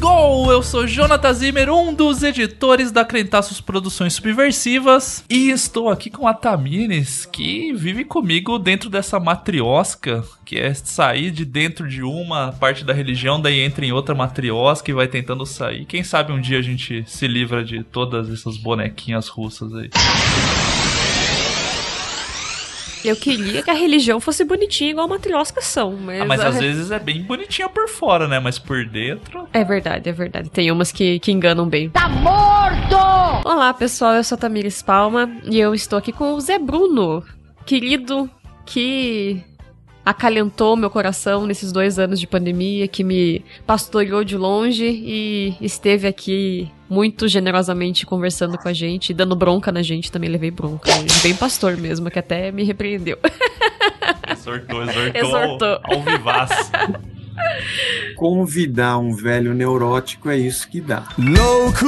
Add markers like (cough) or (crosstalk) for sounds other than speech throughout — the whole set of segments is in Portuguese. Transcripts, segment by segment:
go! Eu sou Jonathan Zimmer, um dos editores da Crentaços Produções Subversivas, e estou aqui com a Tamires, que vive comigo dentro dessa matriosca, que é sair de dentro de uma parte da religião, daí entra em outra matriosca e vai tentando sair. Quem sabe um dia a gente se livra de todas essas bonequinhas russas aí. Eu queria que a religião fosse bonitinha igual a matriosca são, mas... Ah, mas a- às vezes é bem bonitinha por fora, né? Mas por dentro... É verdade, é verdade. Tem umas que, que enganam bem. Tá morto! Olá, pessoal. Eu sou a Tamires Palma e eu estou aqui com o Zé Bruno, querido que acalentou meu coração nesses dois anos de pandemia, que me pastoreou de longe e esteve aqui muito generosamente conversando com a gente, dando bronca na gente. Também levei bronca. hoje. Bem pastor mesmo, que até me repreendeu. (laughs) Exortou, exortou, Exortou. ao vivaz. Convidar um velho neurótico é isso que dá. Louco!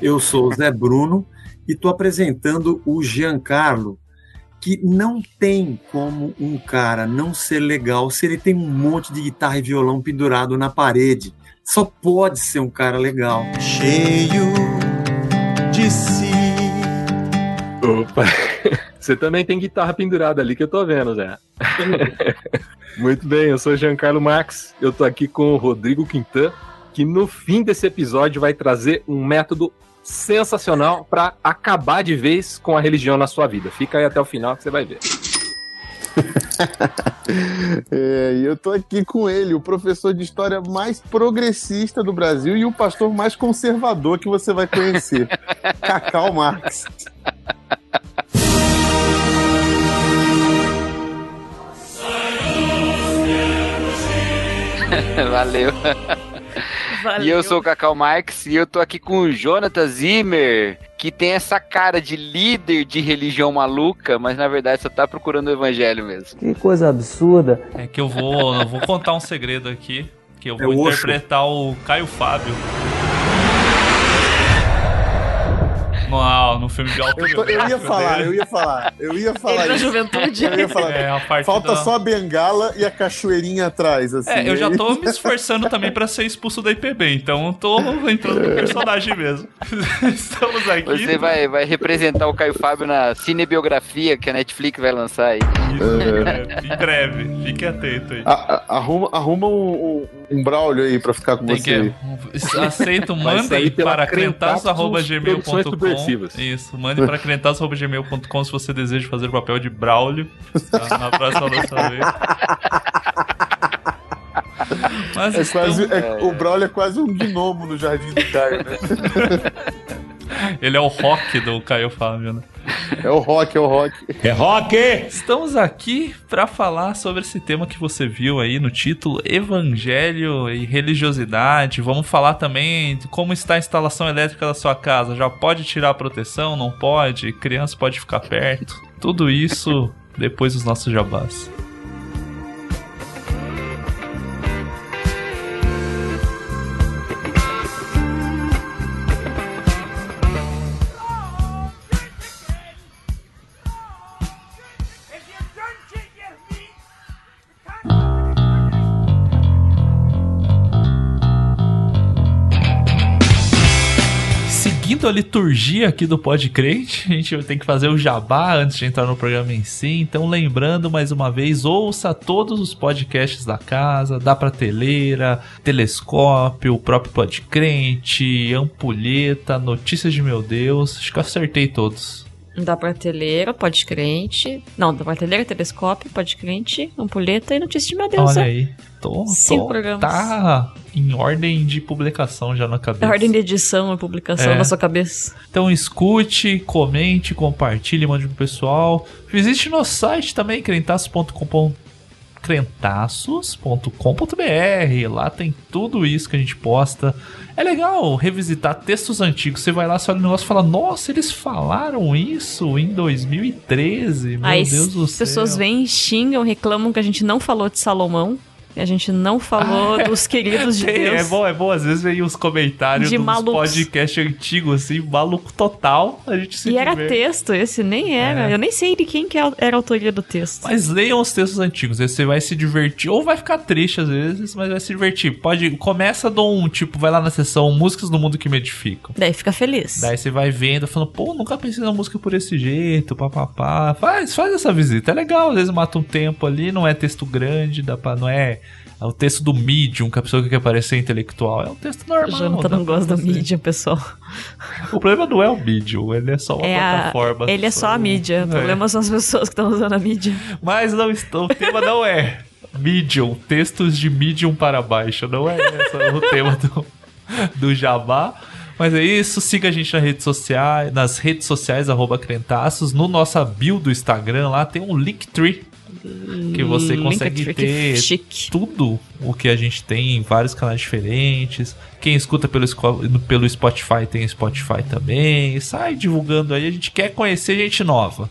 Eu sou o Zé Bruno e estou apresentando o Giancarlo, que não tem como um cara não ser legal se ele tem um monte de guitarra e violão pendurado na parede. Só pode ser um cara legal. Cheio de si. Opa! (laughs) Você também tem guitarra pendurada ali que eu tô vendo, Zé. (laughs) Muito bem, eu sou o Giancarlo Max, eu tô aqui com o Rodrigo Quintan, que no fim desse episódio vai trazer um método sensacional pra acabar de vez com a religião na sua vida. Fica aí até o final que você vai ver. (laughs) É, e eu tô aqui com ele, o professor de história mais progressista do Brasil e o pastor mais conservador que você vai conhecer, (laughs) Cacau Marx. Valeu. E eu sou o Cacau Marx e eu tô aqui com o Jonathan Zimmer, que tem essa cara de líder de religião maluca, mas na verdade só tá procurando o evangelho mesmo. Que coisa absurda. É que eu vou, eu vou contar um segredo aqui, que eu É vou Osho. interpretar o Caio Fábio. No, no filme de Eu, tô- eu ia falar, dele. eu ia falar, eu ia falar Ele na isso. juventude. Eu ia falar. (laughs) É, a parte Falta da- só a bengala e a cachoeirinha atrás, assim. É, eu já tô me (laughs) esforçando também pra ser expulso da IPB, então eu tô entrando no personagem mesmo. (laughs) Estamos aqui. Você vai, vai representar o Caio Fábio na cinebiografia que a Netflix vai lançar aí. Isso, é, em breve, fique atento aí. A- a- arruma arruma um, um, um Braulio aí pra ficar com Tem você. que. Aceito, mandem para crentaços.gmail.com. Subversivas. Isso, mande para crentaços.gmail.com se você deseja fazer o papel de Braulio tá? na próxima nossa vez. Mas É quase, estamos- é- o Braulio é quase um gnomo no Jardim do Caio, né? (laughs) Ele é o rock do Caio Fábio, né? É o rock, é o rock. É rock! Estamos aqui para falar sobre esse tema que você viu aí no título, Evangelho e religiosidade. Vamos falar também de como está a instalação elétrica da sua casa. Já pode tirar a proteção? Não pode? Criança pode ficar perto? Tudo isso depois dos nossos jabás. A liturgia aqui do Pod Crente, a gente tem que fazer o jabá antes de entrar no programa em si. Então, lembrando mais uma vez, ouça todos os podcasts da casa, da prateleira, Telescópio, o próprio Pod Crente, Ampulheta, Notícias de Meu Deus. Acho que eu acertei todos. Da prateleira, pode crente. Não, da prateleira, telescópio, pode crente, ampulheta e notícia de meu Deus. Olha aí. Tô, Cinco tô- programas. tá em ordem de publicação já na cabeça. Ordem de edição e publicação É. na sua cabeça. Então escute, comente, compartilhe, mande pro pessoal. Visite nosso site também, crentaços.com crentaços.com.br. Lá tem tudo isso que a gente posta. É legal revisitar textos antigos. Você vai lá, você olha o negócio e fala: Nossa, eles falaram isso em 2013. Meu Aí Deus do as céu. pessoas vêm, xingam, reclamam que a gente não falou de Salomão. A gente não falou dos (laughs) queridos de Tem, Deus. É bom, é bom. Às vezes vem os comentários De dos malucos. podcasts antigos, assim, maluco total. A gente se E era texto, esse nem era. É. Eu nem sei de quem que era a autoria do texto. Mas leiam os textos antigos, aí você vai se divertir, ou vai ficar triste às vezes, mas vai se divertir. Pode, começa do um, tipo, vai lá na sessão Músicas do Mundo que Me Edificam. Daí fica feliz. Daí você vai vendo, falando, pô, nunca pensei na música por esse jeito, papapá. Faz, faz essa visita, é legal, às vezes mata um tempo ali, não é texto grande, dá pra, não é, é o texto do Medium, que a pessoa que quer parecer intelectual, é um texto normal. Jonathan dá não pra gosta do mídia, pessoal. O problema não é o Medium, ele é só uma É a- plataforma. ele é só a mídia. O problema são as pessoas que estão usando a mídia. Mas não, estou- o tema não é Medium, textos de Medium para baixo. Não é esse o (laughs) tema do, do Jabá. Mas é isso, siga a gente nas redes sociais, nas redes sociais, arroba Crentaços. No nossa bio do Instagram lá tem um Linktree. Que você consegue ter (laughs) chique. tudo o que a gente tem em vários canais diferentes. Quem escuta pelo, pelo Spotify tem Spotify também. Sai divulgando aí. A gente quer conhecer gente nova.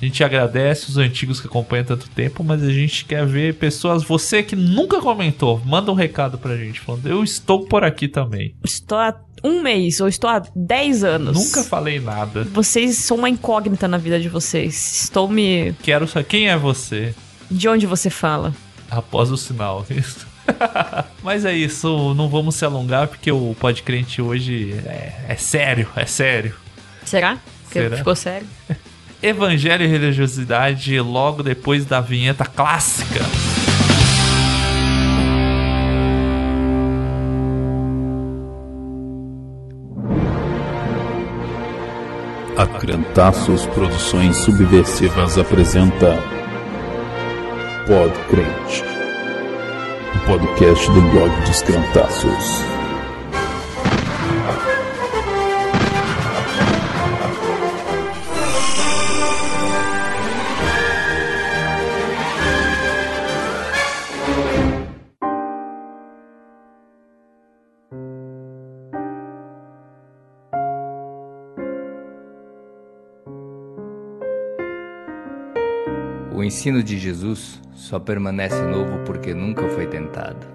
A gente agradece os antigos que acompanham tanto tempo, mas a gente quer ver pessoas. Você que nunca comentou, manda um recado pra gente falando: Eu estou por aqui também. Estou há um mês, ou estou há 10 anos. Nunca falei nada. Vocês são uma incógnita na vida de vocês. Estou me. Quero saber quem é você De onde você fala? após o sinal. Isso. (laughs) Mas é isso, não vamos se alongar porque o Podcrente hoje é, é sério, é sério. Será? Será? ficou sério? (laughs) Evangelho e religiosidade logo depois da vinheta clássica. A Crentaços Produções Subversivas apresenta Pod Crente, o podcast do blog dos Crentaços. Ensino de Jesus só permanece novo porque nunca foi tentado.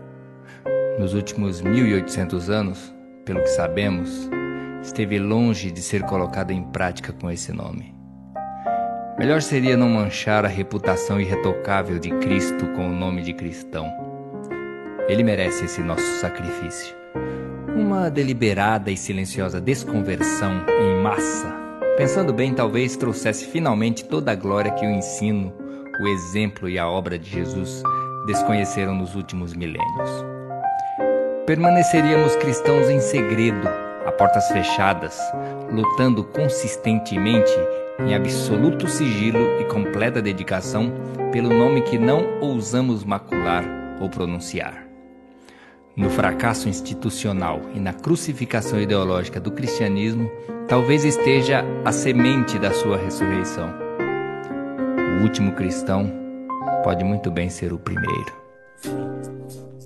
Nos últimos 1800 anos, pelo que sabemos, esteve longe de ser colocado em prática com esse nome. Melhor seria não manchar a reputação irretocável de Cristo com o nome de cristão. Ele merece esse nosso sacrifício. Uma deliberada e silenciosa desconversão em massa, pensando bem, talvez trouxesse finalmente toda a glória que o ensino, o exemplo e a obra de Jesus desconheceram nos últimos milênios. Permaneceríamos cristãos em segredo, a portas fechadas, lutando consistentemente em absoluto sigilo e completa dedicação pelo nome que não ousamos macular ou pronunciar. No fracasso institucional e na crucificação ideológica do cristianismo, talvez esteja a semente da sua ressurreição. O último cristão pode muito bem ser o primeiro.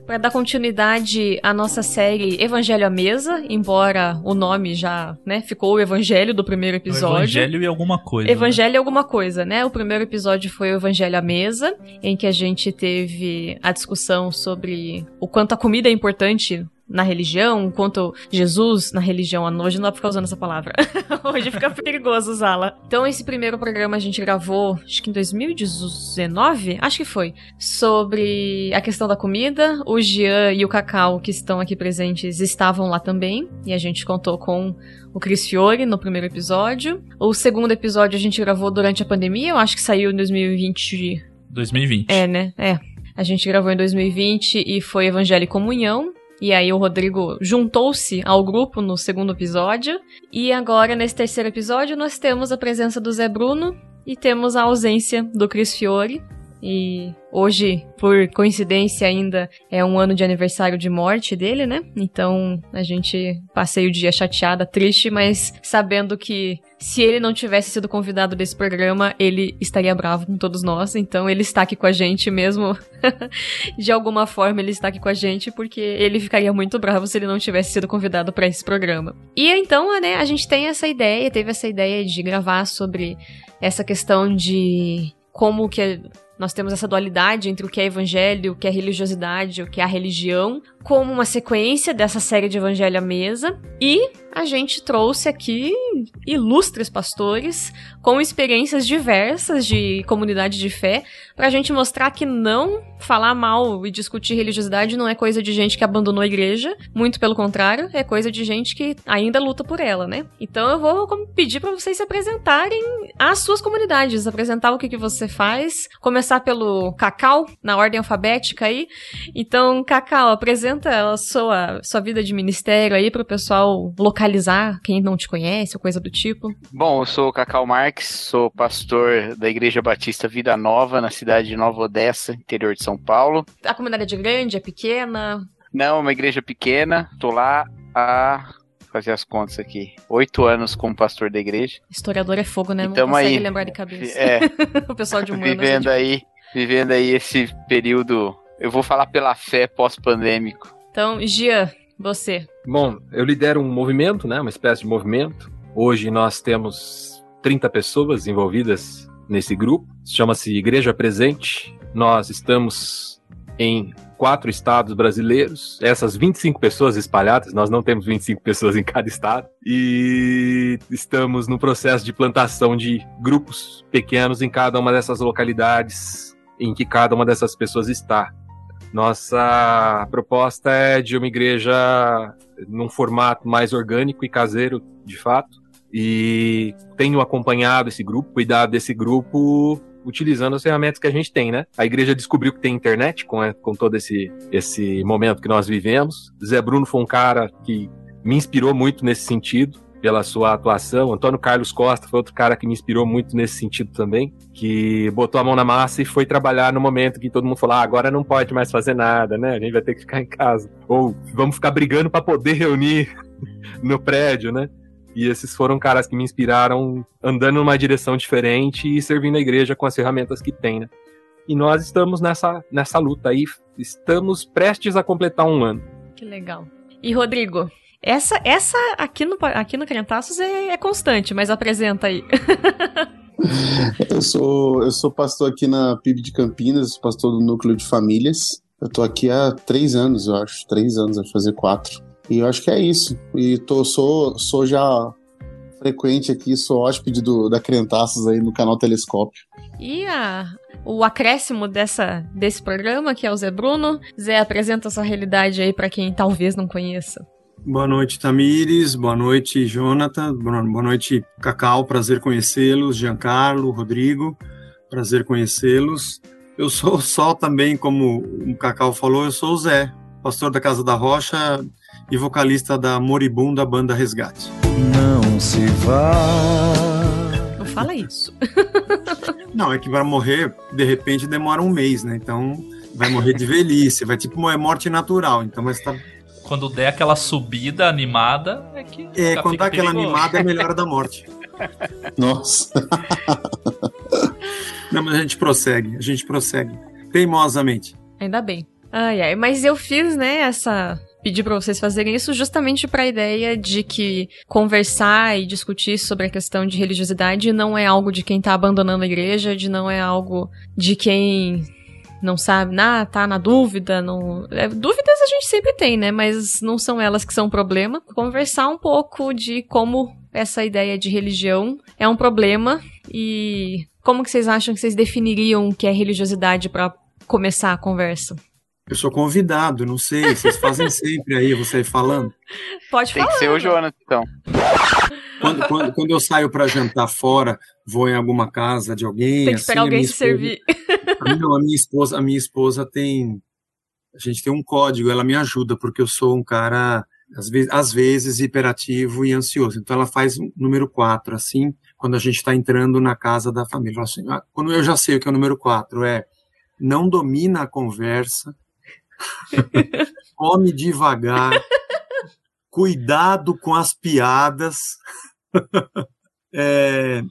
Para dar continuidade à nossa série Evangelho à Mesa, embora o nome já, né, ficou o Evangelho do primeiro episódio. Evangelho e alguma coisa. Evangelho é alguma coisa, né? O primeiro episódio foi o Evangelho à Mesa, em que a gente teve a discussão sobre o quanto a comida é importante na religião, quanto Jesus na religião. Hoje não dá pra ficar usando essa palavra. (laughs) Hoje fica perigoso usá-la. Então, esse primeiro programa a gente gravou, acho que em 2019, acho que foi, sobre a questão da comida. O Jean e o Cacau, que estão aqui presentes, estavam lá também, e a gente contou com o Chris Fiore no primeiro episódio. O segundo episódio a gente gravou durante a pandemia, eu acho que saiu em 2020. 2020. É, né? É. A gente gravou em 2020 e foi Evangelho e Comunhão. E aí o Rodrigo juntou-se ao grupo no segundo episódio. E agora, nesse terceiro episódio, nós temos a presença do Zé Bruno e temos a ausência do Chris Fiore. E hoje, por coincidência ainda, é um ano de aniversário de morte dele, né? Então a gente passei o dia chateada, triste, mas sabendo que se ele não tivesse sido convidado desse programa, ele estaria bravo com todos nós. Então ele está aqui com a gente mesmo. (laughs) de alguma forma ele está aqui com a gente, porque ele ficaria muito bravo se ele não tivesse sido convidado para esse programa. E então, né, a gente tem essa ideia, teve essa ideia de gravar sobre essa questão de como que nós temos essa dualidade entre o que é evangelho, o que é religiosidade, o que é a religião, como uma sequência dessa série de Evangelho à Mesa. E a gente trouxe aqui ilustres pastores com experiências diversas de comunidade de fé, pra gente mostrar que não falar mal e discutir religiosidade não é coisa de gente que abandonou a igreja, muito pelo contrário, é coisa de gente que ainda luta por ela, né? Então eu vou pedir para vocês se apresentarem às suas comunidades, apresentar o que, que você faz, começar pelo Cacau, na ordem alfabética aí. Então, Cacau, apresenta a sua, sua vida de ministério aí pro pessoal localizar quem não te conhece ou coisa do tipo. Bom, eu sou o Cacau Marques, sou pastor da Igreja Batista Vida Nova, na cidade de Nova Odessa, interior de São Paulo. A comunidade é grande, é pequena? Não, é uma igreja pequena. Tô lá há fazer as contas aqui. Oito anos como pastor da igreja. Historiador é fogo, né? Então, não consegue aí, lembrar de cabeça. É, (laughs) o pessoal de humanas. Vivendo aí, vivendo aí esse período, eu vou falar pela fé pós-pandêmico. Então, Gia, você. Bom, eu lidero um movimento, né? Uma espécie de movimento. Hoje nós temos 30 pessoas envolvidas nesse grupo. Chama-se Igreja Presente. Nós estamos em quatro estados brasileiros, essas 25 pessoas espalhadas, nós não temos 25 pessoas em cada estado, e estamos no processo de plantação de grupos pequenos em cada uma dessas localidades em que cada uma dessas pessoas está. Nossa proposta é de uma igreja num formato mais orgânico e caseiro, de fato, e tenho acompanhado esse grupo, cuidado desse grupo utilizando as ferramentas que a gente tem, né? A igreja descobriu que tem internet com, com todo esse, esse momento que nós vivemos. Zé Bruno foi um cara que me inspirou muito nesse sentido pela sua atuação. Antônio Carlos Costa foi outro cara que me inspirou muito nesse sentido também, que botou a mão na massa e foi trabalhar no momento que todo mundo falou: ah, agora não pode mais fazer nada, né? A gente vai ter que ficar em casa. Ou vamos ficar brigando para poder reunir (laughs) no prédio, né? E esses foram caras que me inspiraram andando numa direção diferente e servindo a igreja com as ferramentas que tem, né? E nós estamos nessa, nessa luta aí, estamos prestes a completar um ano. Que legal. E Rodrigo, essa, essa aqui no, aqui no Crentaços é, é constante, mas apresenta aí. (laughs) eu, sou, eu sou pastor aqui na PIB de Campinas, pastor do Núcleo de Famílias. Eu tô aqui há três anos, eu acho. Três anos, vai fazer quatro. E eu acho que é isso. E tô, sou, sou já frequente aqui, sou hóspede do, da Crentaços aí no canal Telescópio. E a, o acréscimo dessa, desse programa, que é o Zé Bruno. Zé, apresenta sua realidade aí para quem talvez não conheça. Boa noite, Tamires. Boa noite, Jonathan. Boa noite, Cacau. Prazer conhecê-los. Giancarlo, Rodrigo. Prazer conhecê-los. Eu sou só também, como o Cacau falou, eu sou o Zé, pastor da Casa da Rocha, e vocalista da moribunda banda Resgate. Não se vá. Não fala isso. (laughs) Não, é que para morrer, de repente, demora um mês, né? Então, vai morrer de velhice, vai tipo uma morte natural. Então, mas tá. Quando der aquela subida animada, é que. É, quando dá aquela perigoso. animada, é melhor da morte. (laughs) Nossa. (laughs) Não, mas a gente prossegue, a gente prossegue. Teimosamente. Ainda bem. Ai, ai, mas eu fiz, né, essa pedir para vocês fazerem isso justamente para a ideia de que conversar e discutir sobre a questão de religiosidade não é algo de quem tá abandonando a igreja, de não é algo de quem não sabe, ah, tá na dúvida, não... É, dúvidas a gente sempre tem, né? Mas não são elas que são o problema. Conversar um pouco de como essa ideia de religião é um problema e como que vocês acham que vocês definiriam o que é religiosidade para começar a conversa? Eu sou convidado, não sei, vocês fazem (laughs) sempre aí, você falando. Pode Tem falar. que ser o Jonas, então. Quando, quando, quando eu saio para jantar fora, vou em alguma casa de alguém. Tem que esperar assim, alguém se servir. Não, a minha esposa, a minha esposa tem. A gente tem um código, ela me ajuda, porque eu sou um cara, às vezes, às vezes hiperativo e ansioso. Então ela faz um número 4, assim, quando a gente está entrando na casa da família. Assim, ah, quando eu já sei o que é o número 4, é não domina a conversa, (laughs) Come devagar. Cuidado com as piadas. (laughs) é,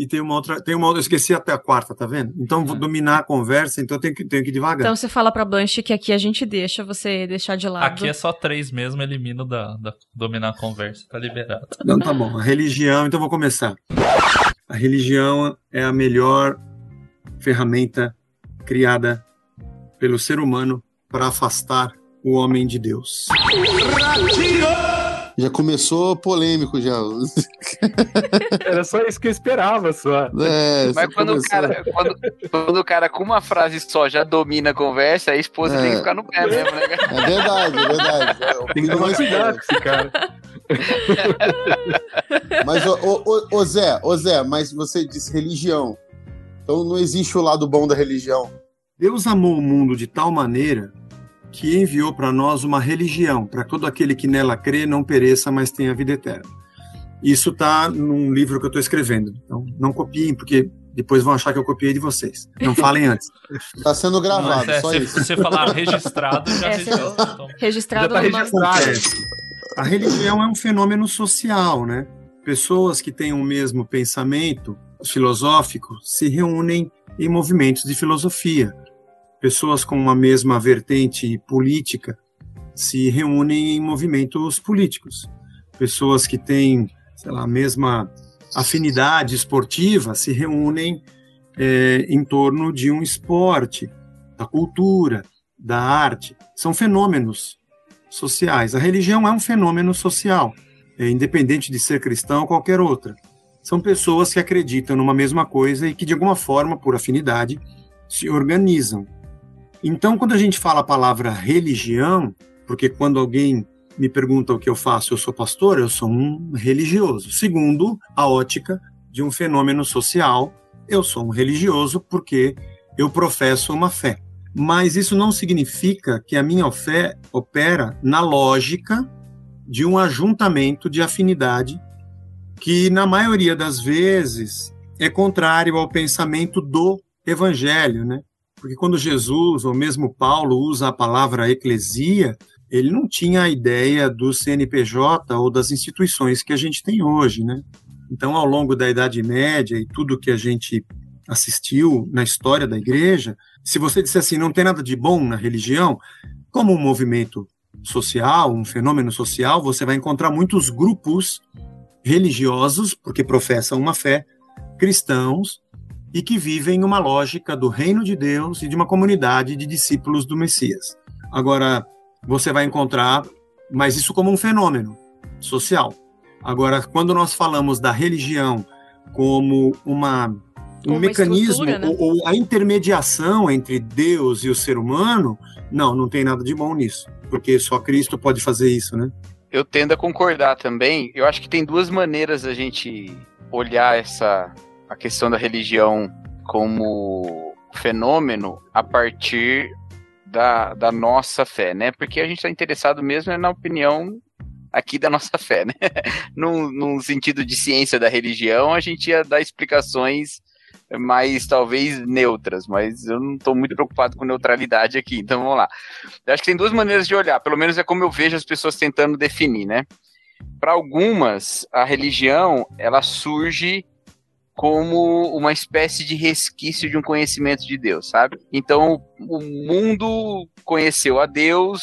e tem uma outra, tem uma outra, eu esqueci até a quarta, tá vendo? Então vou dominar a conversa, então tem que tenho que ir devagar. Então você fala pra Blanche que aqui a gente deixa você deixar de lado. Aqui é só três mesmo, elimino da, da dominar a conversa, tá liberado. Então tá bom. A religião, então vou começar. A religião é a melhor ferramenta criada pelo ser humano para afastar o homem de Deus. Já começou polêmico já. Era só isso que eu esperava, só. É, Mas quando o, cara, quando, quando, o cara com uma frase só já domina a conversa, a esposa é. tem que ficar no pé mesmo, né? É verdade, é verdade. É, tem que tomar cuidado com esse cara. (laughs) mas, ô, ô, ô, Zé, ô Zé, mas você disse religião. Então não existe o lado bom da religião. Deus amou o mundo de tal maneira que enviou para nós uma religião, para todo aquele que nela crê não pereça, mas tenha vida eterna. Isso está num livro que eu estou escrevendo. Então, não copiem, porque depois vão achar que eu copiei de vocês. Não falem antes. Está (laughs) sendo gravado, não, é, só se, isso. Se você falar registrado, já é, registrado. Então. Registrado já tá registrado. A religião é um fenômeno social, né? Pessoas que têm o mesmo pensamento filosófico se reúnem em movimentos de filosofia pessoas com uma mesma vertente política se reúnem em movimentos políticos. Pessoas que têm, sei lá, a mesma afinidade esportiva se reúnem é, em torno de um esporte, da cultura, da arte. São fenômenos sociais. A religião é um fenômeno social, é, independente de ser cristão ou qualquer outra. São pessoas que acreditam numa mesma coisa e que, de alguma forma, por afinidade, se organizam então, quando a gente fala a palavra religião, porque quando alguém me pergunta o que eu faço, eu sou pastor, eu sou um religioso. Segundo a ótica de um fenômeno social, eu sou um religioso porque eu professo uma fé. Mas isso não significa que a minha fé opera na lógica de um ajuntamento de afinidade que, na maioria das vezes, é contrário ao pensamento do evangelho, né? Porque quando Jesus, ou mesmo Paulo, usa a palavra eclesia, ele não tinha a ideia do CNPJ ou das instituições que a gente tem hoje, né? Então, ao longo da Idade Média e tudo que a gente assistiu na história da igreja, se você disser assim, não tem nada de bom na religião, como um movimento social, um fenômeno social, você vai encontrar muitos grupos religiosos, porque professam uma fé, cristãos, e que vivem uma lógica do reino de Deus e de uma comunidade de discípulos do Messias. Agora, você vai encontrar, mas isso como um fenômeno social. Agora, quando nós falamos da religião como uma um uma mecanismo né? ou, ou, a intermediação entre Deus e o ser humano, não, não tem nada de bom nisso, porque só Cristo pode fazer isso, né? Eu tendo a concordar também. Eu acho que tem duas maneiras a gente olhar essa a questão da religião como fenômeno a partir da, da nossa fé, né? Porque a gente está interessado mesmo é na opinião aqui da nossa fé, né? (laughs) num, num sentido de ciência da religião, a gente ia dar explicações mais talvez neutras, mas eu não estou muito preocupado com neutralidade aqui, então vamos lá. Eu acho que tem duas maneiras de olhar, pelo menos é como eu vejo as pessoas tentando definir, né? Para algumas, a religião ela surge como uma espécie de resquício de um conhecimento de Deus, sabe? Então, o mundo conheceu a Deus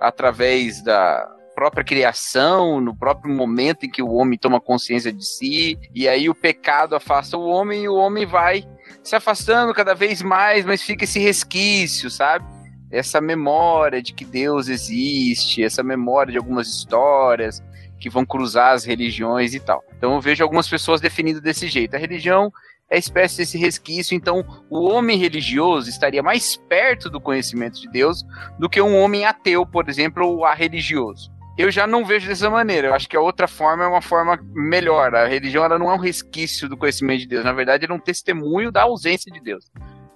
através da própria criação, no próprio momento em que o homem toma consciência de si, e aí o pecado afasta o homem e o homem vai se afastando cada vez mais, mas fica esse resquício, sabe? Essa memória de que Deus existe, essa memória de algumas histórias, que vão cruzar as religiões e tal. Então eu vejo algumas pessoas definindo desse jeito. A religião é espécie desse resquício, então o homem religioso estaria mais perto do conhecimento de Deus do que um homem ateu, por exemplo, ou religioso. Eu já não vejo dessa maneira. Eu acho que a outra forma é uma forma melhor. A religião ela não é um resquício do conhecimento de Deus. Na verdade, ela é um testemunho da ausência de Deus.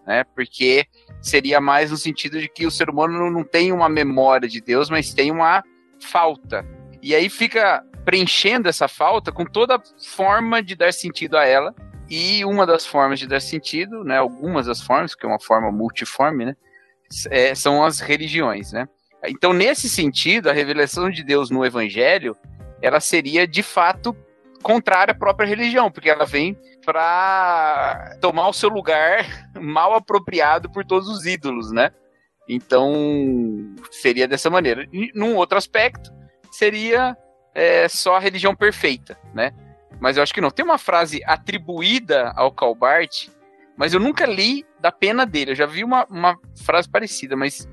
Né? Porque seria mais no sentido de que o ser humano não tem uma memória de Deus, mas tem uma falta e aí fica preenchendo essa falta com toda forma de dar sentido a ela. E uma das formas de dar sentido, né, algumas das formas, que é uma forma multiforme, né, é, são as religiões, né? Então, nesse sentido, a revelação de Deus no Evangelho, ela seria de fato contrária à própria religião, porque ela vem para tomar o seu lugar (laughs) mal apropriado por todos os ídolos, né? Então, seria dessa maneira. E, num outro aspecto, seria é, só a religião perfeita, né? Mas eu acho que não. Tem uma frase atribuída ao Calbart, mas eu nunca li da pena dele. Eu já vi uma, uma frase parecida, mas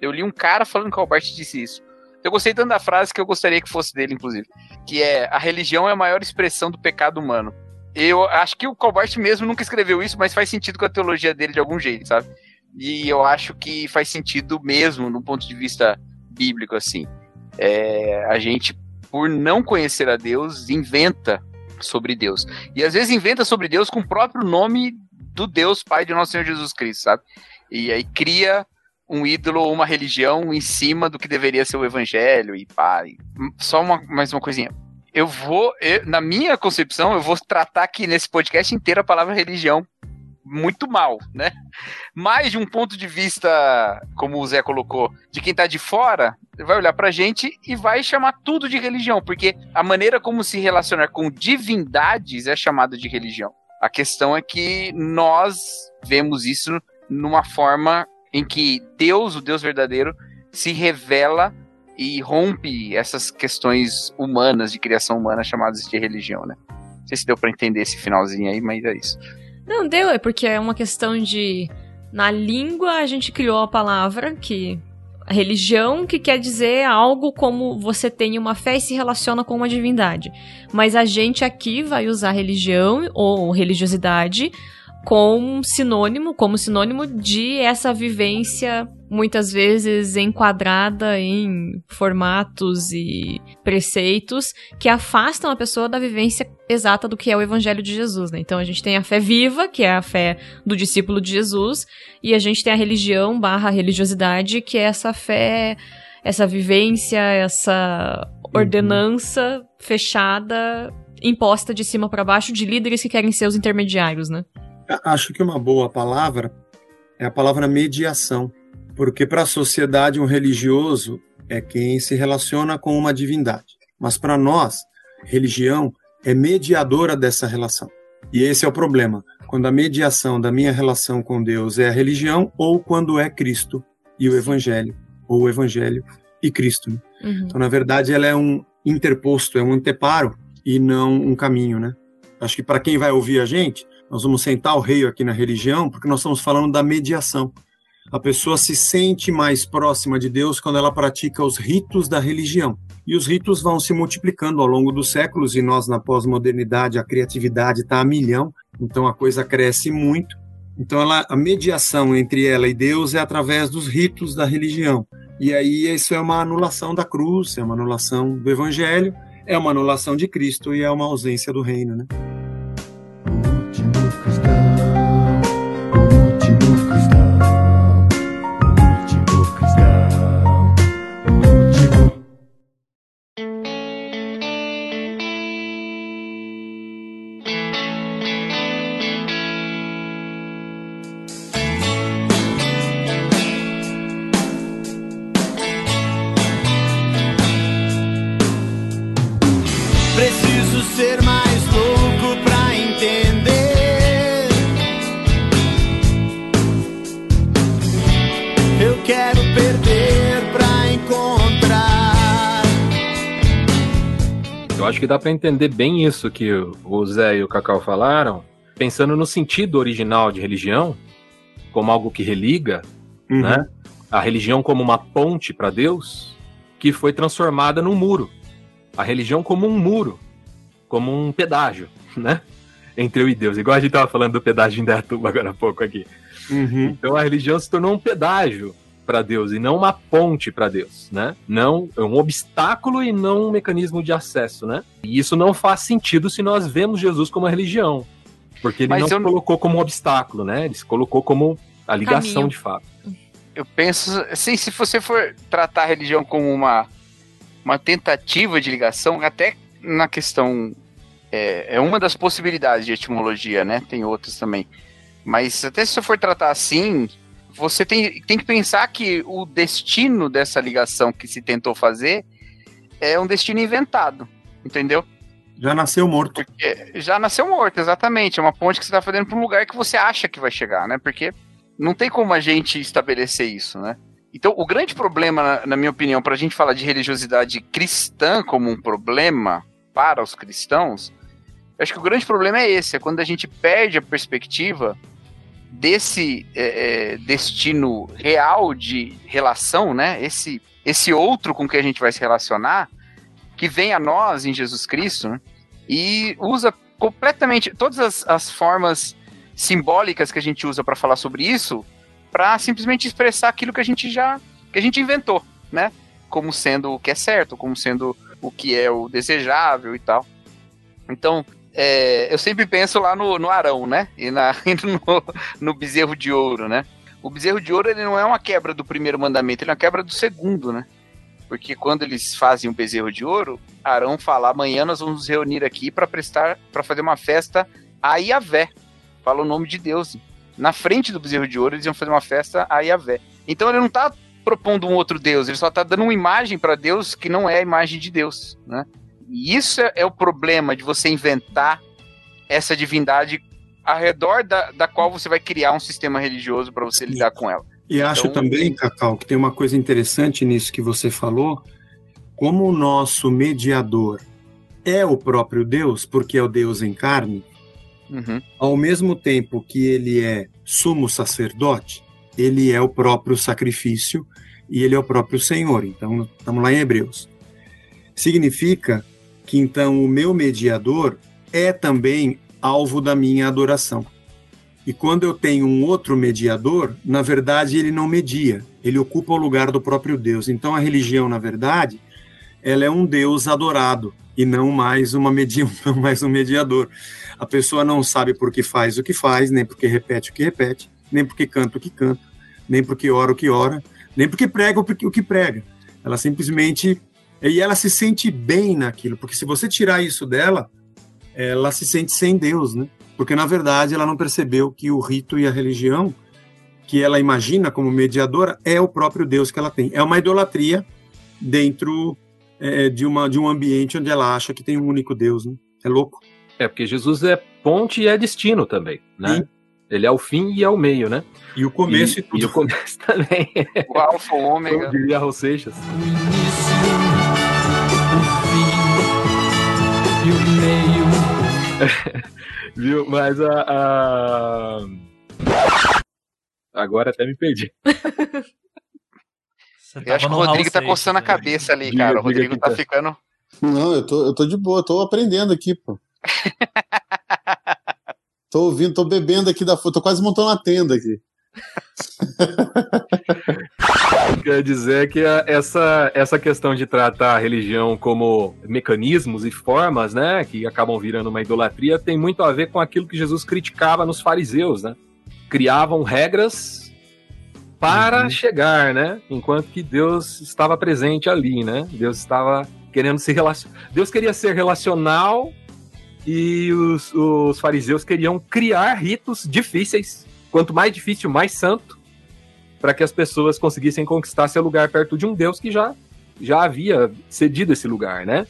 eu li um cara falando que o Albert disse isso. Eu gostei tanto da frase que eu gostaria que fosse dele, inclusive. Que é: a religião é a maior expressão do pecado humano. Eu acho que o Colbert mesmo nunca escreveu isso, mas faz sentido com a teologia dele de algum jeito, sabe? E eu acho que faz sentido mesmo, no ponto de vista bíblico, assim. É, a gente, por não conhecer a Deus, inventa sobre Deus. E às vezes inventa sobre Deus com o próprio nome do Deus Pai de nosso Senhor Jesus Cristo, sabe? E aí cria um ídolo ou uma religião em cima do que deveria ser o evangelho e pá. Só uma, mais uma coisinha. Eu vou, eu, na minha concepção, eu vou tratar aqui nesse podcast inteiro a palavra religião muito mal, né? Mas de um ponto de vista, como o Zé colocou, de quem tá de fora, vai olhar pra gente e vai chamar tudo de religião, porque a maneira como se relacionar com divindades é chamada de religião. A questão é que nós vemos isso numa forma em que Deus, o Deus verdadeiro, se revela e rompe essas questões humanas, de criação humana, chamadas de religião, né? Não sei se deu para entender esse finalzinho aí, mas é isso. Não, deu, é porque é uma questão de. Na língua a gente criou a palavra que. A religião que quer dizer algo como você tem uma fé e se relaciona com uma divindade. Mas a gente aqui vai usar religião ou religiosidade com sinônimo, como sinônimo de essa vivência muitas vezes enquadrada em formatos e preceitos que afastam a pessoa da vivência exata do que é o evangelho de Jesus, né? Então a gente tem a fé viva, que é a fé do discípulo de Jesus, e a gente tem a religião barra religiosidade, que é essa fé, essa vivência, essa ordenança uhum. fechada imposta de cima para baixo de líderes que querem ser os intermediários, né? Acho que uma boa palavra é a palavra mediação, porque para a sociedade um religioso é quem se relaciona com uma divindade, mas para nós, religião é mediadora dessa relação. E esse é o problema, quando a mediação da minha relação com Deus é a religião ou quando é Cristo e o evangelho, ou o evangelho e Cristo. Né? Uhum. Então, na verdade, ela é um interposto, é um anteparo e não um caminho, né? Acho que para quem vai ouvir a gente, nós vamos sentar o rei aqui na religião, porque nós estamos falando da mediação. A pessoa se sente mais próxima de Deus quando ela pratica os ritos da religião. E os ritos vão se multiplicando ao longo dos séculos, e nós, na pós-modernidade, a criatividade está a milhão, então a coisa cresce muito. Então, ela, a mediação entre ela e Deus é através dos ritos da religião. E aí, isso é uma anulação da cruz, é uma anulação do evangelho, é uma anulação de Cristo e é uma ausência do reino, né? Que dá para entender bem isso que o Zé e o Cacau falaram, pensando no sentido original de religião, como algo que religa, uhum. né? A religião como uma ponte para Deus, que foi transformada num muro. A religião como um muro, como um pedágio, (laughs) né? Entre eu e Deus. Igual a gente tava falando do pedágio em Dayatuba agora há pouco aqui. Uhum. Então a religião se tornou um pedágio para Deus e não uma ponte para Deus, né? Não é um obstáculo e não um mecanismo de acesso, né? E isso não faz sentido se nós vemos Jesus como uma religião, porque ele Mas não se colocou como um obstáculo, né? Ele se colocou como a ligação Caminho. de fato. Eu penso, assim, se você for tratar a religião como uma uma tentativa de ligação, até na questão é, é uma das possibilidades de etimologia, né? Tem outras também. Mas até se você for tratar assim, você tem, tem que pensar que o destino dessa ligação que se tentou fazer é um destino inventado, entendeu? Já nasceu morto. Porque já nasceu morto, exatamente. É uma ponte que você está fazendo para um lugar que você acha que vai chegar, né? Porque não tem como a gente estabelecer isso, né? Então, o grande problema, na, na minha opinião, para a gente falar de religiosidade cristã como um problema para os cristãos, acho que o grande problema é esse: é quando a gente perde a perspectiva desse é, é, destino real de relação, né? Esse, esse outro com que a gente vai se relacionar, que vem a nós em Jesus Cristo, né? e usa completamente todas as, as formas simbólicas que a gente usa para falar sobre isso, para simplesmente expressar aquilo que a gente já que a gente inventou, né? Como sendo o que é certo, como sendo o que é o desejável e tal. Então, é, eu sempre penso lá no, no Arão, né? E, na, (laughs) no, no bezerro de ouro, né? O bezerro de ouro ele não é uma quebra do primeiro mandamento, ele é uma quebra do segundo, né? Porque quando eles fazem o bezerro de ouro, Arão fala: amanhã nós vamos nos reunir aqui para prestar, para fazer uma festa a Iavé. Fala o nome de Deus. Na frente do bezerro de ouro, eles iam fazer uma festa a Iavé. Então ele não está propondo um outro Deus, ele só está dando uma imagem para Deus que não é a imagem de Deus, né? E isso é, é o problema de você inventar essa divindade ao redor da, da qual você vai criar um sistema religioso para você lidar com ela. E acho então, também, Cacau, que tem uma coisa interessante nisso que você falou, como o nosso mediador é o próprio Deus, porque é o Deus em carne, uhum. ao mesmo tempo que ele é sumo sacerdote, ele é o próprio sacrifício e ele é o próprio Senhor. Então, estamos lá em Hebreus. Significa que então o meu mediador é também alvo da minha adoração. E quando eu tenho um outro mediador, na verdade ele não media, ele ocupa o lugar do próprio Deus. Então a religião, na verdade, ela é um Deus adorado e não mais uma medi (laughs) não mais um mediador. A pessoa não sabe por que faz o que faz, nem porque repete o que repete, nem porque canta o que canta, nem porque ora o que ora, nem porque prega o que prega. Ela simplesmente e ela se sente bem naquilo, porque se você tirar isso dela, ela se sente sem Deus, né? Porque na verdade ela não percebeu que o rito e a religião que ela imagina como mediadora é o próprio Deus que ela tem. É uma idolatria dentro é, de, uma, de um ambiente onde ela acha que tem um único Deus, né? É louco. É, porque Jesus é ponte e é destino também, né? Sim. Ele é o fim e é o meio, né? E o começo e, e tudo. E o começo (laughs) também. O alfa, o ômega. Como diria Raul Seixas. O início (laughs) Viu? Mas a, a, Agora até me perdi. eu acho que o Rodrigo tá coçando a né? cabeça ali, diga, cara. O Rodrigo tá, tá ficando. Não, eu tô, eu tô de boa, tô aprendendo aqui, pô. (laughs) tô ouvindo, tô bebendo aqui da tô quase montando uma tenda aqui. (laughs) Quer dizer que essa, essa questão de tratar a religião como mecanismos e formas, né, que acabam virando uma idolatria, tem muito a ver com aquilo que Jesus criticava nos fariseus, né? Criavam regras para uhum. chegar, né? Enquanto que Deus estava presente ali, né? Deus estava querendo se relacionar. Deus queria ser relacional e os, os fariseus queriam criar ritos difíceis quanto mais difícil, mais santo, para que as pessoas conseguissem conquistar seu lugar perto de um Deus que já, já havia cedido esse lugar, né?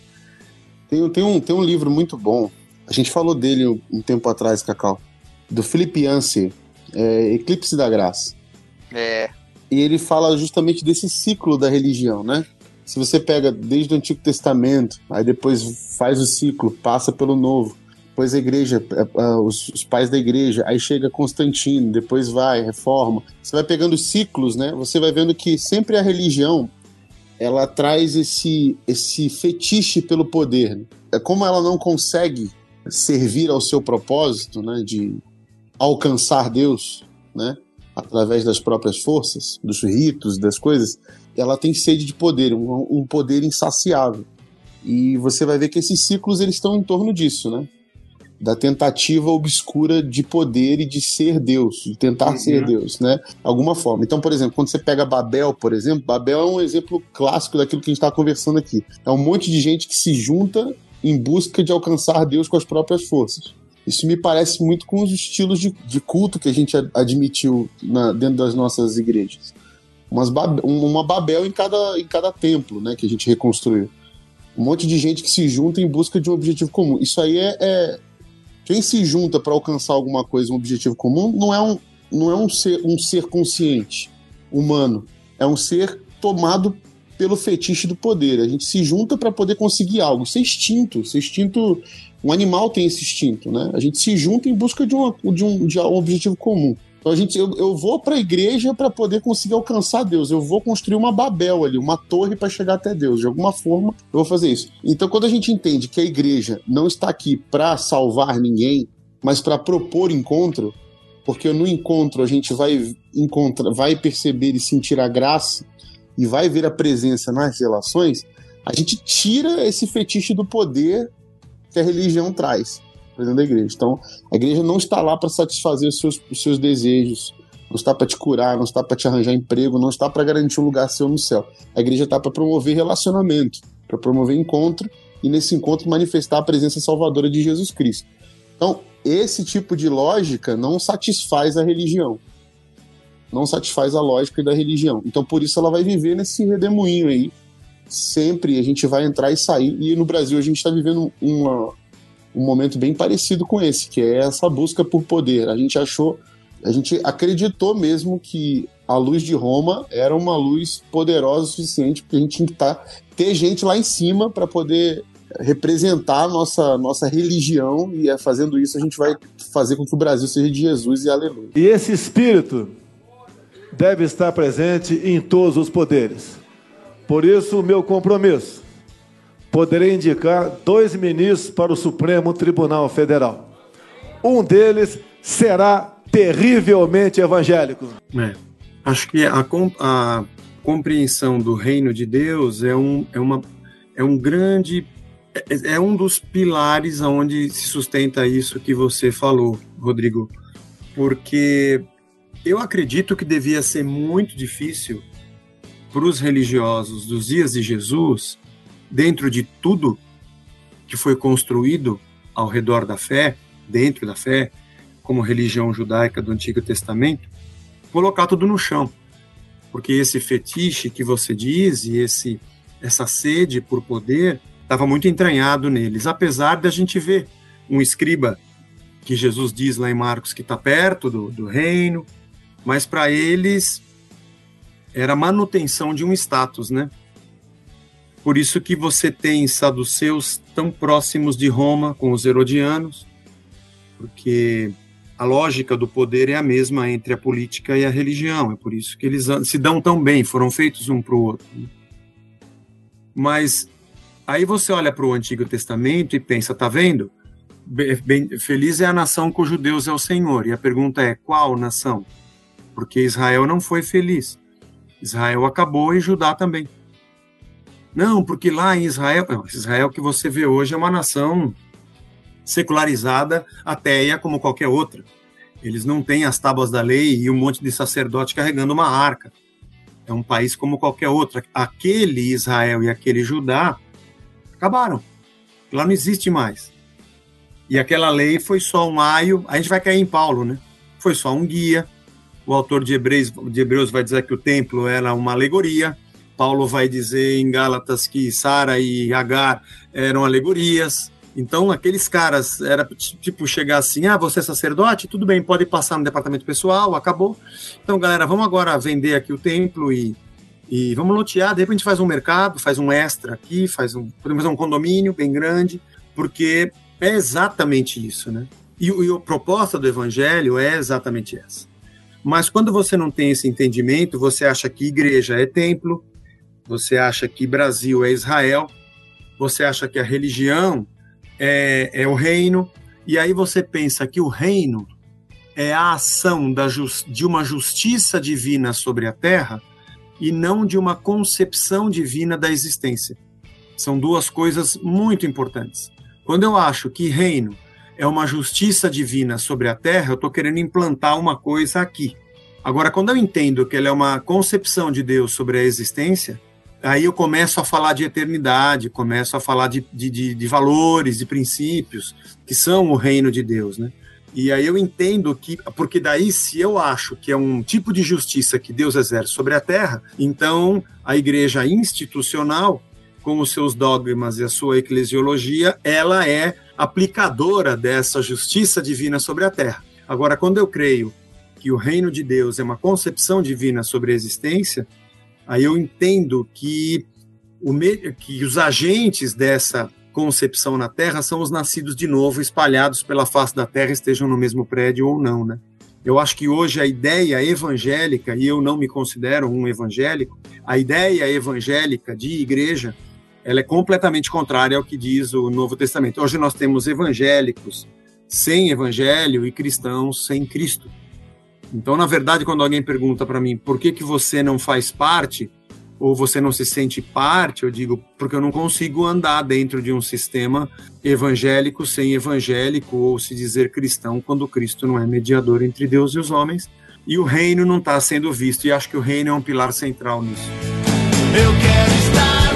Tem, tem, um, tem um livro muito bom, a gente falou dele um, tempo atrás, Cacau, do Philip Yancey, é, Eclipse da Graça. É. E ele fala justamente desse ciclo da religião, né? Se você pega desde o Antigo Testamento, aí depois faz o ciclo, passa pelo Novo, depois a igreja, é, é, os, pais da igreja, aí chega Constantino, depois vai, reforma. Você vai pegando ciclos, né? Você vai vendo que sempre a religião ela traz esse, esse fetiche pelo poder. Né? É como ela não consegue servir ao seu propósito, né, de alcançar Deus, né, através das próprias forças, dos ritos, das coisas, ela tem sede de poder, um, um poder insaciável. E você vai ver que esses ciclos eles estão em torno disso, né? Da tentativa obscura de poder e de ser Deus, de tentar uhum. ser Deus, né? Alguma forma. Então, por exemplo, quando você pega Babel, por exemplo, Babel é um exemplo clássico daquilo que a gente está conversando aqui. É um monte de gente que se junta em busca de alcançar Deus com as próprias forças. Isso me parece muito com os estilos de, de culto que a gente admitiu na, dentro das nossas igrejas. Umas uma Babel em cada, em cada templo, né, que a gente reconstruiu. Um monte de gente que se junta em busca de um objetivo comum. Isso aí é, é quem se junta para alcançar alguma coisa, um objetivo comum, não é um, não é um ser, um ser consciente, humano. É um ser tomado pelo fetiche do poder. A gente se junta para poder conseguir algo. Isso é instinto. Isso é instinto. Um animal tem esse instinto, né? A gente se junta em busca de, uma, de, um, de um objetivo comum. Então a gente, eu, eu vou para a igreja para poder conseguir alcançar Deus. Eu vou construir uma Babel ali, uma torre para chegar até Deus. De alguma forma, eu vou fazer isso. Então, quando a gente entende que a igreja não está aqui para salvar ninguém, mas para propor encontro, porque no encontro a gente vai encontrar, vai perceber e sentir a graça e vai ver a presença nas relações, a gente tira esse fetiche do poder que a religião traz dentro da igreja. Então, a igreja não está lá para satisfazer os seus, os seus desejos, não está para te curar, não está para te arranjar emprego, não está para garantir um lugar seu no céu. A igreja está para promover relacionamento, para promover encontro e nesse encontro manifestar a presença salvadora de Jesus Cristo. Então, esse tipo de lógica não satisfaz a religião. Não satisfaz a lógica da religião. Então, por isso, ela vai viver nesse redemoinho aí. Sempre a gente vai entrar e sair. E no Brasil, a gente está vivendo uma, um momento bem parecido com esse, que é essa busca por poder. A gente achou, a gente acreditou mesmo que a luz de Roma era uma luz poderosa o suficiente para a gente tá, ter gente lá em cima para poder representar a nossa, nossa religião e é fazendo isso a gente vai fazer com que o Brasil seja de Jesus e aleluia. E esse espírito deve estar presente em todos os poderes. Por isso, o meu compromisso poderei indicar dois ministros para o Supremo Tribunal Federal. Um deles será terrivelmente evangélico. É. Acho que a, a, compreensão do reino de Deus é um, é uma, é um grande. É, é um dos pilares onde se sustenta isso que você falou, Rodrigo. Porque eu acredito que devia ser muito difícil para os religiosos dos dias de Jesus dentro de tudo que foi construído ao redor da fé, dentro da fé, como religião judaica do Antigo Testamento, colocar tudo no chão. Porque esse fetiche que você diz e esse essa sede por poder estava muito entranhado neles, apesar de a gente ver um escriba que Jesus diz lá em Marcos que está perto do, do reino, mas para eles era manutenção de um status, né? Por isso que você tem saduceus tão próximos de Roma com os herodianos, porque a lógica do poder é a mesma entre a política e a religião. É por isso que eles se dão tão bem, foram feitos um para o outro. Mas aí você olha para o Antigo Testamento e pensa, tá vendo? Bem, feliz é a nação cujo Deus é o Senhor. E a pergunta é, qual nação? Porque Israel não foi feliz. Israel acabou e Judá também. Não, porque lá em Israel, Israel que você vê hoje é uma nação secularizada, ateia como qualquer outra. Eles não têm as tábuas da lei e um monte de sacerdote carregando uma arca. É um país como qualquer outro. Aquele Israel e aquele Judá acabaram. Lá não existe mais. E aquela lei foi só um aio. A gente vai cair em Paulo, né? Foi só um guia. O autor de Hebreus, de Hebreus vai dizer que o templo era uma alegoria. Paulo vai dizer em Gálatas que Sara e Agar eram alegorias. Então, aqueles caras, era tipo chegar assim: ah, você é sacerdote? Tudo bem, pode passar no departamento pessoal, acabou. Então, galera, vamos agora vender aqui o templo e, e vamos lotear. De repente, faz um mercado, faz um extra aqui, faz um, podemos fazer um condomínio bem grande, porque é exatamente isso, né? E, e a proposta do evangelho é exatamente essa. Mas quando você não tem esse entendimento, você acha que igreja é templo, você acha que Brasil é Israel, você acha que a religião é, é o reino, e aí você pensa que o reino é a ação da de uma justiça divina sobre a terra e não de uma concepção divina da existência. São duas coisas muito importantes. Quando eu acho que reino é uma justiça divina sobre a terra, eu estou querendo implantar uma coisa aqui. Agora, quando eu entendo que ela é uma concepção de Deus sobre a existência, aí eu começo a falar de eternidade, começo a falar de, de, de, de, valores, de princípios, que são o reino de Deus, né? E aí eu entendo que, porque daí se eu acho que é um tipo de justiça que Deus exerce sobre a terra, então a igreja institucional, com os seus dogmas e a sua eclesiologia, ela é aplicadora dessa justiça divina sobre a terra. Agora, quando eu creio que o reino de Deus é uma concepção divina sobre a existência, aí eu entendo que, o, que os agentes dessa concepção na Terra são os nascidos de novo, espalhados pela face da Terra, estejam no mesmo prédio ou não, né? Eu acho que hoje a ideia evangélica, e eu não me considero um evangélico, a ideia evangélica de igreja, ela é completamente contrária ao que diz o Novo Testamento. Hoje nós temos evangélicos sem evangelho e cristãos sem Cristo. Então, na verdade, quando alguém pergunta para mim por que, que você não faz parte, ou você não se sente parte, eu digo, porque eu não consigo andar dentro de um sistema evangélico sem evangélico, ou se dizer cristão, quando Cristo não é mediador entre Deus e os homens, e o reino não está sendo visto, e acho que o reino é um pilar central nisso. Eu quero estar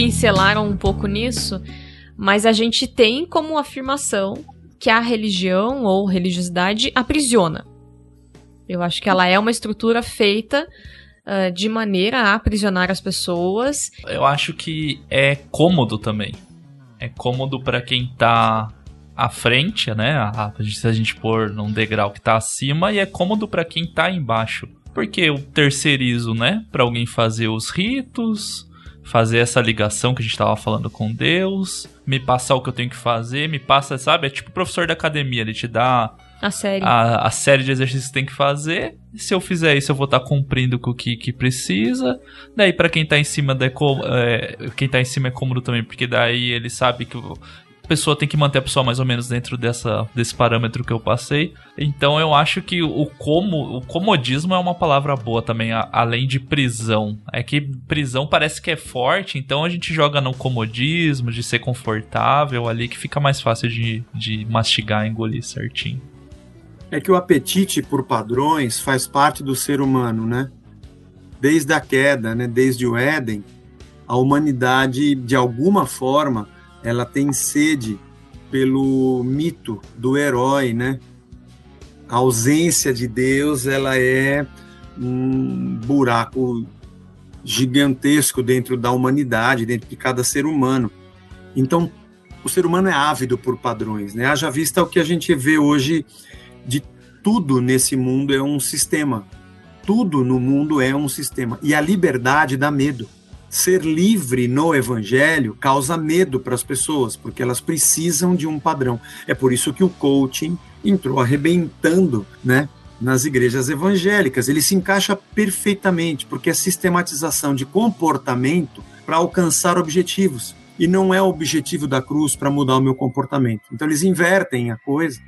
pincelaram um pouco nisso, mas a gente tem como afirmação que a religião ou religiosidade aprisiona. Eu acho que ela é uma estrutura feita uh, de maneira a aprisionar as pessoas. Eu acho que é cômodo também. É cômodo para quem tá à frente, né? A, se a gente pôr num degrau que tá acima, e é cômodo para quem tá embaixo. Porque eu terceirizo, né? Para alguém fazer os ritos, fazer essa ligação que a gente tava falando com Deus, me passar o que eu tenho que fazer, me passa, sabe? É tipo o professor da academia, ele te dá a série, a, a série de exercícios que tem que fazer. Se eu fizer isso, eu vou estar tá cumprindo com o que, que precisa. Daí, para quem tá em cima, é, é, quem tá em cima é cômodo também, porque daí ele sabe que pessoa tem que manter a pessoa mais ou menos dentro dessa, desse parâmetro que eu passei. Então eu acho que o como o comodismo é uma palavra boa também, a, além de prisão. É que prisão parece que é forte, então a gente joga no comodismo, de ser confortável ali, que fica mais fácil de, de mastigar, engolir certinho. É que o apetite por padrões faz parte do ser humano, né? Desde a queda, né? Desde o Éden, a humanidade, de alguma forma, ela tem sede pelo mito do herói, né? A ausência de Deus, ela é um buraco gigantesco dentro da humanidade, dentro de cada ser humano. Então, o ser humano é ávido por padrões, né? Haja vista o que a gente vê hoje de tudo nesse mundo é um sistema. Tudo no mundo é um sistema. E a liberdade dá medo ser livre no evangelho causa medo para as pessoas, porque elas precisam de um padrão. É por isso que o coaching entrou arrebentando, né? Nas igrejas evangélicas, ele se encaixa perfeitamente, porque é sistematização de comportamento para alcançar objetivos. E não é o objetivo da cruz para mudar o meu comportamento. Então eles invertem a coisa.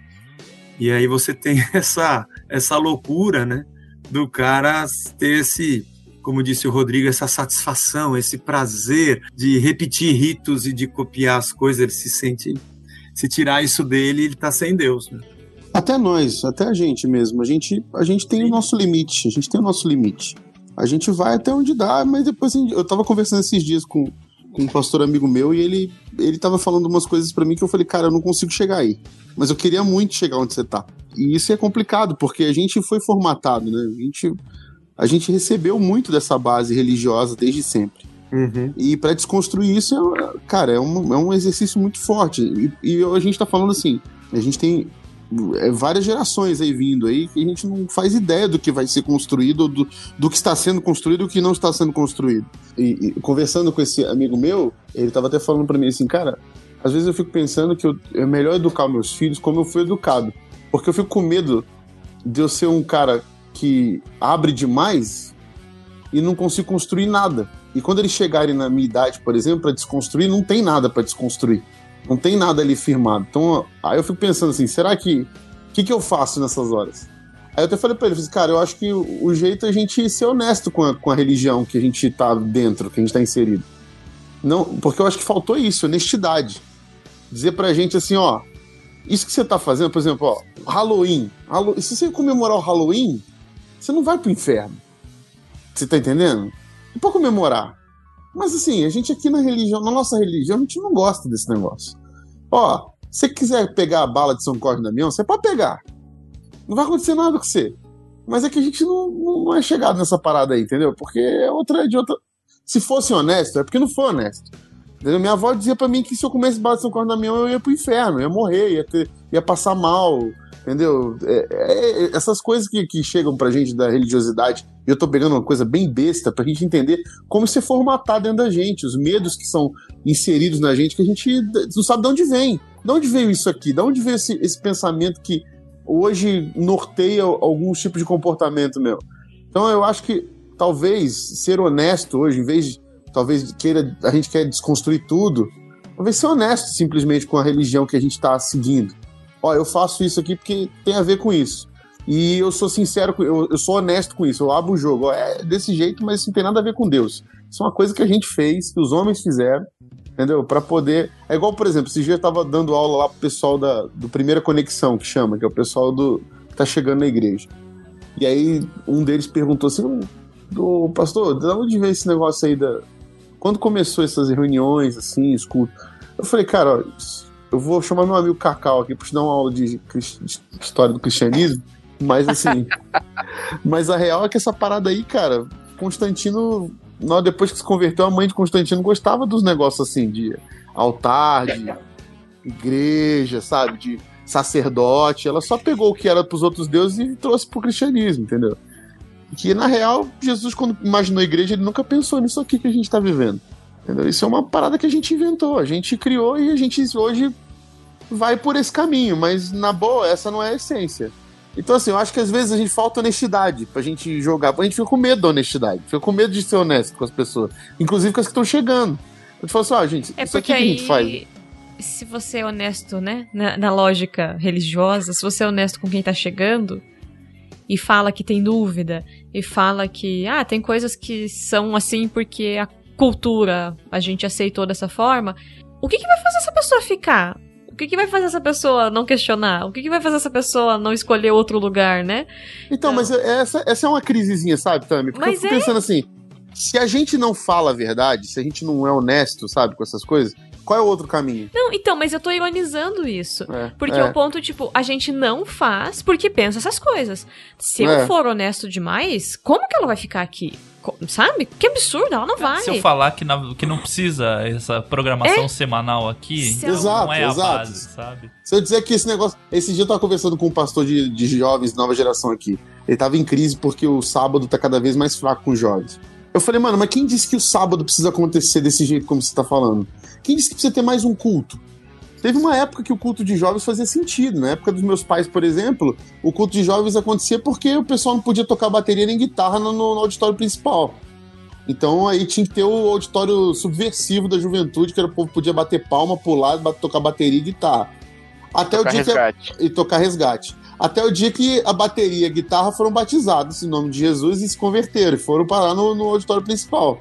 E aí você tem (laughs) essa, essa loucura, né? Do cara ter esse como disse o Rodrigo, essa satisfação, esse prazer de repetir ritos e de copiar as coisas, ele se sente. Se tirar isso dele, ele está sem Deus. Né? Até nós, até a gente mesmo. A gente, a gente tem o nosso limite. A gente tem o nosso limite. A gente vai até onde dá, mas depois eu estava conversando esses dias com, com um pastor amigo meu e ele ele tava falando umas coisas para mim que eu falei, cara, eu não consigo chegar aí. Mas eu queria muito chegar onde você tá. E isso é complicado, porque a gente foi formatado, né? A gente a gente recebeu muito dessa base religiosa desde sempre. Uhum. E para desconstruir isso, é, cara, é um, é um exercício muito forte. E, e a gente tá falando assim, a gente tem é, várias gerações aí vindo aí que a gente não faz ideia do que vai ser construído, do, do que está sendo construído e o que não está sendo construído. E, e conversando com esse amigo meu, ele tava até falando para mim assim, cara, às vezes eu fico pensando que eu, é melhor educar meus filhos como eu fui educado. Porque eu fico com medo de eu ser um cara que abre demais e não consigo construir nada. E quando eles chegarem na minha idade, por exemplo, para desconstruir, não tem nada para desconstruir. Não tem nada ali firmado. Então, aí eu fico pensando assim, será que o que, que eu faço nessas horas? Aí eu até falei para ele, cara, eu acho que o, o, jeito é a gente ser honesto com a, com a religião que a gente tá dentro, que a gente tá inserido. Não, porque eu acho que faltou isso, honestidade. Dizer pra gente assim, ó, isso que você tá fazendo, por exemplo, ó, Halloween. Halloween. Se você comemorar o Halloween, você não vai pro inferno. Você tá entendendo? É pra comemorar. Mas assim, a gente aqui na religião, na nossa religião, a gente não gosta desse negócio. Ó, se quiser pegar a bala de São Cosme Damião, você pode pegar. Não vai acontecer nada com você. Mas é que a gente não, não é chegado nessa parada aí, entendeu? Porque é outra de outra. Se fosse honesto, é porque não foi honesto. Entendeu? Minha avó dizia para mim que se eu comesse bala de São Cosme Damião, eu ia pro inferno, eu ia morrer, ia, ter, ia passar mal, entendeu? É, é, essas coisas que, que chegam pra gente da religiosidade, eu tô pegando uma coisa bem besta pra gente entender como isso é formatado dentro da gente, os medos que são inseridos na gente, que a gente não sabe de onde vem. De onde veio isso aqui? De onde veio esse, esse pensamento que hoje norteia alguns tipos de comportamento meu? Então eu acho que talvez ser honesto hoje, em vez de talvez queira a gente quer desconstruir tudo, talvez ser honesto simplesmente com a religião que a gente está seguindo. Ó, eu faço isso aqui porque tem a ver com isso. E eu sou sincero, eu, eu sou honesto com isso. Eu abro o jogo. Ó, é desse jeito, mas isso não tem nada a ver com Deus. Isso é uma coisa que a gente fez, que os homens fizeram, entendeu? Para poder. É igual, por exemplo, esse dia eu tava dando aula lá pro pessoal da, do Primeira Conexão, que chama, que é o pessoal do que tá chegando na igreja. E aí um deles perguntou assim: do pastor, de onde veio esse negócio aí da. Quando começou essas reuniões, assim, escuto? Eu falei, cara, ó, eu vou chamar meu amigo Cacau aqui para te dar uma aula de, de história do cristianismo, mas assim. (laughs) mas a real é que essa parada aí, cara, Constantino, depois que se converteu, a mãe de Constantino gostava dos negócios assim, de altar, de igreja, sabe? De sacerdote. Ela só pegou o que era para os outros deuses e trouxe pro cristianismo, entendeu? Que na real, Jesus, quando imaginou a igreja, ele nunca pensou nisso aqui que a gente está vivendo. Entendeu? Isso é uma parada que a gente inventou, a gente criou e a gente hoje vai por esse caminho, mas na boa, essa não é a essência. Então, assim, eu acho que às vezes a gente falta honestidade pra gente jogar. A gente fica com medo da honestidade, fica com medo de ser honesto com as pessoas, inclusive com as que estão chegando. Eu te falo assim, ó, ah, gente, é isso aqui aí, que a gente faz. Se você é honesto, né, na, na lógica religiosa, se você é honesto com quem tá chegando e fala que tem dúvida, e fala que, ah, tem coisas que são assim porque a cultura a gente aceitou dessa forma, o que, que vai fazer essa pessoa ficar? O que, que vai fazer essa pessoa não questionar? O que, que vai fazer essa pessoa não escolher outro lugar, né? Então, então mas essa, essa é uma crisezinha, sabe, Tami? Porque mas eu fico é... pensando assim, se a gente não fala a verdade, se a gente não é honesto, sabe, com essas coisas, qual é o outro caminho? Não, então, mas eu tô ironizando isso. É, porque é. o ponto, tipo, a gente não faz porque pensa essas coisas. Se é. eu for honesto demais, como que ela vai ficar aqui? Sabe? Que absurdo, ela não vai. Se eu falar que, na, que não precisa essa programação é? semanal aqui, exato, não é exato. a base, sabe? Se eu dizer que esse negócio. Esse dia eu tava conversando com um pastor de, de jovens, nova geração aqui. Ele tava em crise porque o sábado tá cada vez mais fraco com os jovens. Eu falei, mano, mas quem disse que o sábado precisa acontecer desse jeito como você tá falando? Quem disse que precisa ter mais um culto? Teve uma época que o culto de jovens fazia sentido. Na época dos meus pais, por exemplo, o culto de jovens acontecia porque o pessoal não podia tocar bateria nem guitarra no, no auditório principal. Então aí tinha que ter o auditório subversivo da juventude, que era o povo podia bater palma, pular, tocar bateria e guitarra. Até tocar o dia resgate. que. E tocar resgate. Até o dia que a bateria e a guitarra foram batizados em nome de Jesus e se converteram, e foram parar no, no auditório principal.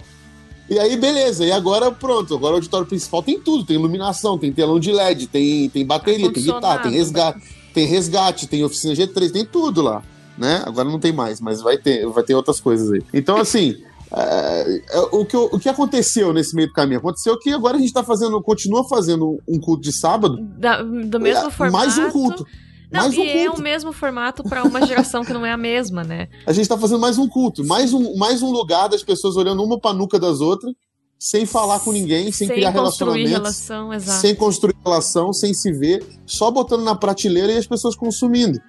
E aí, beleza. E agora, pronto. Agora o auditório principal tem tudo. Tem iluminação, tem telão de LED, tem, tem bateria, tem guitarra, tem resgate, tem resgate, tem oficina G3, tem tudo lá. Né? Agora não tem mais, mas vai ter, vai ter outras coisas aí. Então, assim, é, é, o, que, o que aconteceu nesse meio do caminho? Aconteceu que agora a gente tá fazendo, continua fazendo um culto de sábado. Da, do mesmo é, formato. Mais um culto. Não, mais um e culto. é o mesmo formato para uma geração que não é a mesma, né? (laughs) A gente tá fazendo mais um culto, mais um, mais um lugar das pessoas olhando uma pra nuca das outras, sem falar com ninguém, sem, sem criar relacionamento. Relação, sem construir relação, sem se ver, só botando na prateleira e as pessoas consumindo.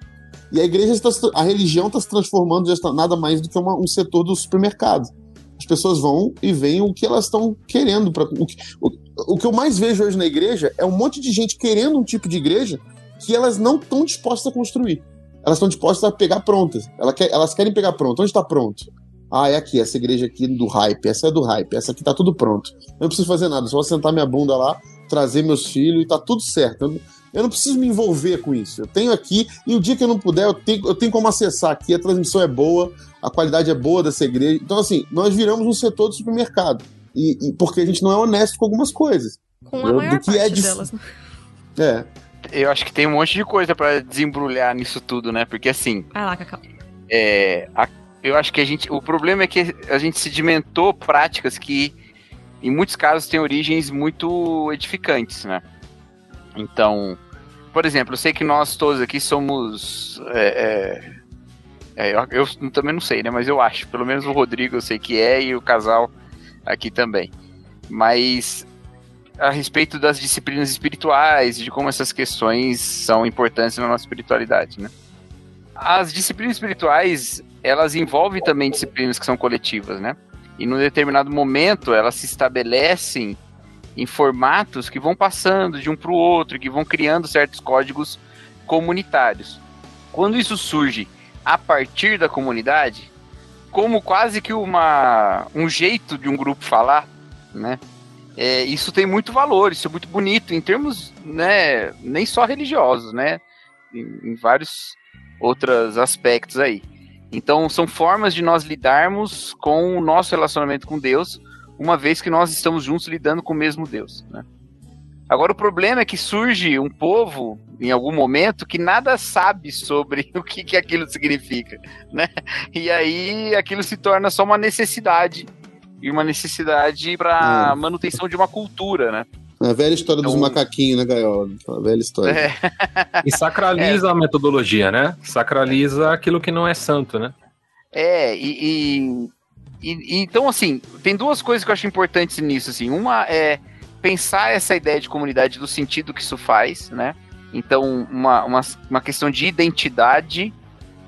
E a igreja, está, a religião está se transformando já está nada mais do que uma, um setor do supermercado. As pessoas vão e veem o que elas estão querendo. Pra, o, que, o, o que eu mais vejo hoje na igreja é um monte de gente querendo um tipo de igreja que elas não estão dispostas a construir. Elas estão dispostas a pegar prontas. Elas, quer, elas querem pegar pronto. Onde está pronto? Ah, é aqui, essa igreja aqui do hype, essa é do hype, essa aqui tá tudo pronto. Eu não preciso fazer nada, só vou sentar minha bunda lá, trazer meus filhos e tá tudo certo. Eu, eu não preciso me envolver com isso. Eu tenho aqui, e o dia que eu não puder, eu tenho, eu tenho como acessar aqui, a transmissão é boa, a qualidade é boa dessa igreja. Então, assim, nós viramos um setor do supermercado. E, e porque a gente não é honesto com algumas coisas. Com a maior do que é parte é de... delas. Né? É. eu acho que tem um monte de coisa para desembrulhar nisso tudo, né? Porque assim. Vai lá, Cacau. É, a, eu acho que a gente. O problema é que a gente sedimentou práticas que, em muitos casos, têm origens muito edificantes, né? Então, por exemplo, eu sei que nós todos aqui somos. É, é, é, eu, eu, também não sei, né? Mas eu acho. Pelo menos o Rodrigo eu sei que é e o casal aqui também. Mas a respeito das disciplinas espirituais, de como essas questões são importantes na nossa espiritualidade, né? As disciplinas espirituais, elas envolvem também disciplinas que são coletivas, né? E num determinado momento, elas se estabelecem em formatos que vão passando de um para o outro, que vão criando certos códigos comunitários. Quando isso surge a partir da comunidade, como quase que uma, um jeito de um grupo falar, né? É, isso tem muito valor, isso é muito bonito em termos, né, nem só religiosos, né, em, em vários outros aspectos aí. Então, são formas de nós lidarmos com o nosso relacionamento com Deus, uma vez que nós estamos juntos lidando com o mesmo Deus, né? Agora, o problema é que surge um povo, em algum momento, que nada sabe sobre (laughs) o que, que aquilo significa, né? E aí aquilo se torna só uma necessidade e uma necessidade para é. manutenção de uma cultura, né? É a velha história então, dos macaquinhos, né, Gaiola? A velha história. É. e sacraliza (laughs) é. a metodologia, né? Sacraliza aquilo que não é santo, né? É, e, e, e, Então, assim, tem duas coisas que eu acho importantes nisso, assim. Uma é pensar essa ideia de comunidade do sentido que isso faz, né? Então, uma, uma, uma questão de identidade,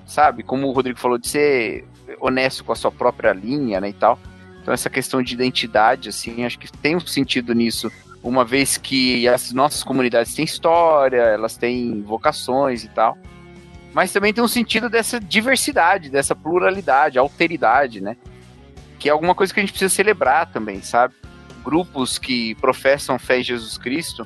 sabe? Como o Rodrigo falou, de ser honesto com a sua própria linha, né, e tal. Então essa questão de identidade, assim, acho que tem um sentido nisso, uma vez que as nossas comunidades têm história, elas têm vocações e tal. Mas também tem um sentido dessa diversidade, dessa pluralidade, alteridade, né? Que é alguma coisa que a gente precisa celebrar também, sabe? Grupos que professam fé em Jesus Cristo,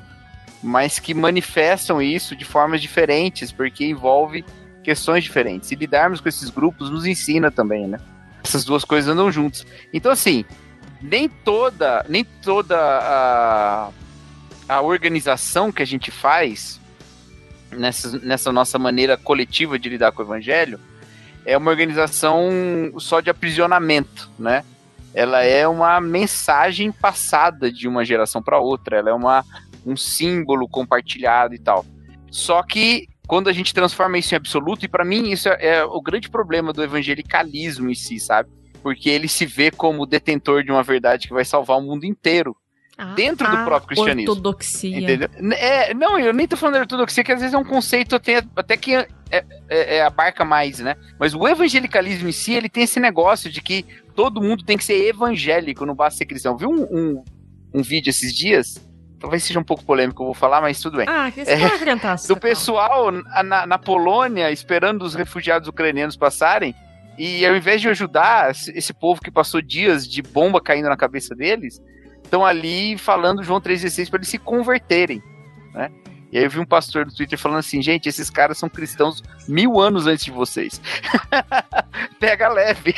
mas que manifestam isso de formas diferentes, porque envolve questões diferentes. E lidarmos com esses grupos nos ensina também, né? Essas duas coisas andam juntas. Então, assim, nem toda, nem toda a, a organização que a gente faz nessa, nessa nossa maneira coletiva de lidar com o evangelho é uma organização só de aprisionamento, né? Ela é uma mensagem passada de uma geração para outra, ela é uma, um símbolo compartilhado e tal. Só que quando a gente transforma isso em absoluto, e para mim isso é, é, o grande problema do evangelicalismo em si, sabe? Porque ele se vê como detentor de uma verdade que vai salvar o mundo inteiro. Ah, dentro do próprio cristianismo. Ortodoxia. Entendeu? É, não, eu nem tô falando de ortodoxia, que às vezes é um conceito até, até que é, é, é, abarca mais, né? Mas o evangelicalismo em si, ele tem esse negócio de que todo mundo tem que ser evangélico, não basta ser cristão. Viu um, um, um vídeo esses dias talvez seja um pouco polêmico eu vou falar, mas tudo bem. Ah, que é, do pessoal na, na, Polônia esperando os refugiados ucranianos passarem. E ao invés de ajudar esse povo que passou dias de bomba caindo na cabeça deles, estão ali falando João 3,16 para eles se converterem. Né? E aí eu vi um pastor no Twitter falando assim, gente, esses caras são cristãos mil anos antes de vocês. (laughs) Pega leve.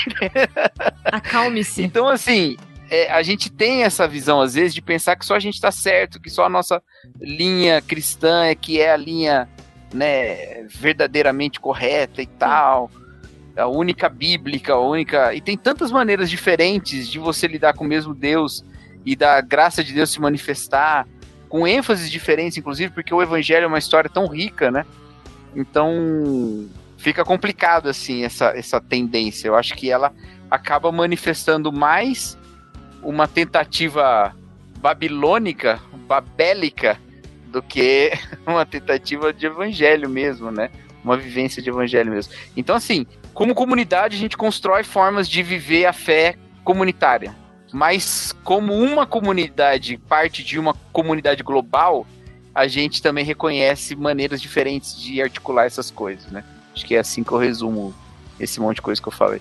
Acalme-se. Então, assim, é, a gente tem essa visão, às vezes, de pensar que só a gente está certo, que só a nossa linha cristã é que é a linha né, verdadeiramente correta e tal, a única bíblica, a única. E tem tantas maneiras diferentes de você lidar com o mesmo Deus e da graça de Deus se manifestar, com ênfases diferentes, inclusive, porque o evangelho é uma história tão rica, né? Então fica complicado assim essa, essa tendência. Eu acho que ela acaba manifestando mais uma tentativa babilônica, babélica, do que (laughs) uma tentativa de evangelho mesmo, né? Uma vivência de evangelho mesmo. Então, assim, como comunidade, a gente constrói formas de viver a fé comunitária. Mas, como uma comunidade, parte de uma comunidade global, a gente também reconhece maneiras diferentes de articular essas coisas, né? Acho que é assim que eu resumo esse monte de coisa que eu falei.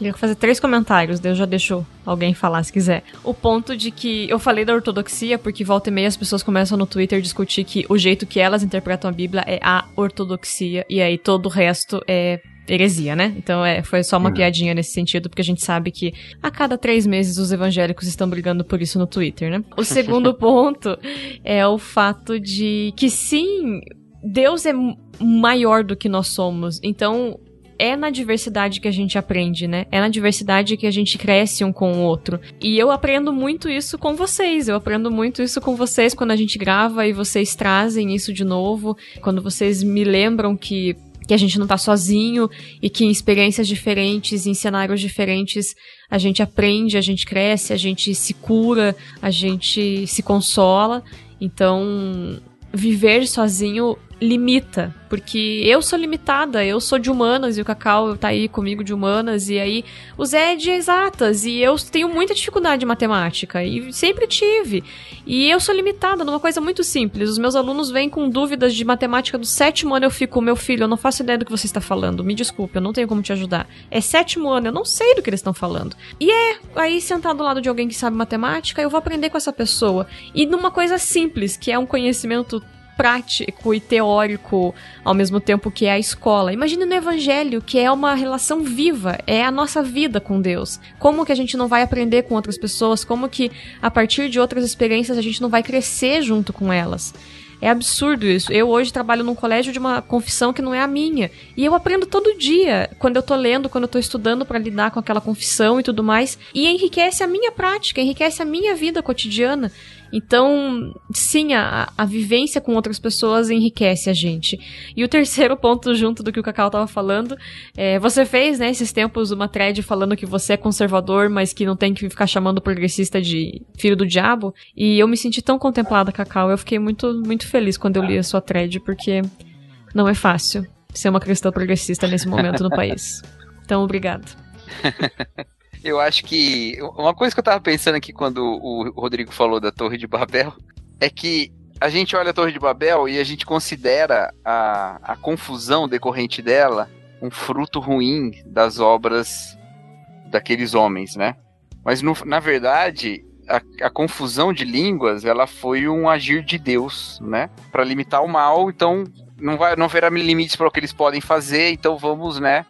Queria fazer três comentários, Deus já deixou alguém falar se quiser. O ponto de que eu falei da ortodoxia, porque volta e meia as pessoas começam no Twitter discutir que o jeito que elas interpretam a Bíblia é a ortodoxia, e aí todo o resto é heresia, né? Então é, foi só uma uhum. piadinha nesse sentido, porque a gente sabe que a cada três meses os evangélicos estão brigando por isso no Twitter, né? O segundo (laughs) ponto é o fato de que sim, Deus é maior do que nós somos. Então, é na diversidade que a gente aprende, né? É na diversidade que a gente cresce um com o outro. E eu aprendo muito isso com vocês. Eu aprendo muito isso com vocês quando a gente grava e vocês trazem isso de novo. Quando vocês me lembram que que a gente não tá sozinho e que em experiências diferentes, em cenários diferentes, a gente aprende, a gente cresce, a gente se cura, a gente se consola. Então, viver sozinho limita, porque eu sou limitada, eu sou de humanas e o Cacau tá aí comigo de humanas e aí o Zé é de exatas e eu tenho muita dificuldade em matemática e sempre tive. E eu sou limitada numa coisa muito simples. Os meus alunos vêm com dúvidas de matemática do sétimo ano, eu fico, meu filho, eu não faço ideia do que você está falando. Me desculpe, eu não tenho como te ajudar. É sétimo ano, eu não sei do que eles estão falando. E é aí sentar do lado de alguém que sabe matemática, eu vou aprender com essa pessoa. E numa coisa simples, que é um conhecimento prático e teórico ao mesmo tempo que é a escola. Imagine no evangelho, que é uma relação viva, é a nossa vida com Deus. Como que a gente não vai aprender com outras pessoas? Como que a partir de outras experiências a gente não vai crescer junto com elas? É absurdo isso. Eu hoje trabalho num colégio de uma confissão que não é a minha. E eu aprendo todo dia, quando eu tô lendo, quando eu tô estudando para lidar com aquela confissão e tudo mais. E enriquece a minha prática, enriquece a minha vida cotidiana. Então, sim, a, a vivência com outras pessoas enriquece a gente. E o terceiro (laughs) ponto, junto do que o Cacau tava falando, é, você fez, né, esses tempos uma thread falando que você é conservador, mas que não tem que ficar chamando o progressista de filho do diabo. E eu me senti tão contemplada, Cacau. Eu fiquei muito, muito feliz quando eu li a sua thread, porque não é fácil ser uma cristã progressista nesse momento no país. (laughs) Então, obrigado. (laughs) Eu acho que. Uma coisa que eu tava pensando aqui quando o Rodrigo falou da Torre de Babel é que a gente olha a Torre de Babel e a gente considera a, a confusão decorrente dela um fruto ruim das obras daqueles homens, né? Mas no, na verdade, a, a, confusão de línguas ela foi um agir de Deus, né? Para limitar o mal, então não vai não haverá limites para o que eles podem fazer, então vamos, né?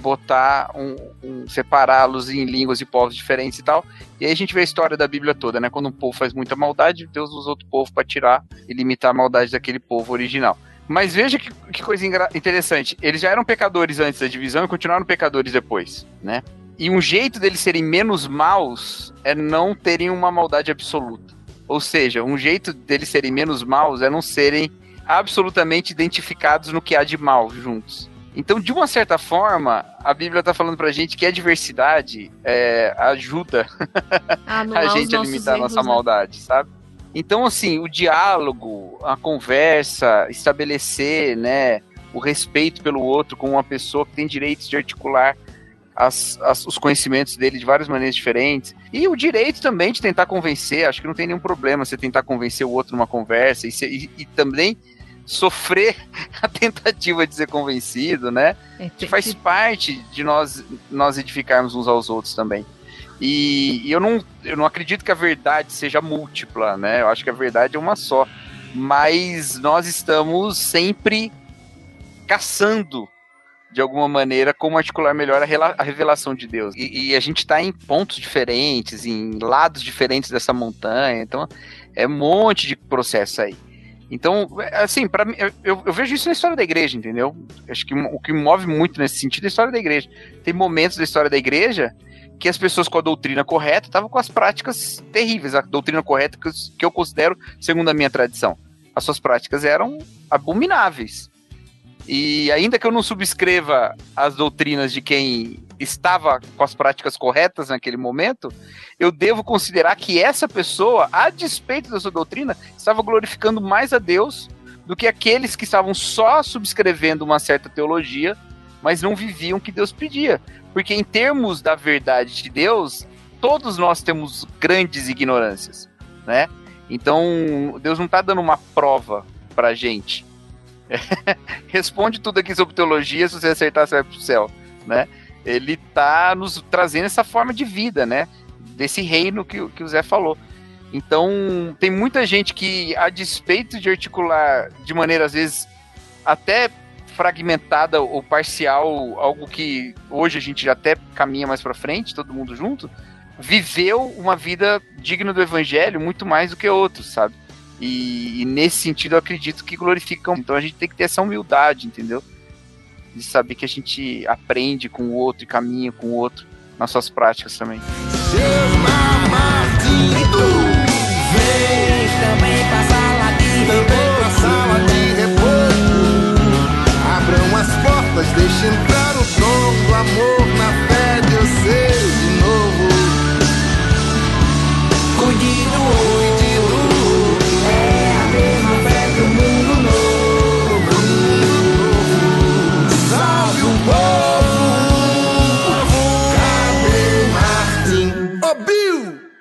Botar um, um separá-los em línguas e povos diferentes e tal. E aí a gente vê a história da Bíblia toda, né? Quando um povo faz muita maldade, Deus usa outro povo para tirar e limitar a maldade daquele povo original. Mas veja que, que coisa interessante. Eles já eram pecadores antes da divisão e continuaram pecadores depois, né? E um jeito deles serem menos maus é não terem uma maldade absoluta. Ou seja, um jeito deles serem menos maus é não serem absolutamente identificados no que há de mal juntos. Então, de uma certa forma, a Bíblia está falando pra gente que a diversidade é, ajuda (laughs) a gente a limitar a nossa né? maldade, sabe? Então, assim, o diálogo, a conversa, estabelecer, né, o respeito pelo outro como uma pessoa que tem direitos de articular as, as, os conhecimentos dele de várias maneiras diferentes. E o direito também de tentar convencer, acho que não tem nenhum problema você tentar convencer o outro numa conversa e, e, e também sofrer (laughs) a tentativa de ser convencido, né? É, que faz parte de nós, nós edificarmos uns aos outros também. E, e, eu, não, eu não acredito que a verdade seja múltipla, né? Eu acho que a verdade é uma só. Mas nós estamos sempre caçando, de alguma maneira, como articular melhor a, a revelação de Deus. E, e a gente está em pontos diferentes, em lados diferentes dessa montanha. Então, é um monte de processo aí. Então, assim, para mim, eu, eu, vejo isso na história da igreja, entendeu? Acho que o que move muito nesse sentido é a história da igreja. Tem momentos da história da igreja que as pessoas com a doutrina correta estavam com as práticas terríveis. A doutrina correta que eu, que eu considero, segundo a minha tradição, as suas práticas eram abomináveis. E ainda que eu não subscreva as doutrinas de quem estava com as práticas corretas naquele momento, eu devo considerar que essa pessoa, a despeito da sua doutrina, estava glorificando mais a Deus do que aqueles que estavam só subscrevendo uma certa teologia, mas não viviam o que Deus pedia. Porque em termos da verdade de Deus, todos nós temos grandes ignorâncias, né? Então, Deus não está dando uma prova pra gente. (laughs) Responde tudo aqui sobre teologia, se você acertar, você vai pro céu, né? Ele tá nos trazendo essa forma de vida, né? Desse reino que, que o Zé falou. Então, tem muita gente que, a despeito de articular de maneira, às vezes, até fragmentada ou parcial, algo que hoje a gente já até caminha mais para frente, todo mundo junto, viveu uma vida digna do evangelho muito mais do que outros, sabe? E, e, nesse sentido eu acredito que glorificam. Então a gente tem que ter essa humildade, entendeu? De saber que a gente aprende com o outro e caminha com o outro nas suas práticas também.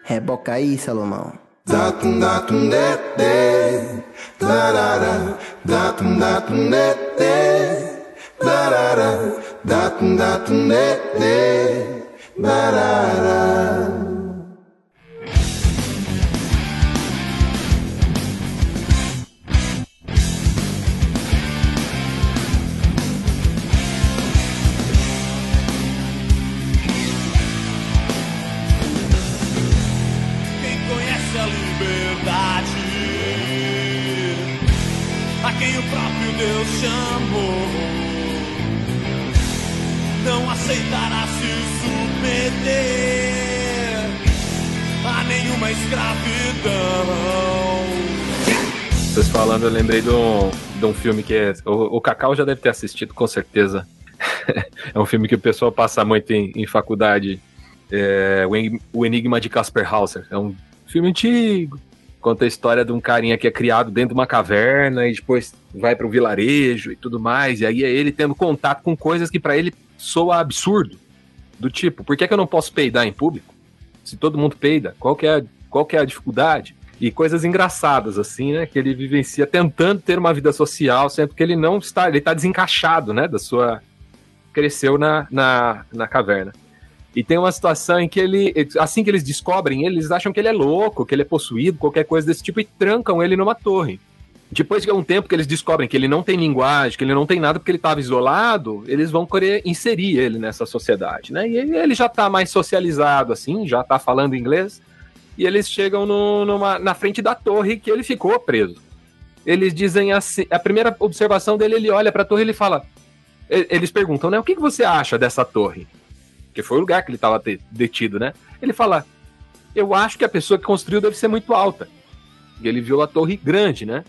Reboca aí, Salomão. Datum datum de de, darara, datum datum de de, darara, datum datum de de, lembrei de um, de um filme que é. O, o Cacau já deve ter assistido, com certeza. (laughs) é um filme que o pessoal passa muito em, em faculdade. É, o Enigma de Casper Hauser. É um filme antigo, conta a história de um carinha que é criado dentro de uma caverna e depois vai para o vilarejo e tudo mais. E aí é ele tendo contato com coisas que para ele soa absurdo. Do tipo, por que, que eu não posso peidar em público? Se todo mundo peida, qual que é, qual que é a dificuldade? E coisas engraçadas, assim, né? Que ele vivencia tentando ter uma vida social, sendo que ele não está, ele está desencaixado, né? Da sua. Cresceu na, na, na caverna. E tem uma situação em que ele, assim que eles descobrem, eles acham que ele é louco, que ele é possuído, qualquer coisa desse tipo, e trancam ele numa torre. Depois de um tempo que eles descobrem que ele não tem linguagem, que ele não tem nada porque ele estava isolado, eles vão querer inserir ele nessa sociedade, né? E ele já está mais socializado, assim, já está falando inglês, e eles chegam no, numa, na frente da torre que ele ficou preso. Eles dizem assim, a primeira observação dele, ele olha para a torre e ele fala, eles perguntam, né, o que, que você acha dessa torre? que foi o lugar que ele estava detido, né? Ele fala: Eu acho que a pessoa que construiu deve ser muito alta. E ele viu a torre grande, né?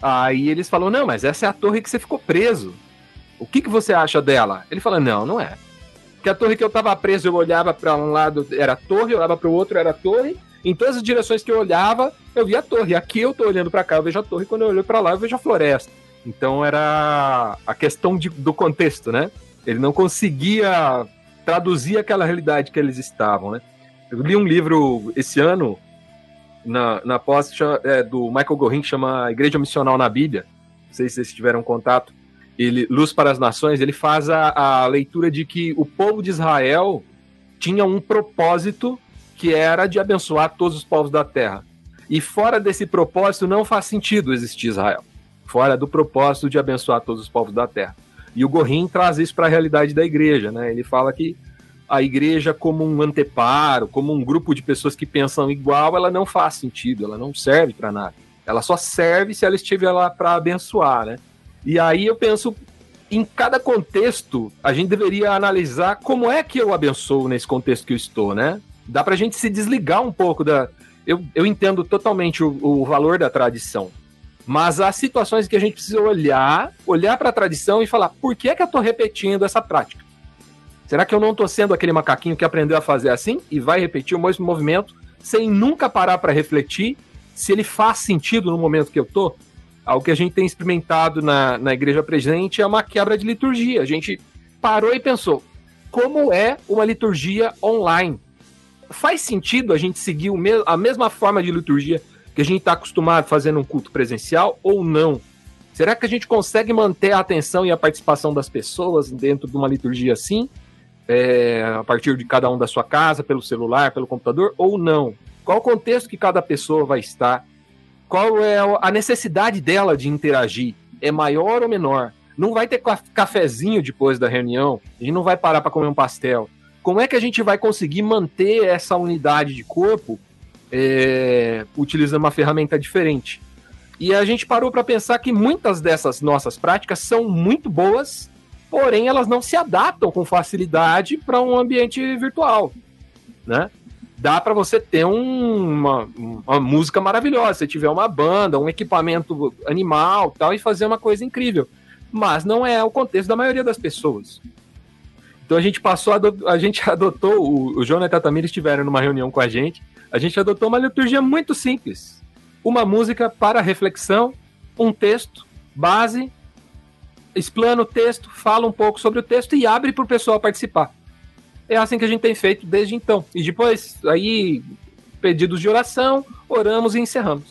Aí eles falam: Não, mas essa é a torre que você ficou preso. O que, que você acha dela? Ele fala: Não, não é. Porque a torre que eu estava preso, eu olhava para um lado, era torre, eu olhava para o outro, era torre. Em todas as direções que eu olhava, eu via a torre. Aqui eu estou olhando para cá, eu vejo a torre. Quando eu olho para lá, eu vejo a floresta. Então era a questão de, do contexto, né? Ele não conseguia traduzir aquela realidade que eles estavam, né? Eu li um livro esse ano, na, na pós é, do Michael Gorin, que chama Igreja Missional na Bíblia. Não sei se vocês tiveram contato. Ele, Luz para as Nações, ele faz a, a leitura de que o povo de Israel tinha um propósito que era de abençoar todos os povos da terra. E fora desse propósito não faz sentido existir Israel. Fora do propósito de abençoar todos os povos da terra. E o Gorin traz isso para a realidade da igreja, né? Ele fala que a igreja como um anteparo, como um grupo de pessoas que pensam igual, ela não faz sentido, ela não serve para nada. Ela só serve se ela estiver lá para abençoar, né? E aí eu penso, em cada contexto, a gente deveria analisar como é que eu abençoo nesse contexto que eu estou, né? Dá para a gente se desligar um pouco da. Eu, eu entendo totalmente o, o valor da tradição. Mas há situações que a gente precisa olhar, olhar para a tradição e falar: por que, é que eu estou repetindo essa prática? Será que eu não estou sendo aquele macaquinho que aprendeu a fazer assim e vai repetir o mesmo movimento sem nunca parar para refletir se ele faz sentido no momento que eu estou? Algo que a gente tem experimentado na, na igreja presente é uma quebra de liturgia. A gente parou e pensou: como é uma liturgia online? Faz sentido a gente seguir a mesma forma de liturgia que a gente está acostumado a fazer num culto presencial ou não? Será que a gente consegue manter a atenção e a participação das pessoas dentro de uma liturgia assim? É, a partir de cada um da sua casa, pelo celular, pelo computador, ou não? Qual o contexto que cada pessoa vai estar? Qual é a necessidade dela de interagir? É maior ou menor? Não vai ter cafezinho depois da reunião? A gente não vai parar para comer um pastel? Como é que a gente vai conseguir manter essa unidade de corpo é, utilizando uma ferramenta diferente. E a gente parou para pensar que muitas dessas nossas práticas são muito boas, porém elas não se adaptam com facilidade para um ambiente virtual, né? Dá para você ter um, uma, uma música maravilhosa, se tiver uma banda, um equipamento animal, tal, e fazer uma coisa incrível. Mas não é o contexto da maioria das pessoas. Então a gente passou, a, a gente (laughs) adotou, o, o Jonathan e a Tamir estiveram numa reunião com a gente, a gente adotou uma liturgia muito simples. Uma música para reflexão, um texto, base, explana o texto, fala um pouco sobre o texto e abre para o pessoal participar. É assim que a gente tem feito desde então. E depois, aí, pedidos de oração, oramos e encerramos.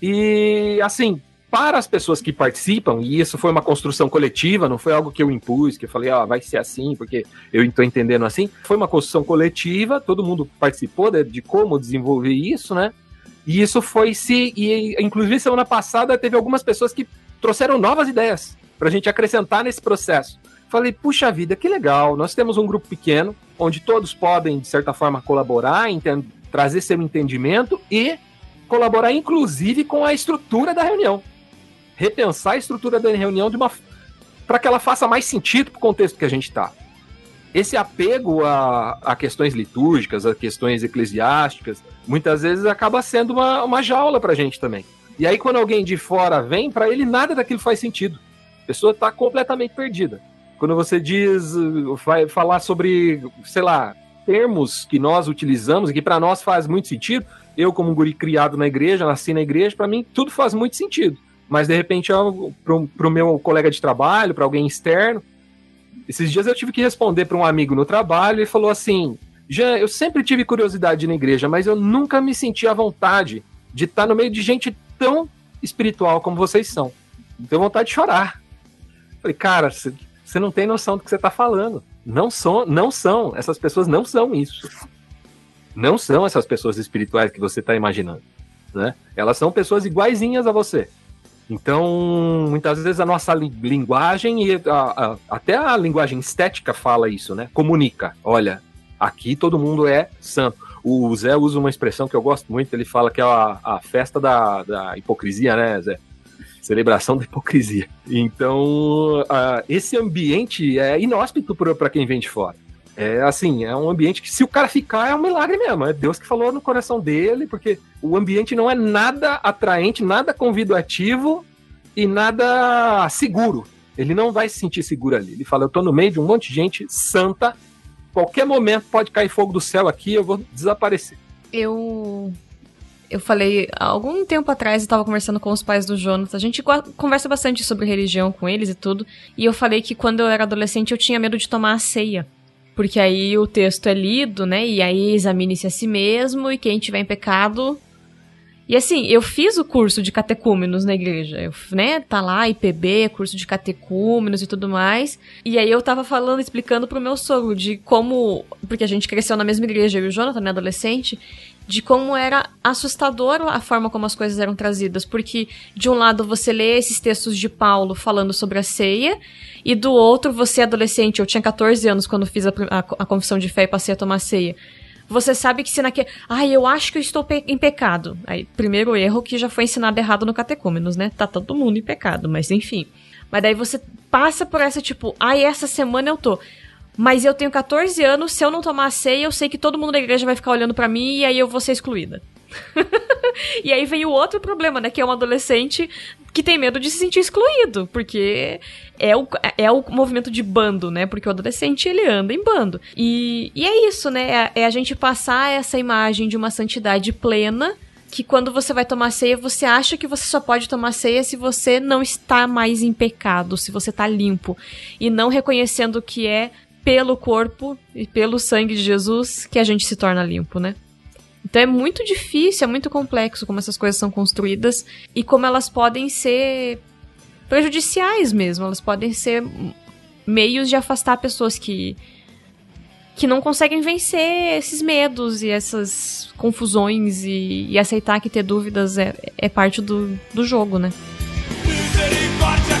E assim, para as pessoas que participam, e isso foi uma construção coletiva, não foi algo que eu impus, que eu falei, ah, vai ser assim, porque eu estou entendendo assim. Foi uma construção coletiva, todo mundo participou de, de, como desenvolver isso, né? E isso foi se. E, inclusive, semana passada teve algumas pessoas que trouxeram novas ideias para a gente acrescentar nesse processo. Falei, puxa vida, que legal, nós temos um grupo pequeno, onde todos podem, de certa forma, colaborar, trazer seu entendimento e colaborar, inclusive, com a estrutura da reunião repensar a estrutura da reunião de uma para que ela faça mais sentido para o contexto que a gente está. Esse apego a, a, questões litúrgicas, a questões eclesiásticas, muitas vezes acaba sendo uma, uma jaula para a gente também. E aí, quando alguém de fora vem, para ele nada daquilo faz sentido. A pessoa está completamente perdida. Quando você diz, vai falar sobre, sei lá, termos que nós utilizamos e que para nós faz muito sentido, eu, como um guri criado na igreja, nasci na igreja, para mim tudo faz muito sentido mas de repente para o meu colega de trabalho, para alguém externo. Esses dias eu tive que responder para um amigo no trabalho e falou assim: Jean, eu sempre tive curiosidade na igreja, mas eu nunca me senti à vontade de estar no meio de gente tão espiritual como vocês são. Tenho vontade de chorar. Falei, cara, você não tem noção do que você está falando. Não são, não são. Essas pessoas não são isso. Não são essas pessoas espirituais que você está imaginando. Né? Elas são pessoas iguaizinhas a você. Então, muitas vezes a nossa linguagem e a, a, até a linguagem estética fala isso, né? Comunica. Olha, aqui todo mundo é santo. O Zé usa uma expressão que eu gosto muito, ele fala que é a, a festa da, da hipocrisia, né, Zé? Celebração da hipocrisia. Então, uh, esse ambiente é inóspito para quem vem de fora. É assim, é um ambiente que se o cara ficar é um milagre mesmo. É Deus que falou no coração dele, porque o ambiente não é nada atraente, nada convidativo e nada seguro. Ele não vai se sentir seguro ali. Ele fala: Eu tô no meio de um monte de gente santa. Qualquer momento pode cair fogo do céu aqui, eu vou desaparecer. Eu eu falei, algum tempo atrás eu tava conversando com os pais do Jonas, a gente conversa bastante sobre religião com eles e tudo, e eu falei que quando eu era adolescente eu tinha medo de tomar a ceia. Porque aí o texto é lido, né? E aí examine-se a si mesmo e quem tiver em pecado. E assim, eu fiz o curso de catecúmenos na igreja, eu, né? Tá lá, IPB, curso de catecúmenos e tudo mais. E aí eu tava falando, explicando pro meu sogro de como. Porque a gente cresceu na mesma igreja, eu e o Jonathan, né, adolescente de como era assustador a forma como as coisas eram trazidas, porque de um lado você lê esses textos de Paulo falando sobre a ceia, e do outro você adolescente, eu tinha 14 anos quando fiz a, a, a confissão de fé e passei a tomar ceia. Você sabe que se naquele. Ai, eu acho que eu estou pe em pecado. Aí, primeiro erro que já foi ensinado errado no catecúmenos, né? Tá todo mundo em pecado, mas enfim. Mas daí você passa por essa, tipo, ai, essa semana eu tô. Mas eu tenho 14 anos, se eu não tomar a ceia, eu sei que todo mundo da igreja vai ficar olhando para mim e aí eu vou ser excluída. (laughs) e aí vem o outro problema, né? Que é um adolescente que tem medo de se sentir excluído, porque é o, é o movimento de bando, né? Porque o adolescente ele anda em bando. E, e é isso, né? É, é a gente passar essa imagem de uma santidade plena que quando você vai tomar ceia, você acha que você só pode tomar ceia se você não está mais em pecado, se você está limpo. E não reconhecendo que é pelo corpo e pelo sangue de Jesus que a gente se torna limpo, né? Então é muito difícil, é muito complexo como essas coisas são construídas e como elas podem ser prejudiciais mesmo, elas podem ser meios de afastar pessoas que que não conseguem vencer esses medos e essas confusões e, e aceitar que ter dúvidas é, é parte do, do jogo, né? Misericórdia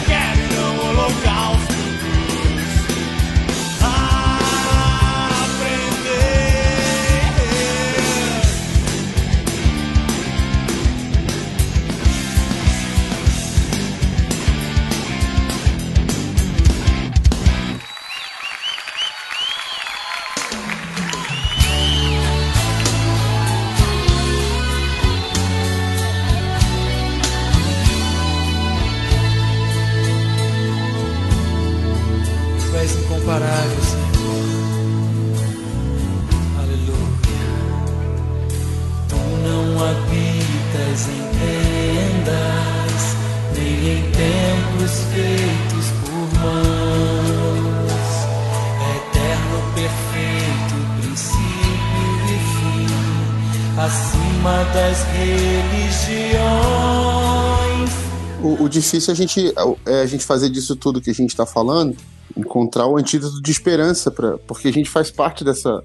difícil a gente, é a gente fazer disso tudo que a gente está falando, encontrar o antídoto de esperança, pra, porque a gente faz parte dessa,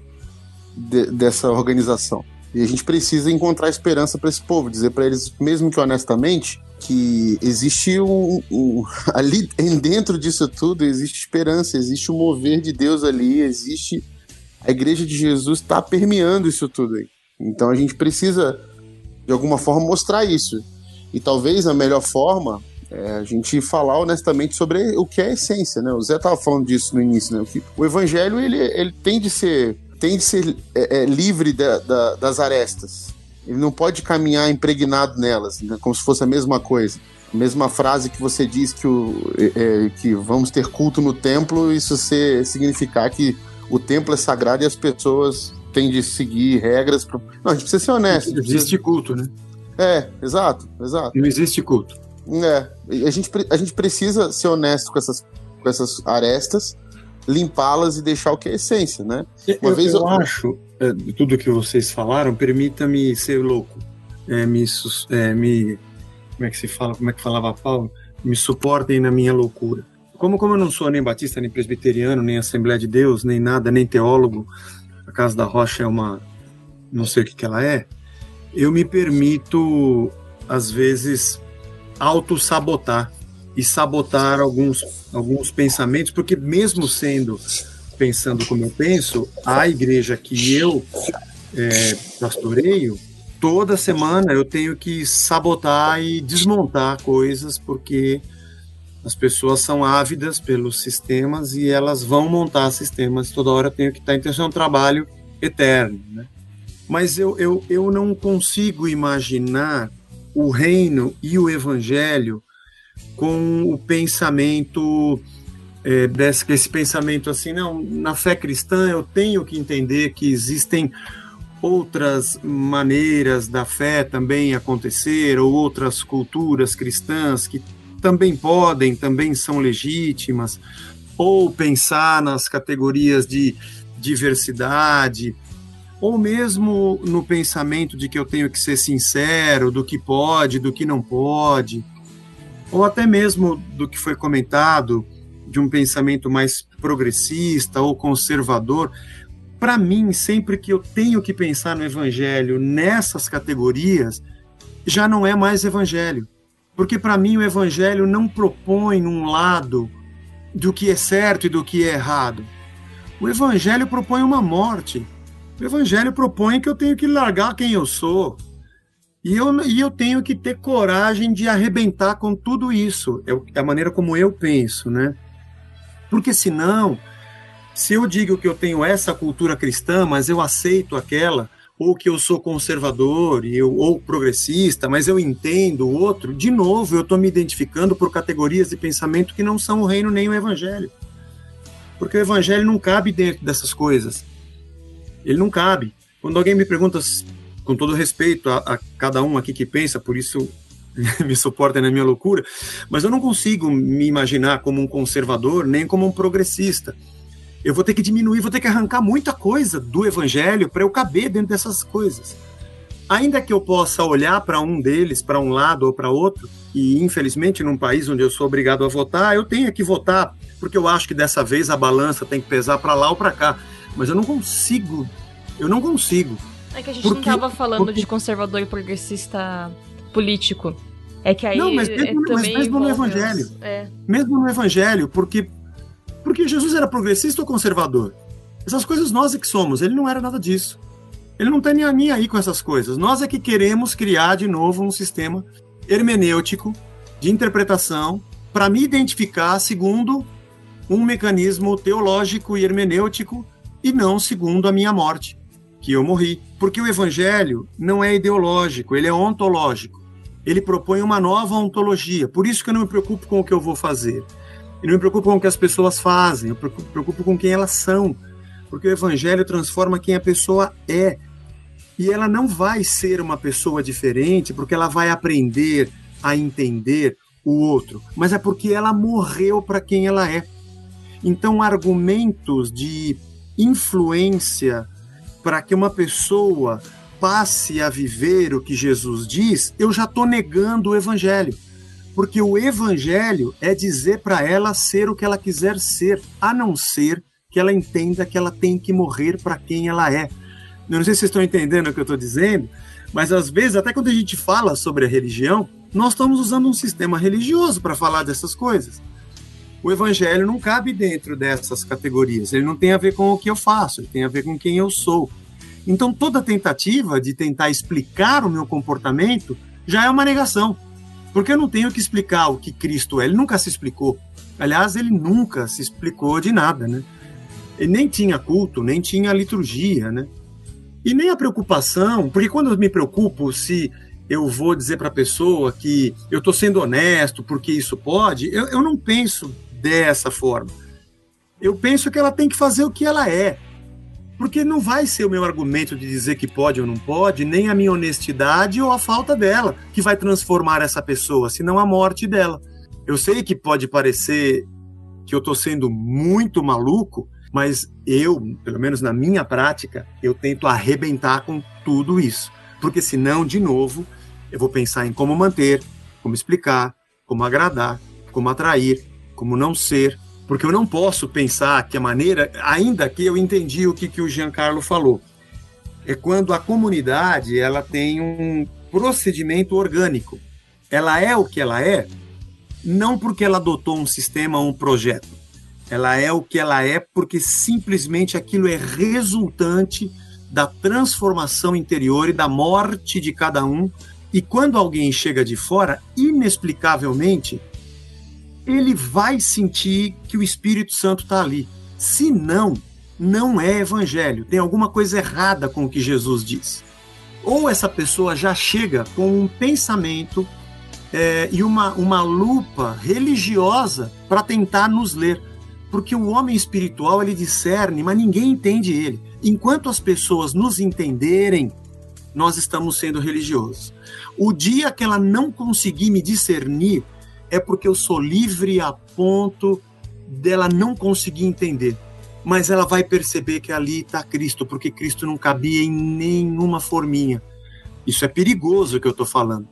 de, dessa organização. E a gente precisa encontrar esperança para esse povo, dizer para eles, mesmo que honestamente, que existe um, um, (laughs) ali dentro disso tudo existe esperança, existe o um mover de Deus ali, existe a igreja de Jesus está permeando isso tudo aí. Então a gente precisa de alguma forma mostrar isso. E talvez a melhor forma é a gente falar honestamente sobre o que é a essência, né? O Zé estava falando disso no início, né? O evangelho ele, ele tem de ser tem de ser é, é, livre da, da, das arestas. Ele não pode caminhar impregnado nelas, né? como se fosse a mesma coisa. A mesma frase que você diz que, o, é, é que vamos ter culto no templo, isso ser, significar que o templo é sagrado e as pessoas têm de seguir regras. Não, a gente precisa ser honesto. Existe precisa... culto, né? É, exato, exato. Não existe culto. É, a gente, a gente precisa ser honesto com essas, com essas arestas, limpá-las e deixar o que é essência, né? Uma eu, vez eu, eu acho, é, tudo que vocês falaram, permita-me ser louco. É, me, é, me, como é que se fala, como é que falava Paulo? Me suportem na minha loucura. Como, como eu não sou nem batista, nem presbiteriano, nem Assembleia de Deus, nem nada, nem teólogo, a Casa da Rocha é uma, não sei o que, que ela é, eu me permito, às vezes, auto-sabotar e sabotar alguns, alguns pensamentos, porque mesmo sendo pensando como eu penso, a igreja que eu é, pastoreio, toda semana eu tenho que sabotar e desmontar coisas, porque as pessoas são ávidas pelos sistemas e elas vão montar sistemas. Toda hora tenho que estar. É um trabalho eterno. Né? Mas eu, eu, eu não consigo imaginar o reino e o evangelho com o pensamento é, desse esse pensamento assim, não, na fé cristã eu tenho que entender que existem outras maneiras da fé também acontecer, ou outras culturas cristãs que também podem, também são legítimas, ou pensar nas categorias de diversidade, ou mesmo no pensamento de que eu tenho que ser sincero do que pode, do que não pode, ou até mesmo do que foi comentado de um pensamento mais progressista ou conservador, para mim, sempre que eu tenho que pensar no evangelho nessas categorias, já não é mais evangelho. Porque para mim o evangelho não propõe um lado do que é certo e do que é errado. O evangelho propõe uma morte. O evangelho propõe que eu tenho que largar quem eu sou. E eu, e eu tenho que ter coragem de arrebentar com tudo isso. É a maneira como eu penso, né? Porque senão, se eu digo que eu tenho essa cultura cristã, mas eu aceito aquela, ou que eu sou conservador eu, ou progressista, mas eu entendo o outro, de novo eu estou me identificando por categorias de pensamento que não são o reino nem o evangelho. Porque o evangelho não cabe dentro dessas coisas. Ele não cabe. Quando alguém me pergunta, com todo respeito a, a cada um aqui que pensa, por isso (laughs) me suportem na minha loucura, mas eu não consigo me imaginar como um conservador nem como um progressista. Eu vou ter que diminuir, vou ter que arrancar muita coisa do evangelho para eu caber dentro dessas coisas. Ainda que eu possa olhar para um deles, para um lado ou para outro, e infelizmente num país onde eu sou obrigado a votar, eu tenho que votar, porque eu acho que dessa vez a balança tem que pesar para lá ou para cá. Mas eu não consigo, eu não consigo. É que a gente porque, não estava falando porque... de conservador e progressista político. É que aí não, mas mesmo, é, mas mesmo no Evangelho. É. Mesmo no Evangelho, porque, porque Jesus era progressista ou conservador? Essas coisas nós é que somos, ele não era nada disso. Ele não tem nem a minha aí com essas coisas. Nós é que queremos criar de novo um sistema hermenêutico de interpretação para me identificar segundo um mecanismo teológico e hermenêutico e não segundo a minha morte, que eu morri. Porque o evangelho não é ideológico, ele é ontológico. Ele propõe uma nova ontologia. Por isso que eu não me preocupo com o que eu vou fazer. E não me preocupo com o que as pessoas fazem, eu me preocupo com quem elas são. Porque o evangelho transforma quem a pessoa é. E ela não vai ser uma pessoa diferente porque ela vai aprender a entender o outro, mas é porque ela morreu para quem ela é. Então, argumentos de influência para que uma pessoa passe a viver o que Jesus diz, eu já estou negando o evangelho. Porque o evangelho é dizer para ela ser o que ela quiser ser, a não ser que ela entenda que ela tem que morrer para quem ela é. Eu não sei se vocês estão entendendo o que eu estou dizendo, mas às vezes, até quando a gente fala sobre a religião, nós estamos usando um sistema religioso para falar dessas coisas. O evangelho não cabe dentro dessas categorias, ele não tem a ver com o que eu faço, ele tem a ver com quem eu sou. Então, toda tentativa de tentar explicar o meu comportamento já é uma negação. Porque eu não tenho que explicar o que Cristo é, ele nunca se explicou. Aliás, ele nunca se explicou de nada, né? Ele nem tinha culto, nem tinha liturgia, né? E nem a preocupação, porque quando eu me preocupo se eu vou dizer para a pessoa que eu estou sendo honesto porque isso pode, eu, eu não penso dessa forma. Eu penso que ela tem que fazer o que ela é. Porque não vai ser o meu argumento de dizer que pode ou não pode, nem a minha honestidade ou a falta dela que vai transformar essa pessoa, senão a morte dela. Eu sei que pode parecer que eu estou sendo muito maluco, mas eu, pelo menos na minha prática, eu tento arrebentar com tudo isso. Porque senão, de novo, eu vou pensar em como manter, como explicar, como agradar, como atrair, como não ser, porque eu não posso pensar que a maneira, ainda que eu entendi o que, que o Giancarlo falou, é quando a comunidade ela tem um procedimento orgânico. Ela é o que ela é, não porque ela adotou um sistema ou um projeto. Ela é o que ela é porque simplesmente aquilo é resultante da transformação interior e da morte de cada um. E quando alguém chega de fora, inexplicavelmente, ele vai sentir que o Espírito Santo está ali. Se não, não é evangelho. Tem alguma coisa errada com o que Jesus diz. Ou essa pessoa já chega com um pensamento é, e uma, uma lupa religiosa para tentar nos ler. Porque o homem espiritual ele discerne, mas ninguém entende ele. Enquanto as pessoas nos entenderem, nós estamos sendo religiosos. O dia que ela não conseguir me discernir, é porque eu sou livre a ponto dela não conseguir entender. Mas ela vai perceber que ali está Cristo, porque Cristo não cabia em nenhuma forminha. Isso é perigoso que eu estou falando.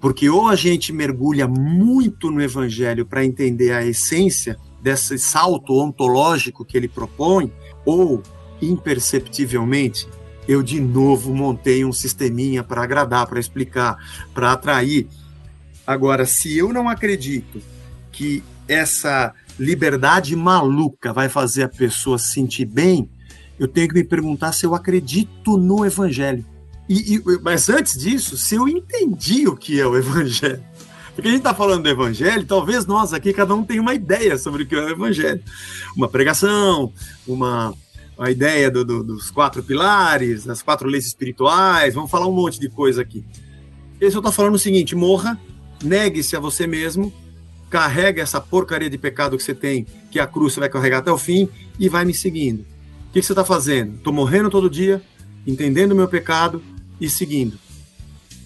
Porque ou a gente mergulha muito no Evangelho para entender a essência desse salto ontológico que ele propõe, ou imperceptivelmente eu de novo montei um sisteminha para agradar, para explicar, para atrair, Agora, se eu não acredito que essa liberdade maluca vai fazer a pessoa se sentir bem, eu tenho que me perguntar se eu acredito no evangelho. E, e, mas antes disso, se eu entendi o que é o evangelho. Porque a gente está falando do evangelho, talvez nós aqui, cada um tenha uma ideia sobre o que é o evangelho. Uma pregação, uma, uma ideia do, do, dos quatro pilares, das quatro leis espirituais, vamos falar um monte de coisa aqui. Esse eu estou falando o seguinte: morra, negue-se a você mesmo, carrega essa porcaria de pecado que você tem, que a cruz você vai carregar até o fim, e vai me seguindo. O que você está fazendo? Estou morrendo todo dia, entendendo o meu pecado e seguindo.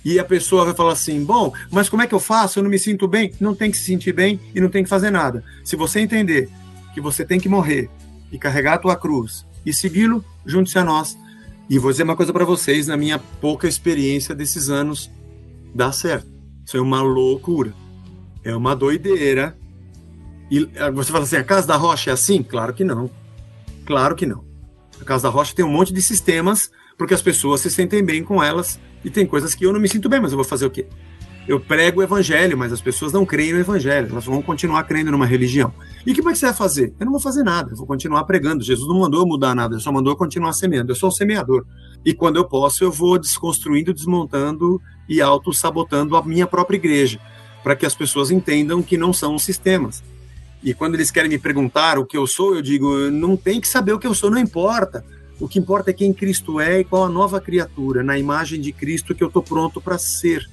E a pessoa vai falar assim: bom, mas como é que eu faço? Eu não me sinto bem. Não tem que se sentir bem e não tem que fazer nada. Se você entender que você tem que morrer e carregar a tua cruz e segui-lo, junte-se a nós. E vou dizer uma coisa para vocês, na minha pouca experiência desses anos, dá certo. Isso é uma loucura. É uma doideira. E ah, você fala assim, a Casa da Rocha é assim? Claro que não. Claro que não. A Casa da Rocha tem um monte de sistemas porque as pessoas se sentem bem com elas e tem coisas que eu não me sinto bem, mas eu vou fazer o quê? Eu prego o evangelho, mas as pessoas não creem no evangelho, elas vão continuar crendo numa religião. E o que, que você vai fazer? Eu não vou fazer nada, eu vou continuar pregando. Jesus não mandou eu mudar nada, ele só mandou eu continuar semeando. Eu sou um semeador. E quando eu posso, eu vou desconstruindo, desmontando e auto-sabotando a minha própria igreja, para que as pessoas entendam que não são sistemas. E quando eles querem me perguntar o que eu sou, eu digo: não tem que saber o que eu sou, não importa. O que importa é quem Cristo é e qual a nova criatura, na imagem de Cristo que eu estou pronto para ser.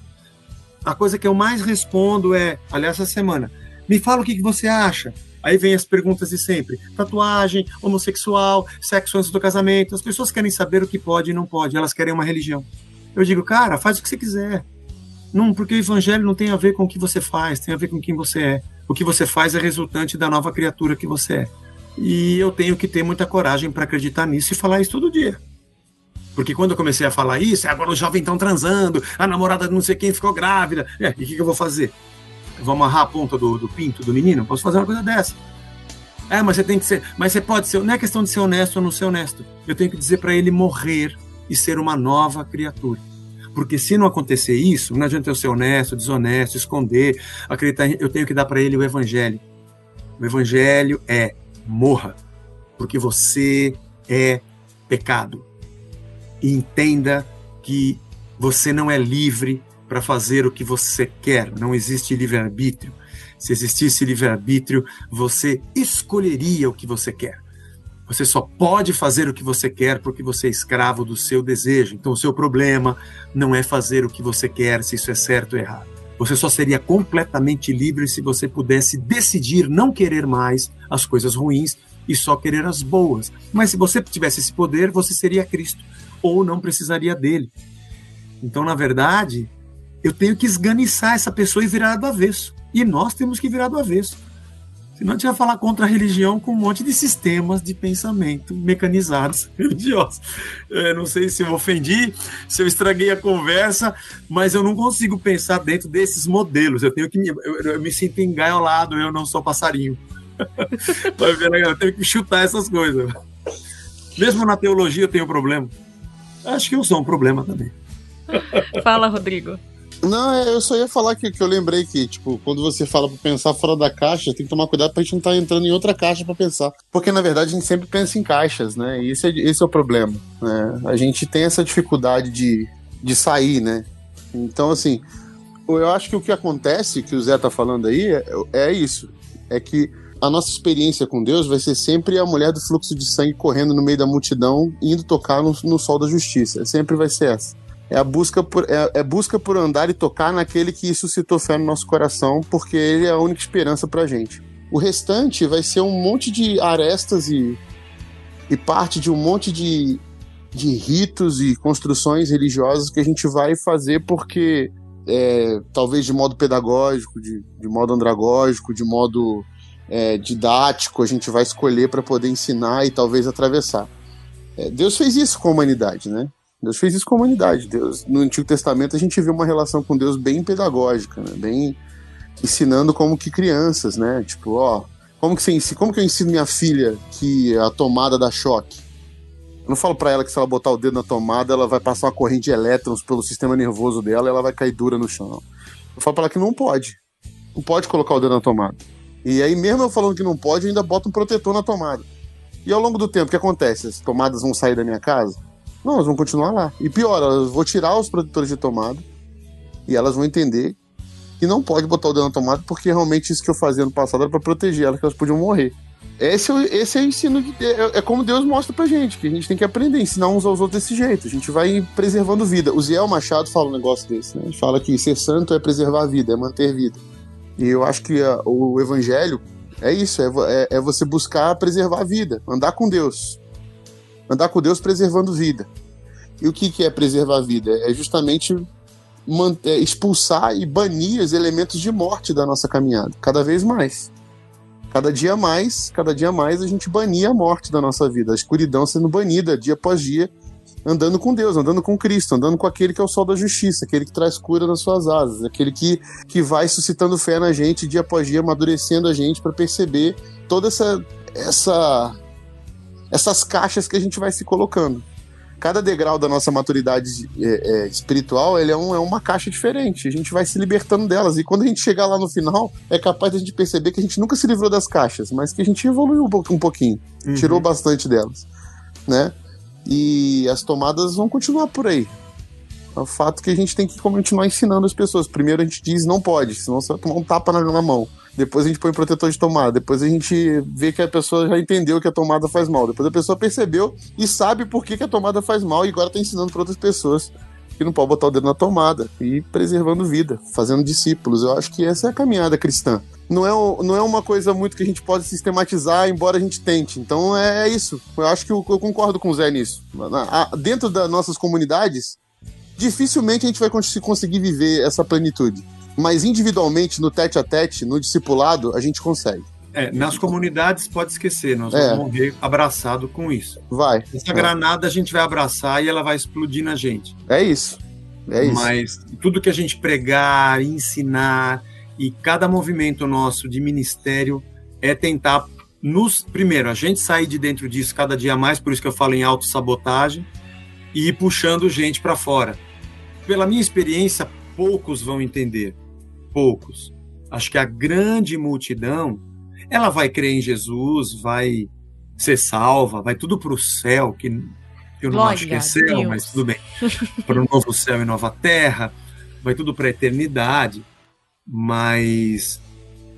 A coisa que eu mais respondo é: aliás, essa semana, Me fala o que, que você acha. Aí vem as perguntas de sempre: tatuagem, homossexual, sexo antes do casamento. As pessoas querem saber o que pode e não pode, elas querem uma religião. Eu digo, cara, faz o que você quiser. Não, porque o evangelho não tem a ver com o que você faz, tem a ver com quem você é. O que você faz é resultante da nova criatura que você é. E eu tenho que ter muita coragem para acreditar nisso e falar isso todo dia. Porque quando eu comecei a falar isso, agora os jovens estão transando, a namorada não sei quem ficou grávida. É, e o que, que, eu vou fazer? Vou amarrar a ponta do, do pinto do menino? posso fazer uma coisa dessa. É, mas você tem que ser. Mas você pode ser. Não é questão de ser honesto ou não ser honesto. Eu tenho que dizer para ele morrer e ser uma nova criatura. Porque se não acontecer isso, não adianta eu ser honesto, desonesto, esconder, acreditar. Eu tenho que dar para ele o evangelho. O evangelho é morra, porque você é pecado. E entenda que você não é livre para fazer o que você quer. Não existe livre-arbítrio. Se existisse livre-arbítrio, você escolheria o que você quer. Você só pode fazer o que você quer porque você é escravo do seu desejo. Então, o seu problema não é fazer o que você quer, se isso é certo ou errado. Você só seria completamente livre se você pudesse decidir não querer mais as coisas ruins e só querer as boas. Mas se você tivesse esse poder, você seria Cristo ou não precisaria dele. Então, na verdade, eu tenho que esganiçar essa pessoa e virar do avesso. E nós temos que virar do avesso. Senão a gente vai falar contra a religião com um monte de sistemas de pensamento mecanizados (laughs) religiosos. É, não sei se eu ofendi, se eu estraguei a conversa, mas eu não consigo pensar dentro desses modelos. Eu tenho que me, eu, eu me sinto engaiolado, eu não sou passarinho. (laughs) Né, eu tenho que chutar essas coisas. Mesmo na teologia eu tenho problema. Acho que eu sou um problema também. Fala, Rodrigo. Não, é, eu só ia falar que, que eu lembrei que, tipo, quando você fala pra pensar fora da caixa, tem que tomar cuidado pra gente não estar tá entrando em outra caixa pra pensar. Porque, na verdade, a gente sempre pensa em caixas, né? E esse é, esse é o problema, né? A gente tem essa dificuldade de, de sair, né? Então, assim, eu acho que o que acontece, que o Zé tá falando aí, é, é isso. É que a nossa experiência com Deus vai ser sempre a mulher do fluxo de sangue correndo no meio da multidão, indo tocar no, no sol da justiça. Sempre vai ser essa é a busca por, é, é, busca por andar e tocar naquele que suscitou fé no nosso coração, porque ele é a única esperança pra gente. O restante vai ser um monte de arestas e, e parte de um monte de, de ritos e construções religiosas que a gente vai fazer porque, é, talvez de modo pedagógico, de, de modo andragógico, de modo é, didático, a gente vai escolher para poder ensinar e talvez atravessar. É, Deus fez isso com a humanidade, né? Deus fez isso com a humanidade. Deus, no Antigo Testamento a gente vê uma relação com Deus bem pedagógica, né? bem ensinando como que crianças, né? Tipo, ó, como que, você, como que eu ensino minha filha que a tomada dá choque? Eu não falo para ela que se ela botar o dedo na tomada, ela vai passar uma corrente de elétrons pelo sistema nervoso dela e ela vai cair dura no chão. Eu falo para ela que não pode. Não pode colocar o dedo na tomada. E aí, mesmo eu falando que não pode, eu ainda boto um protetor na tomada. E ao longo do tempo, o que acontece? As tomadas vão sair da minha casa? Não, elas vão continuar lá. E pior, elas vão tirar os protetores de tomada e elas vão entender que não pode botar o dedo na tomada porque realmente isso que eu fazia no passado era para proteger elas, que elas podiam morrer. Esse é, esse é o ensino, de, é, é, como Deus mostra pra gente, que a gente tem que aprender, ensinar uns aos outros desse jeito. A gente vai preservando vida. O Ziel Machado fala um negócio desse, né? Fala que ser santo é preservar a vida, é manter vida. E eu acho que a, o evangelho é isso, é, é, é você buscar preservar a vida, andar com Deus, andar com Deus preservando vida. E o que, que é preservar a vida? É justamente manter, expulsar e banir os elementos de morte da nossa caminhada, cada vez mais. Cada dia mais, cada dia mais a gente bania a morte da nossa vida, a escuridão sendo banida dia após dia, andando com Deus, andando com Cristo, andando com aquele que é o sol da justiça, aquele que traz cura nas suas asas, aquele que, que vai suscitando fé na gente dia após dia, amadurecendo a gente para perceber toda essa essa essas caixas que a gente vai se colocando. Cada degrau da nossa maturidade é, é, espiritual ele é, um, é uma caixa diferente. A gente vai se libertando delas. E quando a gente chegar lá no final, é capaz de a gente perceber que a gente nunca se livrou das caixas, mas que a gente evoluiu um pouquinho, uhum. tirou bastante delas. Né? E as tomadas vão continuar por aí. É o fato que a gente tem que continuar ensinando as pessoas. Primeiro a gente diz não pode, senão você vai tomar um tapa na, na mão. Depois a gente põe protetor de tomada. Depois a gente vê que a pessoa já entendeu que a tomada faz mal. Depois a pessoa percebeu e sabe por que, que a tomada faz mal e agora está ensinando para outras pessoas e não pode botar o dedo na tomada e preservando vida, fazendo discípulos. Eu acho que essa é a caminhada cristã. Não é, não é uma coisa muito que a gente pode sistematizar, embora a gente tente. Então é, é isso. Eu acho que eu, eu concordo com o Zé nisso. Dentro das nossas comunidades, dificilmente a gente vai conseguir viver essa plenitude. Mas individualmente, no tete a tete, no discipulado, a gente consegue. É, nas comunidades pode esquecer, nós é. vamos morrer abraçado com isso. Vai. Essa é. granada a gente vai abraçar e ela vai explodir na gente. É isso. É isso. Mas tudo que a gente pregar, ensinar e cada movimento nosso de ministério é tentar nos primeiro a gente sair de dentro disso cada dia mais, por isso que eu falo em autossabotagem e ir puxando gente para fora. Pela minha experiência, poucos vão entender. Poucos. Acho que a grande multidão ela vai crer em Jesus, vai ser salva, vai tudo para o céu, que eu não Glória acho que é céu, Deus. mas tudo bem. (laughs) para o novo céu e nova terra, vai tudo para a eternidade, mas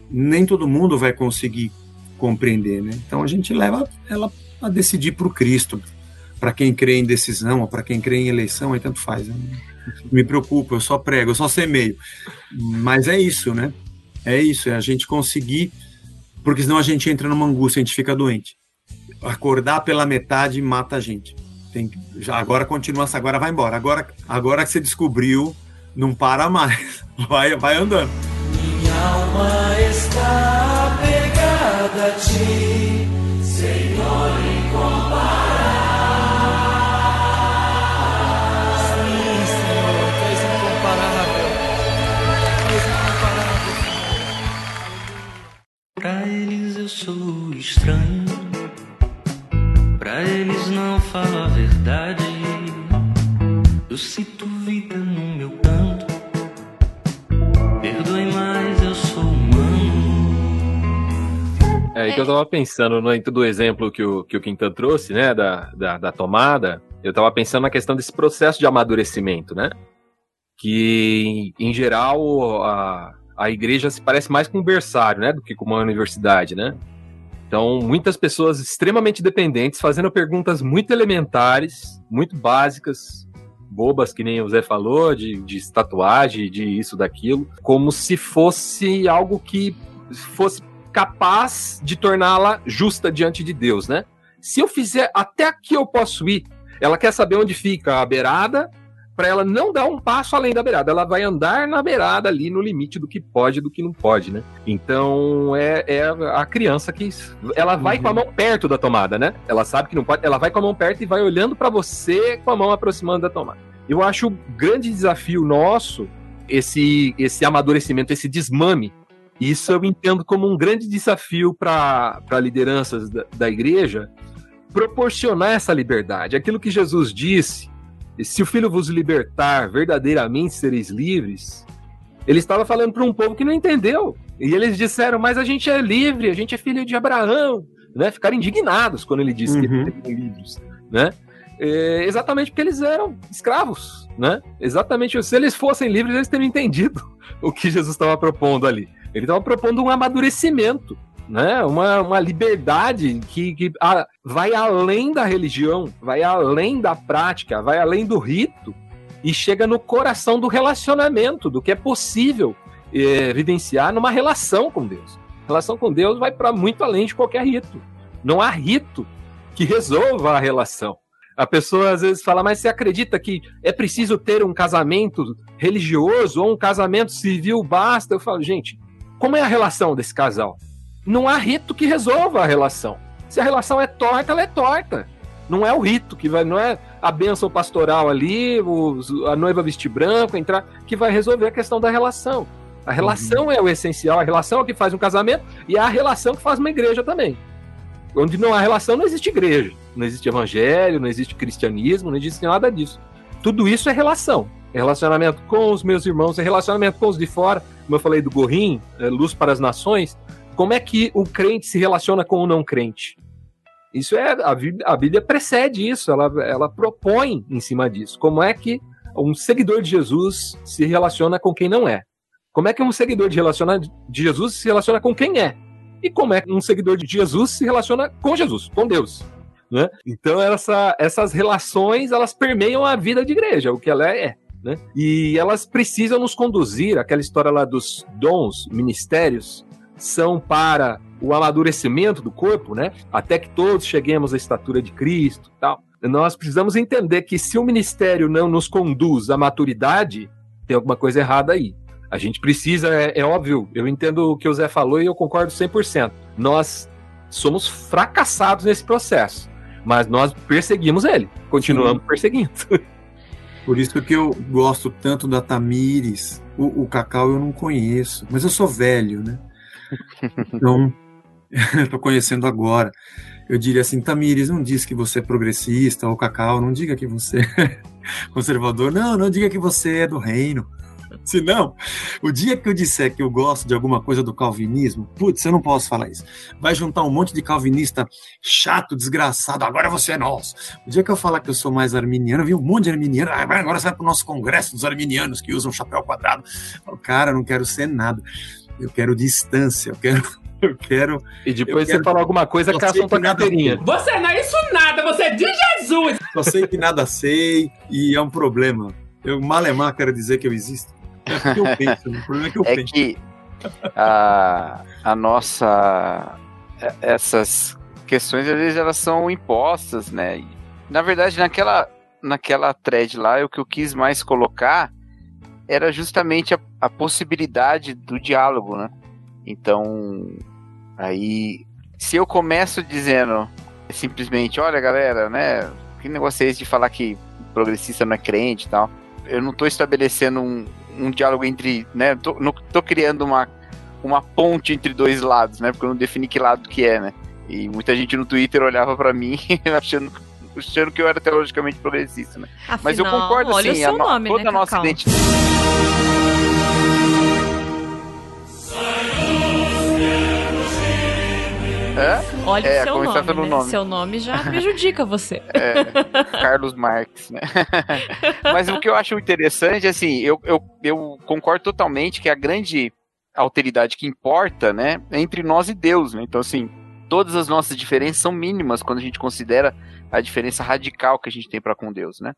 nem todo mundo vai conseguir compreender, né? Então a gente leva ela a decidir para o Cristo, para quem crê em decisão ou para quem crê em eleição, aí tanto faz. Né? Me preocupa, eu só prego, eu só semeio. Mas é isso, né? É isso, é a gente conseguir porque senão a gente entra numa angústia, a gente fica doente. Acordar pela metade mata a gente. Tem já, agora continua, agora vai embora. Agora, agora que você descobriu, não para mais. (laughs) Vai, vai andando. Minha alma está pegada a ti, Senhor incomparável. Eu tava pensando no, do exemplo que o, que o Quintan trouxe, né, da, da, da tomada, eu tava pensando na questão desse processo de amadurecimento, né? Que, em geral, a, a igreja se parece mais com um berçário, né, do que com uma universidade, né? Então, muitas pessoas extremamente dependentes, fazendo perguntas muito elementares, muito básicas, bobas, que nem o Zé falou, de, de tatuagem, de isso, daquilo, como se fosse algo que fosse capaz de torná-la justa diante de Deus, né? Se eu fizer até aqui eu posso ir, ela quer saber onde fica a beirada para ela não dar um passo além da beirada. Ela vai andar na beirada ali no limite do que pode e do que não pode, né? Então é, é a criança que ela vai uhum. com a mão perto da tomada, né? Ela sabe que não pode, ela vai com a mão perto e vai olhando para você com a mão aproximando da tomada. Eu acho o grande desafio nosso esse esse amadurecimento, esse desmame. Isso eu entendo como um grande desafio para lideranças da, da igreja proporcionar essa liberdade. Aquilo que Jesus disse se o filho vos libertar, verdadeiramente sereis livres. Ele estava falando para um povo que não entendeu. E eles disseram, mas a gente é livre, a gente é filho de Abraão. Né? Ficaram indignados quando ele disse uhum. que eles eram livres. Né? É, exatamente porque eles eram escravos. Né? Exatamente. Se eles fossem livres, eles teriam entendido (laughs) o que Jesus estava propondo ali. Ele estava propondo um amadurecimento né? Uma, uma liberdade que, que a, vai além da religião, vai além da prática, vai além do rito e chega no coração do relacionamento, do que é possível é, evidenciar numa relação com Deus. A relação com Deus vai para muito além de qualquer rito. Não há rito que resolva a relação. A pessoa às vezes fala, mas você acredita que é preciso ter um casamento religioso ou um casamento civil basta? Eu falo, gente, como é a relação desse casal? não há rito que resolva a relação. Se a relação é torta, ela é torta. Não é o rito que vai, não é a bênção pastoral ali, a noiva vestir branco, entrar, que vai resolver a questão da relação. A relação uhum. é o essencial, a relação é o que faz um casamento e é a relação que faz uma igreja também. Onde não há relação, não existe igreja, não existe evangelho, não existe cristianismo, não existe nada disso. Tudo isso é relação. É relacionamento com os meus irmãos, é relacionamento com os de fora. Como eu falei do Gorrim, é luz para as nações, como é que o crente se relaciona com o não crente? Isso é a Bíblia, a Bíblia precede isso, ela, ela propõe em cima disso. Como é que um seguidor de Jesus se relaciona com quem não é? Como é que um seguidor de, de Jesus se relaciona com quem é? E como é que um seguidor de Jesus se relaciona com Jesus, com Deus? Né? Então essa, essas relações elas permeiam a vida de igreja, o que ela é. Né? E elas precisam nos conduzir, aquela história lá dos dons, ministérios, são para o amadurecimento do corpo, né? Até que todos cheguemos à estatura de Cristo, tal. Nós precisamos entender que se o ministério não nos conduz à maturidade, tem alguma coisa errada aí. A gente precisa, é, é óbvio, eu entendo o que o Zé falou e eu concordo 100%. Nós somos fracassados nesse processo, mas nós perseguimos ele, continuamos Sim. perseguindo. (laughs) Por isso que eu gosto tanto da Tamires. O, o Cacau eu não conheço, mas eu sou velho, né? Então, (laughs) estou conhecendo agora. Eu diria assim, Tamires, não diz que você é progressista, ou Cacau, não diga que você (laughs) é conservador. Não, não diga que você é do reino. (laughs) Se não, o dia que eu disser que eu gosto de alguma coisa do calvinismo, putz, eu não posso falar isso. Vai juntar um monte de calvinista chato, desgraçado, agora você é nosso. O dia que eu falar que eu sou mais arminiano, eu vi um monte de arminiano, ah, agora você vai para o nosso congresso dos arminianos que usam chapéu quadrado. Eu, cara, eu não quero ser nada. Eu quero distância, eu quero (laughs) eu quero. E depois você falar alguma coisa, caçam tua carteirinha. Você não é isso nada, você é de Jesus! Só sei que nada sei e é um problema. Eu malemar quero dizer que eu existo. É que eu penso, o problema é que eu é penso. Que a, a nossa. É, essas questões, às vezes, elas são impostas, né? Na verdade, naquela, naquela thread lá, o que eu quis mais colocar era justamente a, a possibilidade do diálogo, né? Então, aí, se eu começo dizendo simplesmente, olha galera, né, que negócio é esse de falar que progressista não é crente e tal, eu não estou estabelecendo um, um diálogo entre, né? Tô, não tô criando uma, uma ponte entre dois lados, né? Porque eu não defini que lado que é, né? E muita gente no Twitter olhava para mim (laughs) achando, achando que eu era teologicamente progressista, né? Afinal, Mas eu concordo assim, o seu a, nome, toda né, a nossa Cacau? identidade. Hã? Olha É, o seu nome, pelo né? nome. Seu nome já prejudica você. (laughs) É, Carlos Marx, né? (laughs) Mas o que eu acho interessante, assim, eu, eu, eu concordo totalmente que a grande alteridade que importa, né, é entre nós e Deus, né? Então, assim, todas as nossas diferenças são mínimas quando a gente considera a diferença radical que a gente tem para com Deus, né?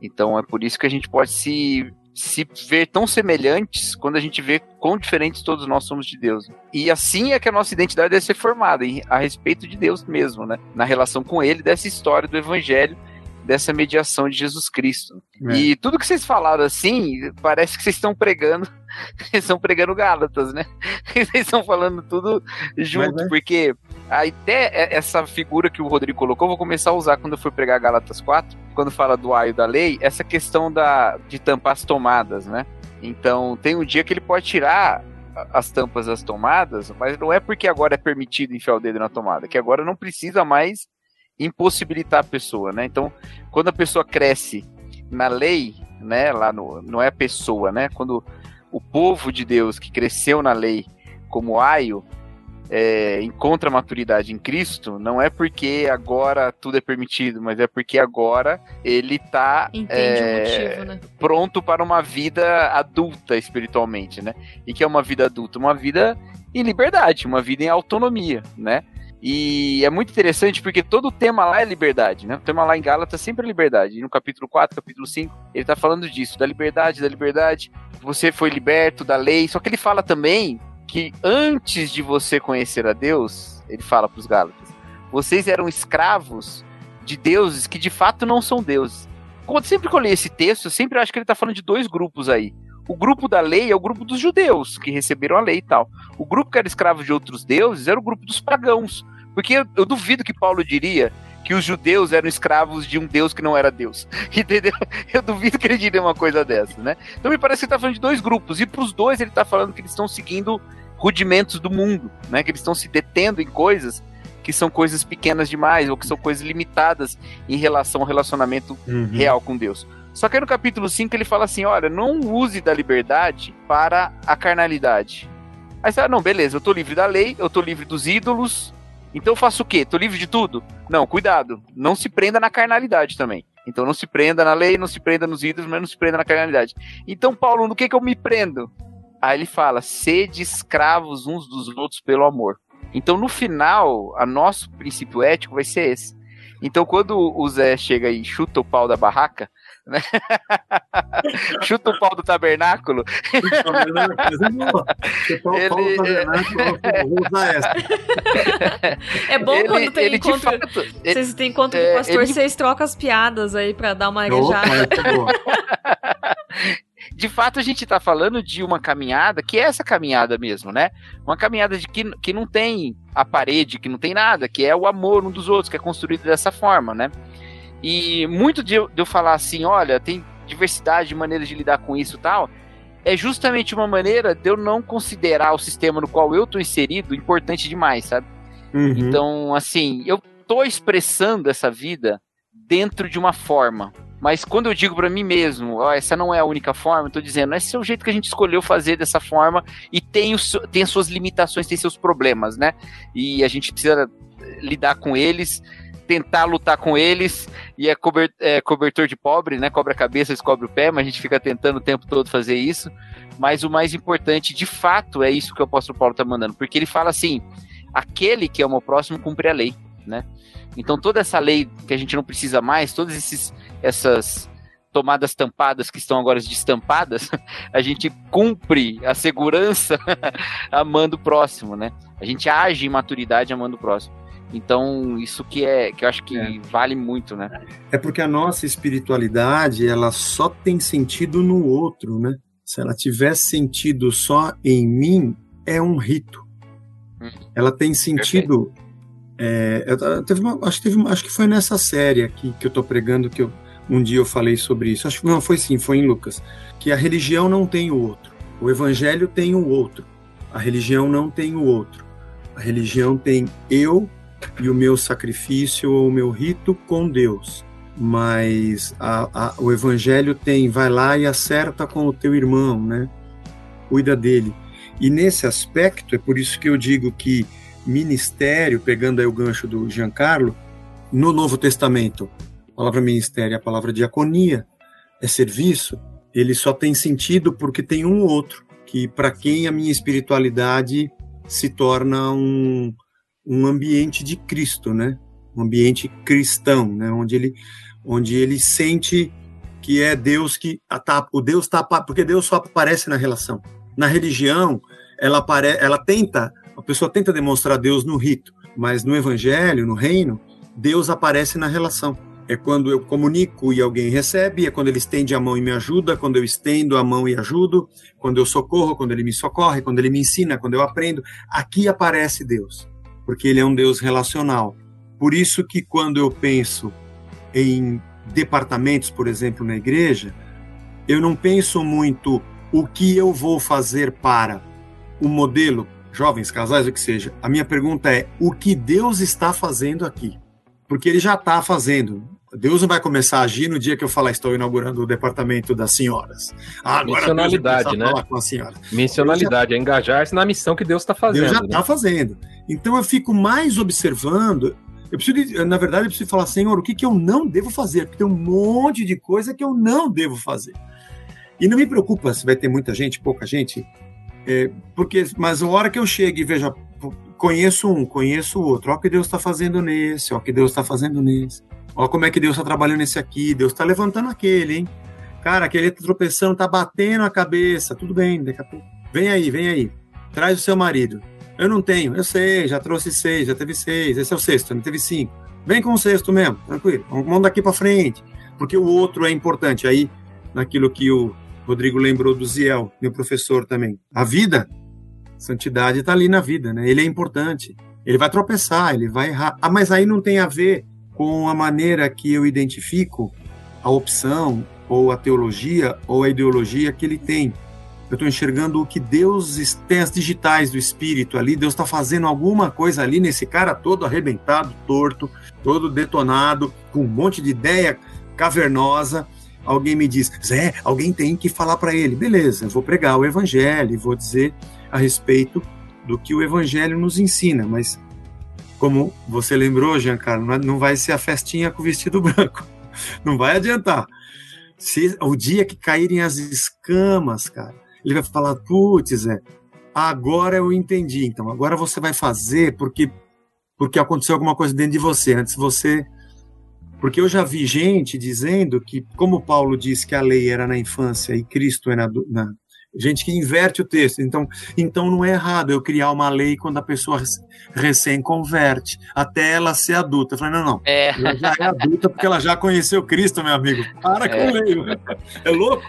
Então é por isso que a gente pode se se ver tão semelhantes quando a gente vê quão diferentes todos nós somos de Deus. E assim é que a nossa identidade deve ser formada, a respeito de Deus mesmo, né? Na relação com Ele, dessa história do Evangelho, dessa mediação de Jesus Cristo. É. E tudo que vocês falaram assim, parece que vocês estão pregando, (laughs) vocês estão pregando Gálatas, né? (laughs) Vocês estão falando tudo junto, é. porque a ideia, é- essa figura que o Rodrigo colocou, vou começar a usar quando eu for pregar Gálatas 4, quando fala do aio da lei, essa questão da, de tampar as tomadas, né? Então, tem um dia que ele pode tirar as tampas das tomadas, mas não é porque agora é permitido enfiar o dedo na tomada, que agora não precisa mais impossibilitar a pessoa, né? Então, quando a pessoa cresce na lei, né, lá no não é a pessoa, né? Quando o povo de Deus que cresceu na lei como aio é, encontra maturidade em Cristo, não é porque agora tudo é permitido, mas é porque agora ele tá Entende é, motivo, né? pronto para uma vida adulta espiritualmente, né? E que é uma vida adulta, uma vida em liberdade, uma vida em autonomia, né? E é muito interessante porque todo o tema lá é liberdade, né? O tema lá em Gálatas sempre é liberdade. E no capítulo 4, capítulo 5, ele tá falando disso, da liberdade, da liberdade. Você foi liberto da lei. Só que ele fala também que antes de você conhecer a Deus, ele fala para os Gálatas, vocês eram escravos de deuses que de fato não são deuses. Quando sempre que eu leio esse texto, eu sempre acho que ele tá falando de dois grupos aí. O grupo da lei é o grupo dos judeus, que receberam a lei e tal. O grupo que era escravo de outros deuses era o grupo dos pagãos. Porque eu, eu duvido que Paulo diria que os judeus eram escravos de um deus que não era Deus. (laughs) Entendeu? Eu duvido que ele diria uma coisa dessa, né? Então me parece que ele tá falando de dois grupos. E pros dois ele tá falando que eles estão seguindo rudimentos do mundo, né? Que eles estão se detendo em coisas que são coisas pequenas demais ou que são coisas limitadas em relação ao relacionamento Uhum. real com Deus. Só que aí no capítulo 5 ele fala assim: olha, não use da liberdade para a carnalidade. Aí você fala, não, beleza, eu tô livre da lei, eu tô livre dos ídolos, então eu faço o quê? Tô livre de tudo? Não, cuidado, não se prenda na carnalidade também. Então não se prenda na lei, não se prenda nos ídolos, mas não se prenda na carnalidade. Então, Paulo, no que que eu me prendo? Aí ele fala: sede escravos uns dos outros pelo amor. Então, no final, nosso princípio ético vai ser esse. Então, quando o Zé chega e chuta o pau da barraca, Né? (laughs) Chuta o pau do tabernáculo. É bom ele, quando tem encontro. Fato, vocês têm encontro é, com o pastor, ele... vocês trocam as piadas aí pra dar uma arejada. (laughs) de fato, a gente está falando de uma caminhada que é essa caminhada mesmo, né? Uma caminhada de que, que não tem a parede, que não tem nada, que é o amor um dos outros, que é construído dessa forma, né? E muito de eu, de eu falar assim, olha, tem diversidade de maneiras de lidar com isso e tal, é justamente uma maneira de eu não considerar o sistema no qual eu estou inserido importante demais, sabe? Uhum. Então, assim, eu tô expressando essa vida dentro de uma forma. Mas quando eu digo para mim mesmo, ó, essa não é a única forma, eu tô dizendo, esse é o jeito que a gente escolheu fazer dessa forma e tem, os, tem as suas limitações, tem seus problemas, né? E a gente precisa lidar com eles, tentar lutar com eles, e é, é cobertor de pobre, né? Cobra a cabeça, descobre o pé, mas a gente fica tentando o tempo todo fazer isso. Mas o mais importante, de fato, é isso que o apóstolo Paulo tá mandando, porque ele fala assim: aquele que é o meu próximo cumpre a lei, né? Então toda essa lei que a gente não precisa mais, todas esses, essas tomadas tampadas que estão agora destampadas, (laughs) a gente cumpre a segurança (laughs) amando o próximo, né? A gente age em maturidade amando o próximo. Então, isso que é que eu acho que é. vale muito, né? É porque a nossa espiritualidade, ela só tem sentido no outro, né? Se ela tivesse sentido só em mim, é um rito. Hum. Ela tem sentido é, eu, teve uma, acho, que uma, acho que foi nessa série aqui que eu estou pregando que eu, um dia eu falei sobre isso. Acho que não, foi sim, foi em Lucas. Que a religião não tem o outro. O evangelho tem o outro. A religião não tem o outro. A religião tem eu e o meu sacrifício ou o meu rito com Deus. Mas a, a, o evangelho tem, vai lá e acerta com o teu irmão, né? Cuida dele. E nesse aspecto, é por isso que eu digo que ministério, pegando aí o gancho do Giancarlo, no Novo Testamento, a palavra ministério é a palavra diaconia, é serviço, ele só tem sentido porque tem um outro, que para quem a minha espiritualidade se torna um, um ambiente de Cristo, né? Um ambiente cristão, né? Onde ele, onde ele sente que é Deus que tá, o Deus está porque Deus só aparece na relação. Na religião, ela apare, ela tenta a pessoa tenta demonstrar Deus no rito, mas no evangelho, no reino, Deus aparece na relação. É quando eu comunico e alguém recebe, é quando ele estende a mão e me ajuda, quando eu estendo a mão e ajudo, quando eu socorro, quando ele me socorre, quando ele me ensina, quando eu aprendo. Aqui aparece Deus, porque ele é um Deus relacional. Por isso que quando eu penso em departamentos, por exemplo, na igreja, eu não penso muito o que eu vou fazer para o modelo jovens, casais, o que seja. A minha pergunta é: o que Deus está fazendo aqui? Porque ele já está fazendo. Deus não vai começar a agir no dia que eu falar estou inaugurando o departamento das senhoras. Ah, agora Missionalidade, né? Com a senhora. Missionalidade, já... é engajar-se na missão que Deus está fazendo. Deus já está né? fazendo. Então eu fico mais observando. Eu preciso, na verdade, eu preciso falar, Senhor, o que, que eu não devo fazer? Porque tem um monte de coisa que eu não devo fazer. E não me preocupa se vai ter muita gente, pouca gente. É, porque, mas a hora que eu chego e vejo, conheço um, conheço o outro, olha o que Deus está fazendo nesse, olha o que Deus está fazendo nesse, olha como é que Deus está trabalhando nesse aqui, Deus está levantando aquele, hein? Cara, aquele tá tropeçando, tá batendo a cabeça, tudo bem, daqui a pouco. Vem aí, vem aí, traz o seu marido. Eu não tenho, eu sei, já trouxe seis, já teve seis, esse é o sexto, não teve cinco. Vem com o sexto mesmo, tranquilo, vamos daqui para frente, porque o outro é importante. Aí, naquilo que o Rodrigo lembrou do Ziel, meu professor também. A vida, santidade está ali na vida, né? Ele é importante. Ele vai tropeçar, ele vai errar. Ah, mas aí não tem a ver com a maneira que eu identifico a opção, ou a teologia, ou a ideologia que ele tem. Eu estou enxergando o que Deus tem as digitais do espírito ali. Deus está fazendo alguma coisa ali nesse cara todo arrebentado, torto, todo detonado, com um monte de ideia cavernosa alguém me diz, Zé, alguém tem que falar para ele. Beleza, eu vou pregar o evangelho, vou dizer a respeito do que o evangelho nos ensina, mas como você lembrou, Giancarlo, é, não vai ser a festinha com o vestido (laughs) branco. Não vai adiantar. Se o dia que caírem as escamas, cara, ele vai falar, putz, Zé, agora eu entendi. Então, agora você vai fazer porque porque aconteceu alguma coisa dentro de você. Antes você Porque eu já vi gente dizendo que, como Paulo disse que a lei era na infância e Cristo é na, gente que inverte o texto. Então, então não é errado eu criar uma lei quando a pessoa recém converte, até ela ser adulta. Eu falei, não, não. É. Ela já é adulta porque ela já conheceu Cristo, meu amigo. Para é. com lei. É louco?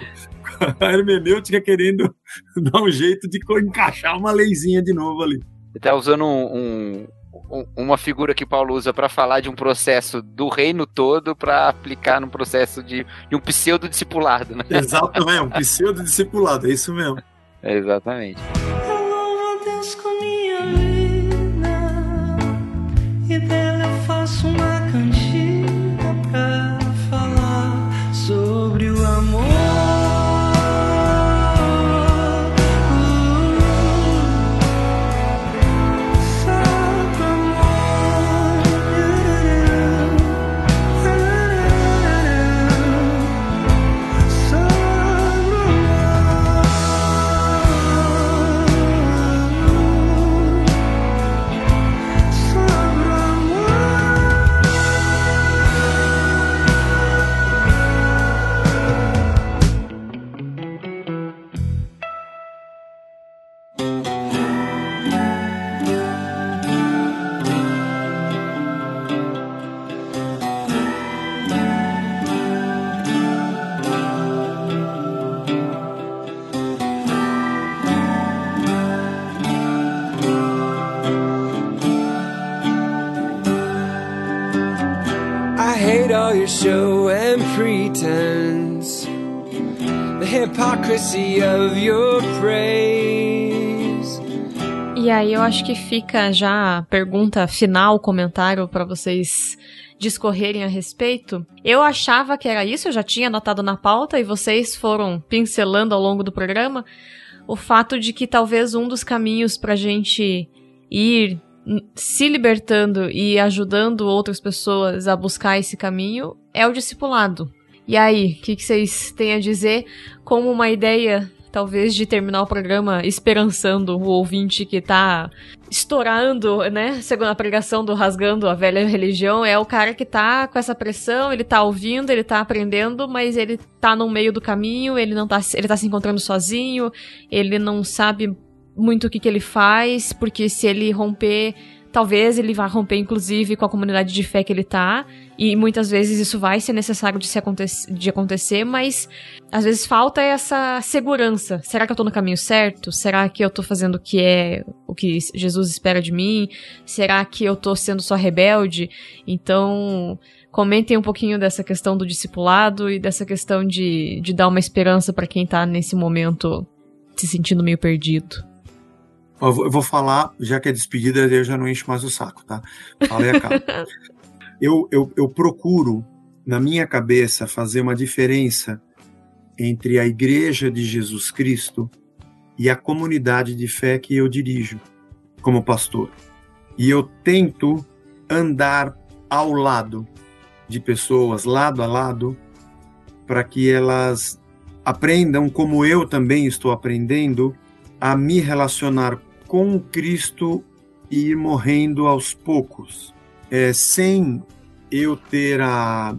(laughs) A hermenêutica querendo (laughs) dar um jeito de encaixar uma leizinha de novo ali. Ele tá usando um, um, uma figura que Paulo usa para falar de um processo do reino todo para aplicar num processo de, de um pseudo-discipulado, né? Exatamente, um pseudo-discipulado, é isso mesmo. É (laughs) exatamente. Show and pretense, the hypocrisy of your praise. E aí eu acho que fica já a pergunta final, comentário para vocês discorrerem a respeito. Eu achava que era isso, eu já tinha anotado na pauta e vocês foram pincelando ao longo do programa o fato de que talvez um dos caminhos pra gente ir se libertando e ajudando outras pessoas a buscar esse caminho é o discipulado. E aí, o que, que, vocês têm a dizer como uma ideia, talvez, de terminar o programa esperançando o ouvinte que tá estourando, né? Segundo a pregação do Rasgando a Velha Religião, é o cara que tá com essa pressão, ele tá ouvindo, ele tá aprendendo, mas ele tá no meio do caminho, ele não tá, ele tá se encontrando sozinho, ele não sabe muito o que, que ele faz, porque se ele romper, talvez ele vá romper, inclusive, com a comunidade de fé que ele tá. E muitas vezes isso vai ser necessário de, se aconte de acontecer, mas às vezes falta essa segurança. Será que eu tô no caminho certo? Será que eu tô fazendo o que é o que Jesus espera de mim? Será que eu tô sendo só rebelde? Então, comentem um pouquinho dessa questão do discipulado e dessa questão de, de dar uma esperança para quem tá nesse momento se sentindo meio perdido. Eu vou falar, já que é despedida, eu já não encho mais o saco, tá? Fala aí, (laughs) eu, eu, eu procuro, na minha cabeça, fazer uma diferença entre a Igreja de Jesus Cristo e a comunidade de fé que eu dirijo como pastor. E eu tento andar ao lado de pessoas, lado a lado, para que elas aprendam, como eu também estou aprendendo, a me relacionar com Cristo e ir morrendo aos poucos, é, sem eu ter a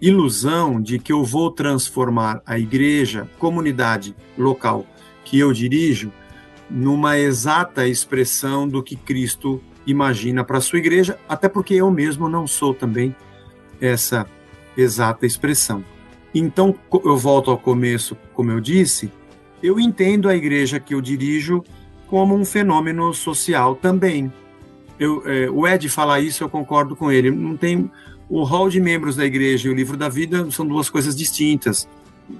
ilusão de que eu vou transformar a igreja, comunidade local que eu dirijo, numa exata expressão do que Cristo imagina para a sua igreja, até porque eu mesmo não sou também essa exata expressão. Então, eu volto ao começo, como eu disse, eu entendo a igreja que eu dirijo como um fenômeno social também. Eu, é, o Ed falar isso, eu concordo com ele. Não tem o rol de membros da igreja e o livro da vida são duas coisas distintas.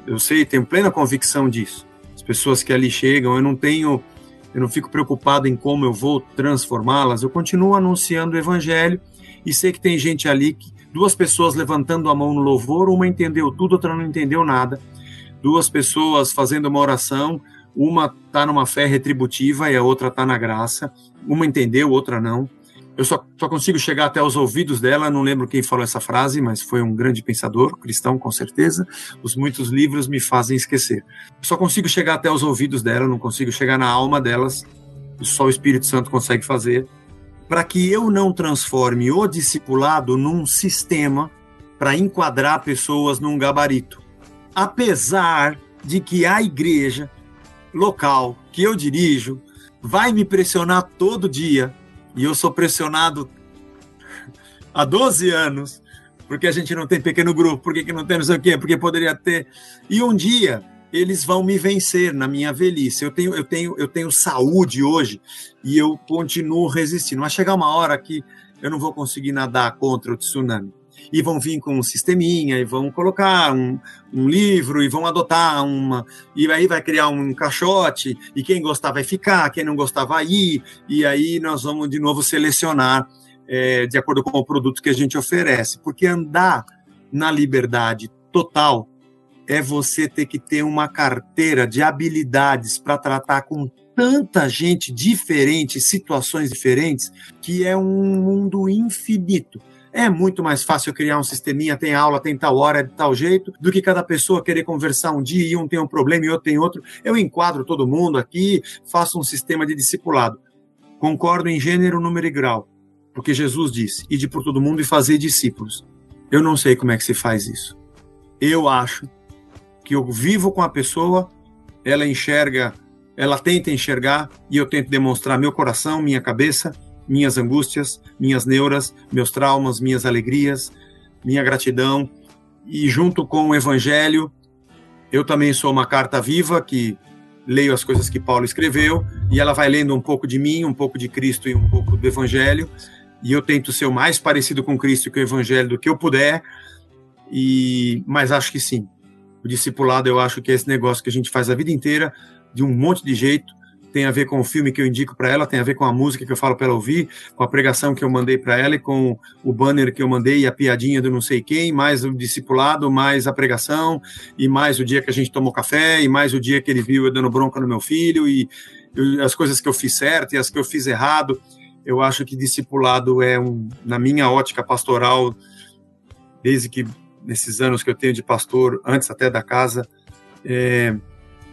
Eu sei, tenho plena convicção disso. As pessoas que ali chegam, eu não tenho, eu não fico preocupado em como eu vou transformá-las. Eu continuo anunciando o evangelho e sei que tem gente ali que duas pessoas levantando a mão no louvor, uma entendeu tudo, outra não entendeu nada. Duas pessoas fazendo uma oração, uma está numa fé retributiva e a outra está na graça. Uma entendeu, outra não. Eu só, só consigo chegar até os ouvidos dela, não lembro quem falou essa frase, mas foi um grande pensador, cristão com certeza. Os muitos livros me fazem esquecer. Eu só consigo chegar até os ouvidos dela, não consigo chegar na alma delas, só o Espírito Santo consegue fazer, para que eu não transforme o discipulado num sistema para enquadrar pessoas num gabarito. Apesar de que a igreja local que eu dirijo vai me pressionar todo dia, e eu sou pressionado há 12 anos, porque a gente não tem pequeno grupo, porque que não tem não sei o quê, porque poderia ter. E um dia eles vão me vencer na minha velhice. Eu tenho, eu tenho, eu tenho saúde hoje e eu continuo resistindo. Vai chegar uma hora que eu não vou conseguir nadar contra o tsunami. E vão vir com um sisteminha, e vão colocar um, um livro, e vão adotar uma. E aí vai criar um caixote, e quem gostar vai ficar, quem não gostar vai ir, e aí nós vamos de novo selecionar é, de acordo com o produto que a gente oferece. Porque andar na liberdade total é você ter que ter uma carteira de habilidades para tratar com tanta gente diferente, situações diferentes, que é um mundo infinito. É muito mais fácil criar um sisteminha, tem aula, tem tal hora, de tal jeito, do que cada pessoa querer conversar um dia e um tem um problema e outro tem outro. Eu enquadro todo mundo aqui, faço um sistema de discipulado. Concordo em gênero, número e grau, porque Jesus disse: ide por todo mundo e fazer discípulos. Eu não sei como é que se faz isso. Eu acho que eu vivo com a pessoa, ela enxerga ela tenta enxergar e eu tento demonstrar meu coração, minha cabeça, minhas angústias, minhas neuras, meus traumas, minhas alegrias, minha gratidão. E junto com o Evangelho, eu também sou uma carta viva que leio as coisas que Paulo escreveu e ela vai lendo um pouco de mim, um pouco de Cristo e um pouco do Evangelho. E eu tento ser o mais parecido com Cristo e com o Evangelho do que eu puder. E mas acho que sim. O discipulado eu acho que é esse negócio que a gente faz a vida inteira de um monte de jeito. Tem a ver com o filme que eu indico para ela, tem a ver com a música que eu falo para ela ouvir, com a pregação que eu mandei para ela e com o banner que eu mandei e a piadinha do não sei quem, mais o discipulado, mais a pregação, e mais o dia que a gente tomou café, e mais o dia que ele viu eu dando bronca no meu filho, e eu, as coisas que eu fiz certo e as que eu fiz errado. Eu acho que discipulado é, um, na minha ótica pastoral, desde que nesses anos que eu tenho de pastor, antes até da casa, é,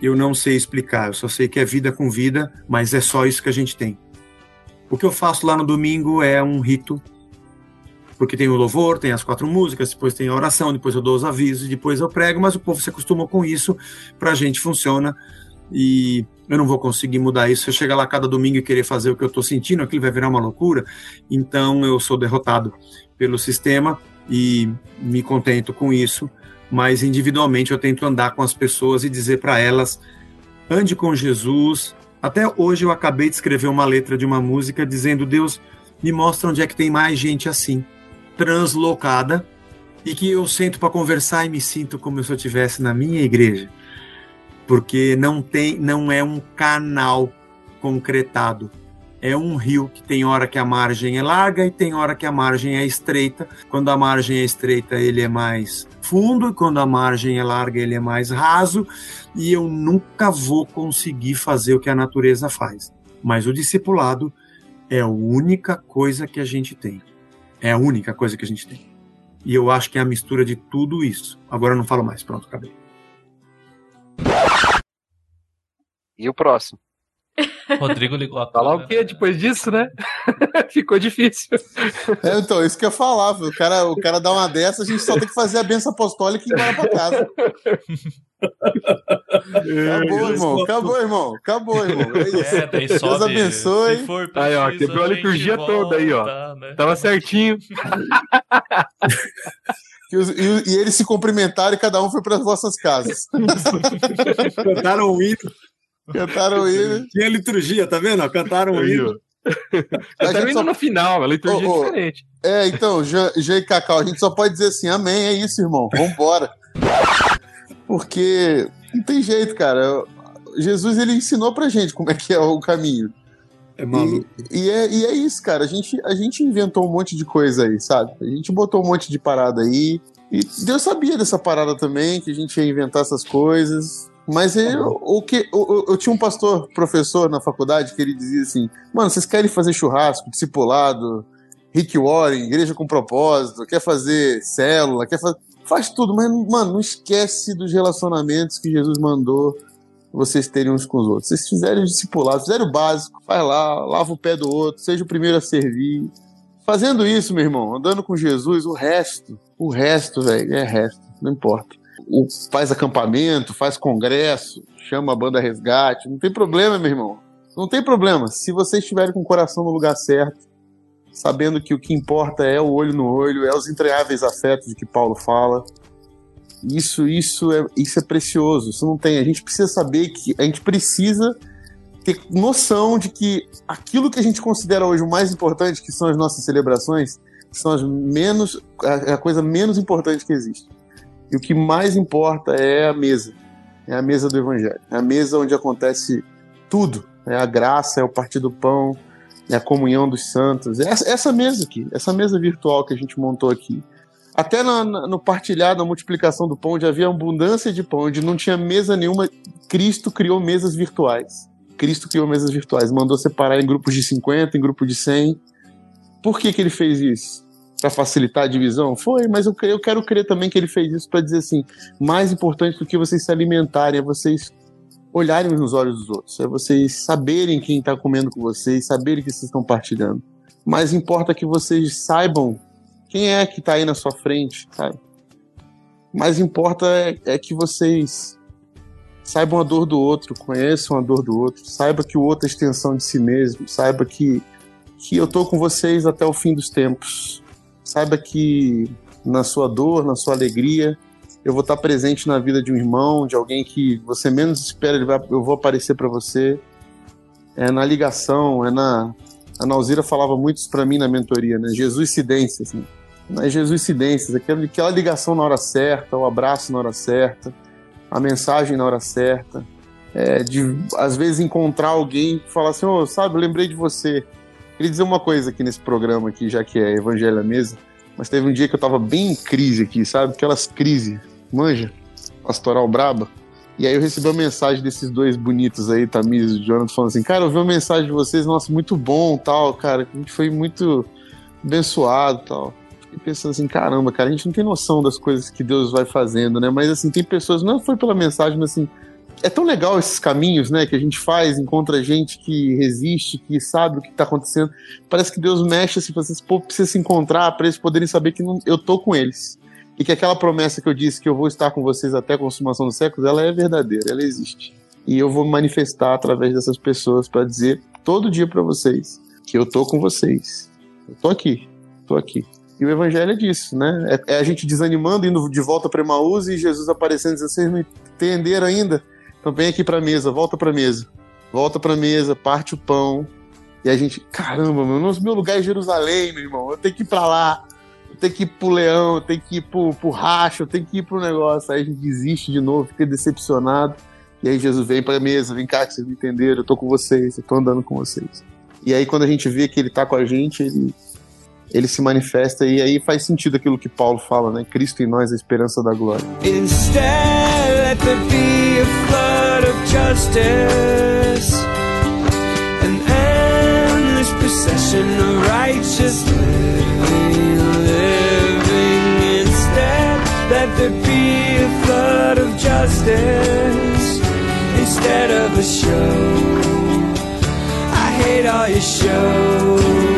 eu não sei explicar, eu só sei que é vida com vida, mas é só isso que a gente tem. O que eu faço lá no domingo é um rito, porque tem o louvor, tem as quatro músicas, depois tem a oração, depois eu dou os avisos, depois eu prego, mas o povo se acostuma com isso, pra gente funciona e eu não vou conseguir mudar isso. Se eu chegar lá cada domingo e querer fazer o que eu estou sentindo, aquilo vai virar uma loucura. Então eu sou derrotado pelo sistema e me contento com isso mas individualmente eu tento andar com as pessoas e dizer para elas: ande com Jesus. Até hoje eu acabei de escrever uma letra de uma música dizendo: Deus, me mostra onde é que tem mais gente assim, translocada, e que eu sento para conversar e me sinto como se eu estivesse na minha igreja. Porque não tem, não é um canal concretado é um rio que tem hora que a margem é larga e tem hora que a margem é estreita. Quando a margem é estreita, ele é mais fundo, e quando a margem é larga, ele é mais raso, e eu nunca vou conseguir fazer o que a natureza faz. Mas o discipulado é a única coisa que a gente tem. É a única coisa que a gente tem. E eu acho que é a mistura de tudo isso. Agora eu não falo mais, pronto, acabei. E o próximo? Rodrigo ligou a Falar o quê depois disso, né? (laughs) Ficou difícil. É, então, isso que eu falava. O cara, o cara dá uma dessa, a gente só tem que fazer a benção apostólica e ir para casa. Acabou, irmão. Acabou, irmão. Acabou, irmão. É isso. É, Deus abençoe. aí, ó, quebrou a liturgia volta, toda aí, ó. Né? Tava certinho. (laughs) E, e, e, eles se cumprimentaram e cada um foi para as vossas casas. Cantaram o hino. Cantaram o hino. Tinha liturgia, tá vendo? Cantaram o hino. Cantaram o hino só... no final, a liturgia oh, oh, é diferente. É, então, Jay e Cacau, a gente só pode dizer assim, amém, é isso, irmão, vambora. Porque não tem jeito, cara. Jesus, ele ensinou pra gente como é que é o caminho. É maluco. E, e, é, e é isso, cara. A gente, a gente inventou um monte de coisa aí, sabe? A gente botou um monte de parada aí. E Deus sabia dessa parada também, que a gente ia inventar essas coisas. Mas eu, tá o que eu, eu, tinha um pastor, professor na faculdade, que ele dizia assim: Mano, vocês querem fazer churrasco, discipulado, Rick Warren, igreja com propósito, quer fazer célula, quer fazer. Faz tudo, mas, mano, não esquece dos relacionamentos que Jesus mandou vocês terem uns com os outros. Vocês fizerem discipulado, fizerem o básico, vai lá, lava o pé do outro, seja o primeiro a servir. Fazendo isso, meu irmão, andando com Jesus, o resto, o resto, velho, é resto, não importa. Faz acampamento, faz congresso, chama a banda resgate, não tem problema, meu irmão. Não tem problema. Se vocês estiverem com o coração no lugar certo, sabendo que o que importa é o olho no olho, é os entranháveis afetos de que Paulo fala. Isso, isso é, isso é precioso. Isso não tem. A gente precisa saber que a gente precisa ter noção de que aquilo que a gente considera hoje o mais importante, que são as nossas celebrações, são as menos a, a coisa menos importante que existe. E o que mais importa é a mesa. É a mesa do evangelho. É a mesa onde acontece tudo. É a graça, é o partir do pão, é a comunhão dos santos. É essa, mesa aqui, essa mesa virtual que a gente montou aqui. Até no, no partilhar, na multiplicação do pão, onde havia abundância de pão, onde não tinha mesa nenhuma, Cristo criou mesas virtuais. Cristo criou mesas virtuais, mandou separar em grupos de 50, em grupo de 100. Por que, que ele fez isso? Para facilitar a divisão? Foi, mas eu, eu quero crer também que ele fez isso para dizer assim: mais importante do que vocês se alimentarem é vocês olharem nos olhos dos outros, é vocês saberem quem está comendo com vocês, saberem que vocês estão partilhando. Mas importa que vocês saibam quem é que está aí na sua frente, sabe? Mais importa é, é, que vocês saibam a dor do outro, conheçam a dor do outro, saiba que o outro é extensão de si mesmo, saiba que, que eu tô com vocês até o fim dos tempos. Saiba que na sua dor, na sua alegria, eu vou estar presente na vida de um irmão, de alguém que você menos espera, eu vou aparecer para você. É na ligação, é na. A Nauzira falava muito isso para mim na mentoria, né? Jesus cidências, né? Nas Jesus cidências, aquela, aquela ligação na hora certa, o abraço na hora certa, a mensagem na hora certa. É, de às vezes encontrar alguém e falar assim, oh, sabe, eu lembrei de você. Queria dizer uma coisa aqui nesse programa aqui, já que é Evangelho à Mesa, mas teve um dia que eu tava bem em crise aqui, sabe? Aquelas crises manja? Pastoral braba. E aí eu recebi uma mensagem desses dois bonitos aí, Tamires e Jonathan, falando assim, cara, eu vi uma mensagem de vocês, nossa, muito bom, tal, cara, a gente foi muito abençoado, tal. Fiquei pensando assim, caramba, cara, a gente não tem noção das coisas que Deus vai fazendo, né? Mas assim, tem pessoas, não foi pela mensagem, mas assim, é tão legal esses caminhos, né, que a gente faz, encontra gente que resiste, que sabe o que está acontecendo. Parece que Deus mexe assim, vocês pô, precisa se encontrar para eles poderem saber que não, eu tô com eles e que aquela promessa que eu disse que eu vou estar com vocês até a consumação dos séculos, ela é verdadeira, ela existe. E eu vou manifestar através dessas pessoas para dizer todo dia para vocês que eu tô com vocês. Eu tô aqui, tô aqui. E o evangelho é disso, né? É, é a gente desanimando, indo de volta para Emaús e Jesus aparecendo e dizendo: vocês não entenderam ainda? Então vem aqui para a mesa, volta para a mesa. Volta para a mesa, parte o pão. E a gente, caramba, meu, meu lugar é Jerusalém, meu irmão. Eu tenho que ir para lá tem que ir pro leão, tem que ir pro, pro racho, tem que ir pro negócio. Aí a gente desiste de novo, fica decepcionado. E aí Jesus vem pra mesa, vem cá que vocês me entenderam, eu tô com vocês, eu tô andando com vocês. E aí quando a gente vê que ele tá com a gente, ele, ele se manifesta e aí faz sentido aquilo que Paulo fala, né? Cristo em nós, a esperança da glória. Instead, let there be a flood of justice An endless procession of righteousness Let there be a flood of justice instead of a show. I hate all your shows.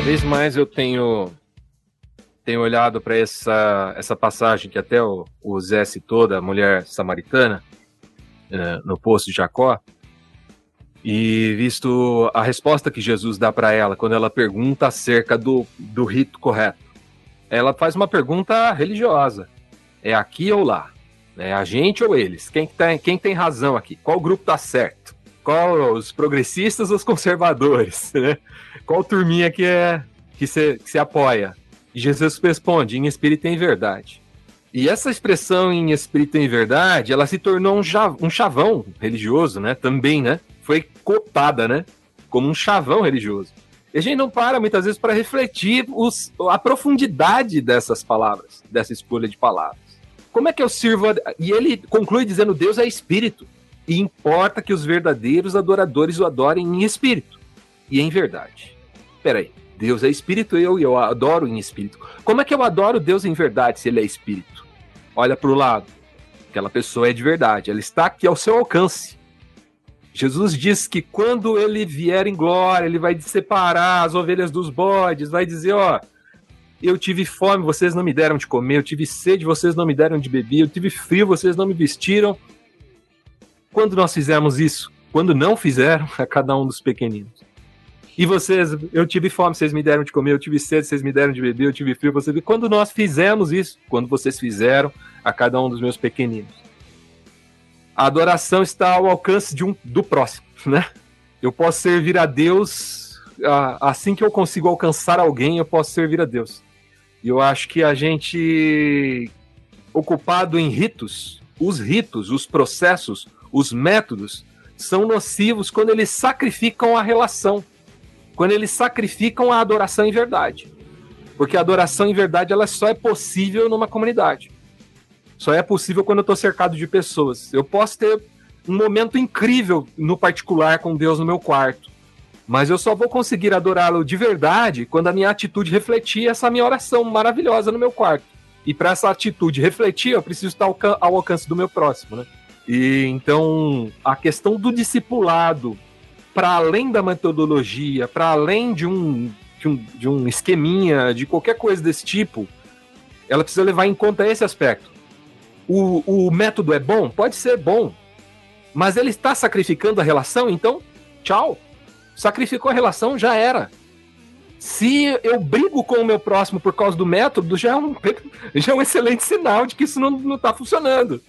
Vez mais eu tenho tenho olhado para essa, essa passagem que até o, o Zé citou, da mulher samaritana, uh, no poço de Jacó, e visto a resposta que Jesus dá para ela quando ela pergunta acerca do, do rito correto. Ela faz uma pergunta religiosa: é aqui ou lá? É a gente ou eles? Quem, tá, quem tem razão aqui? Qual grupo tá certo? Qual os progressistas ou os conservadores? (laughs) Né? qual turminha que é que se, que se apoia? E Jesus responde, em espírito e em verdade. E essa expressão em espírito e em verdade, ela se tornou um, um chavão religioso, né? Também, né? Foi cotada, né? Como um chavão religioso. E a gente não para muitas vezes para refletir os, a profundidade dessas palavras, dessa escolha de palavras. Como é que eu sirvo? A... E ele conclui dizendo: Deus é espírito. E importa que os verdadeiros adoradores o adorem em espírito e em verdade. Peraí, Deus é espírito e eu, eu adoro em espírito. Como é que eu adoro Deus em verdade se ele é espírito? Olha para o lado. Aquela pessoa é de verdade, ela está aqui ao seu alcance. Jesus diz que quando ele vier em glória, ele vai separar as ovelhas dos bodes, vai dizer, ó, eu tive fome, vocês não me deram de comer, eu tive sede, vocês não me deram de beber, eu tive frio, vocês não me vestiram. Quando nós fizemos isso? Quando não fizeram (laughs) a cada um dos pequeninos. E vocês, eu tive fome, vocês me deram de comer, eu tive sede, vocês me deram de beber, eu tive frio, vocês. Quando nós fizemos isso, quando vocês fizeram a cada um dos meus pequeninos. A adoração está ao alcance de um, do próximo, (laughs) né? Eu posso servir a Deus assim que eu consigo alcançar alguém, eu posso servir a Deus. E eu acho que a gente ocupado em ritos, os ritos, os processos, os métodos são nocivos quando eles sacrificam a relação quando eles sacrificam a adoração em verdade. Porque a adoração em verdade ela só é possível numa comunidade. Só é possível quando eu estou cercado de pessoas. Eu posso ter um momento incrível no particular com Deus no meu quarto. Mas eu só vou conseguir adorá-lo de verdade quando a minha atitude refletir essa minha oração maravilhosa no meu quarto. E para essa atitude refletir, eu preciso estar ao alcance do meu próximo, né? E então a questão do discipulado para além da metodologia, para além de um, de um, de um esqueminha, de qualquer coisa desse tipo, ela precisa levar em conta esse aspecto. O, o método é bom? Pode ser bom, mas ele está sacrificando a relação, então, tchau. Sacrificou a relação, já era. Se eu brigo com o meu próximo por causa do método, já é um, (laughs) já é um excelente sinal de que isso não está funcionando.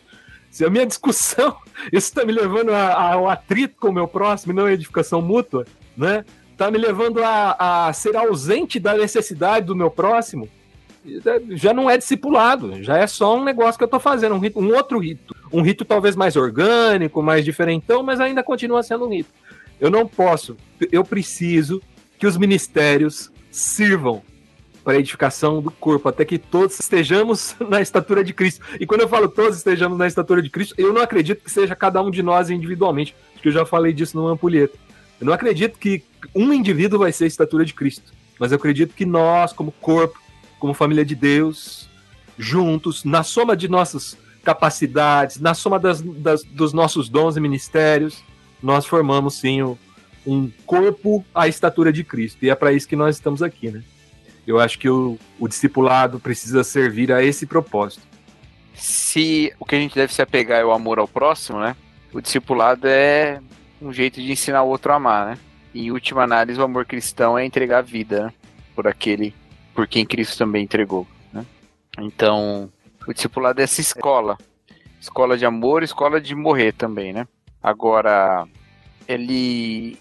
Se a minha discussão, (laughs) está me levando ao atrito com o meu próximo, não a edificação mútua, né? Está me levando a, a ser ausente da necessidade do meu próximo, já não é discipulado, já é só um negócio que eu estou fazendo, um, rito, um outro rito. Um rito talvez mais orgânico, mais diferentão, mas ainda continua sendo um rito. Eu não posso, eu preciso que os ministérios sirvam para a edificação do corpo, até que todos estejamos (laughs) na estatura de Cristo. E quando eu falo todos estejamos na estatura de Cristo, eu não acredito que seja cada um de nós individualmente, acho que eu já falei disso no ampulheta. Eu não acredito que um indivíduo vai ser a estatura de Cristo, mas eu acredito que nós, como corpo, como família de Deus, juntos, na soma de nossas capacidades, na soma das, das, dos nossos dons e ministérios, nós formamos sim um corpo à estatura de Cristo. E é para isso que nós estamos aqui, né? Eu acho que o, o discipulado precisa servir a esse propósito. Se o que a gente deve se apegar é o amor ao próximo, né? O discipulado é um jeito de ensinar o outro a amar, né? Em última análise, o amor cristão é entregar a vida né? por aquele por quem Cristo também entregou. Né? Então, o discipulado é essa escola. Escola de amor, escola de morrer também, né? Agora, ele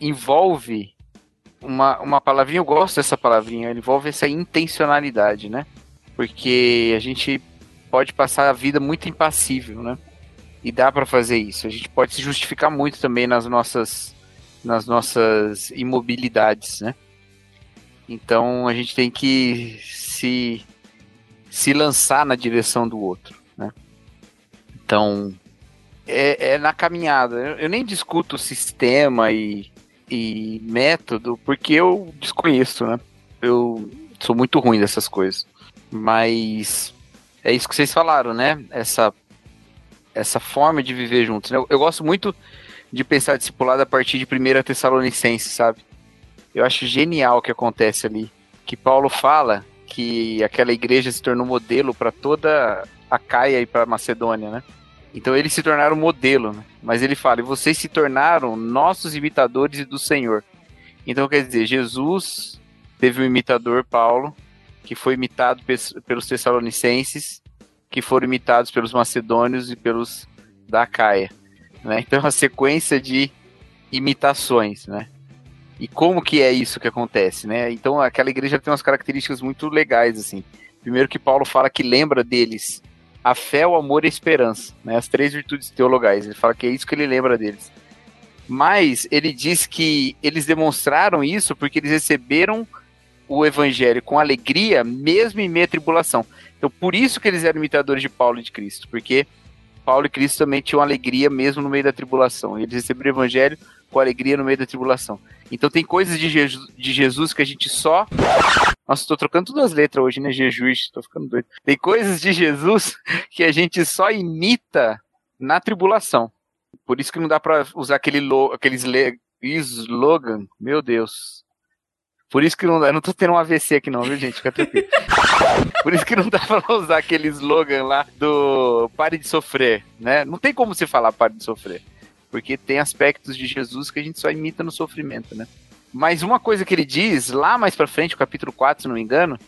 envolve uma, uma palavrinha, eu gosto dessa palavrinha, envolve essa intencionalidade, né? Porque a gente pode passar a vida muito impassível, né? E dá para fazer isso. A gente pode se justificar muito também nas nossas nas nossas imobilidades, né? Então a gente tem que se se lançar na direção do outro, né? Então é, é na caminhada. Eu, eu nem discuto o sistema e e método porque eu desconheço, né? Eu sou muito ruim dessas coisas. Mas é isso que vocês falaram, né? Essa, essa forma de viver juntos. Eu, eu gosto muito de pensar discipulado a partir de 1 Tessalonicense, sabe? Eu acho genial o que acontece ali. Que Paulo fala que aquela igreja se tornou modelo para toda a Caia e para Macedônia, né? Então eles se tornaram modelo, né? mas ele fala: e vocês se tornaram nossos imitadores do Senhor. Então quer dizer, Jesus teve um imitador, Paulo, que foi imitado pelos Tessalonicenses, que foram imitados pelos macedônios e pelos da Caia. Né? (laughs) Então é uma sequência de imitações, né? E como que é isso que acontece, né? Então aquela igreja tem umas características muito legais assim. Primeiro que Paulo fala que lembra deles a fé, o amor e a esperança, né? As três virtudes teologais. Ele fala que é isso que ele lembra deles. Mas ele diz que eles demonstraram isso porque eles receberam o evangelho com alegria, mesmo em meio à tribulação. Então, por isso que eles eram imitadores de Paulo e de Cristo, porque Paulo e Cristo também tinham alegria mesmo no meio da tribulação. Eles receberam o evangelho com alegria no meio da tribulação. Então, tem coisas de, Jesus, de Jesus que a gente só. Nossa, tô trocando todas as letras hoje, né? Jesus, tô ficando doido. Tem coisas de Jesus (laughs) que a gente só imita na tribulação. Por isso que não dá para usar aquele lo, aqueles slogan. Meu Deus. Por isso que não dá. Eu não tô tendo um AVC aqui, não, viu, gente? Fica tranquilo. (laughs) Por isso que não dá pra usar aquele slogan lá do pare de sofrer, né? Não tem como você falar pare de sofrer. Porque tem aspectos de Jesus que a gente só imita no sofrimento, né? Mas uma coisa que ele diz, lá mais pra frente, o capítulo 4, se não me engano,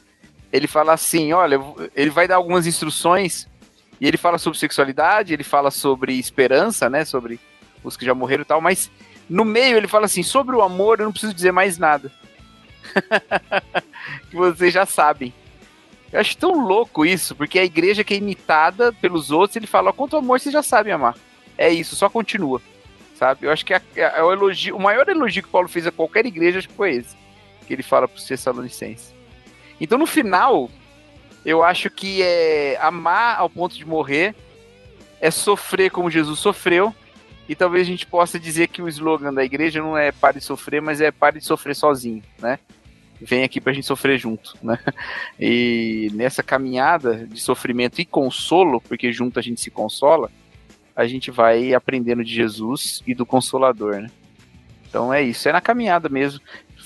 ele fala assim: olha, ele vai dar algumas instruções e ele fala sobre sexualidade, ele fala sobre esperança, né? Sobre os que já morreram e tal, mas no meio ele fala assim: sobre o amor eu não preciso dizer mais nada. (laughs) que vocês já sabem. Eu acho tão louco isso, porque a igreja que é imitada pelos outros, ele fala: quanto amor vocês já sabem amar. É isso, só continua. Sabe? Eu acho que é, é o, elogio, o maior elogio que Paulo fez a qualquer igreja acho que foi esse. Que ele fala para os Tessalonicenses. Então no final, eu acho que é amar ao ponto de morrer, é sofrer como Jesus sofreu, e talvez a gente possa dizer que o slogan da igreja não é pare de sofrer, mas é pare de sofrer sozinho, né? Vem aqui pra gente sofrer junto, né? (laughs) E nessa caminhada de sofrimento e consolo, porque junto a gente se consola, a gente vai aprendendo de Jesus e do Consolador, né? Então é isso, é na caminhada mesmo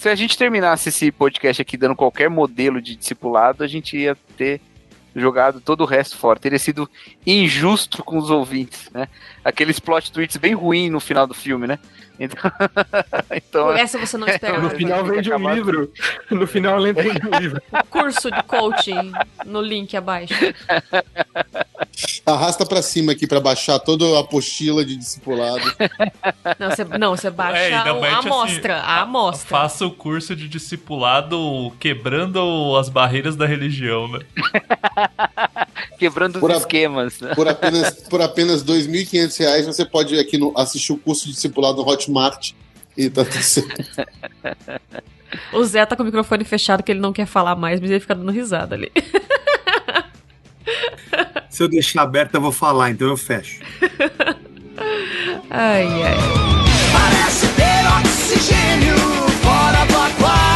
se a gente terminasse esse podcast aqui dando qualquer modelo de discipulado, a gente ia ter jogado todo o resto fora. Teria sido injusto com os ouvintes, né? Aqueles plot tweets bem ruins no final do filme, né? Então, (laughs) então Essa você não espera. no final vende um livro. No final vende um livro. Curso de coaching no link abaixo. Arrasta para cima aqui para baixar toda a apostila de discipulado. Não, você, não, você baixa é, a amostra, assim, a amostra. Faça o curso de discipulado quebrando as barreiras da religião, né? (laughs) quebrando os a, esquemas. Por apenas, por apenas R$ 2.500 você pode aqui no, assistir o curso de discipulado no Hotmart e tá tudo certo. (laughs) O Zé tá com o microfone fechado que ele não quer falar mais, mas ele fica dando risada ali. (laughs) Se eu deixar aberto, eu vou falar, então eu fecho. Ai, ai. Parece ter oxigênio fora do aquário.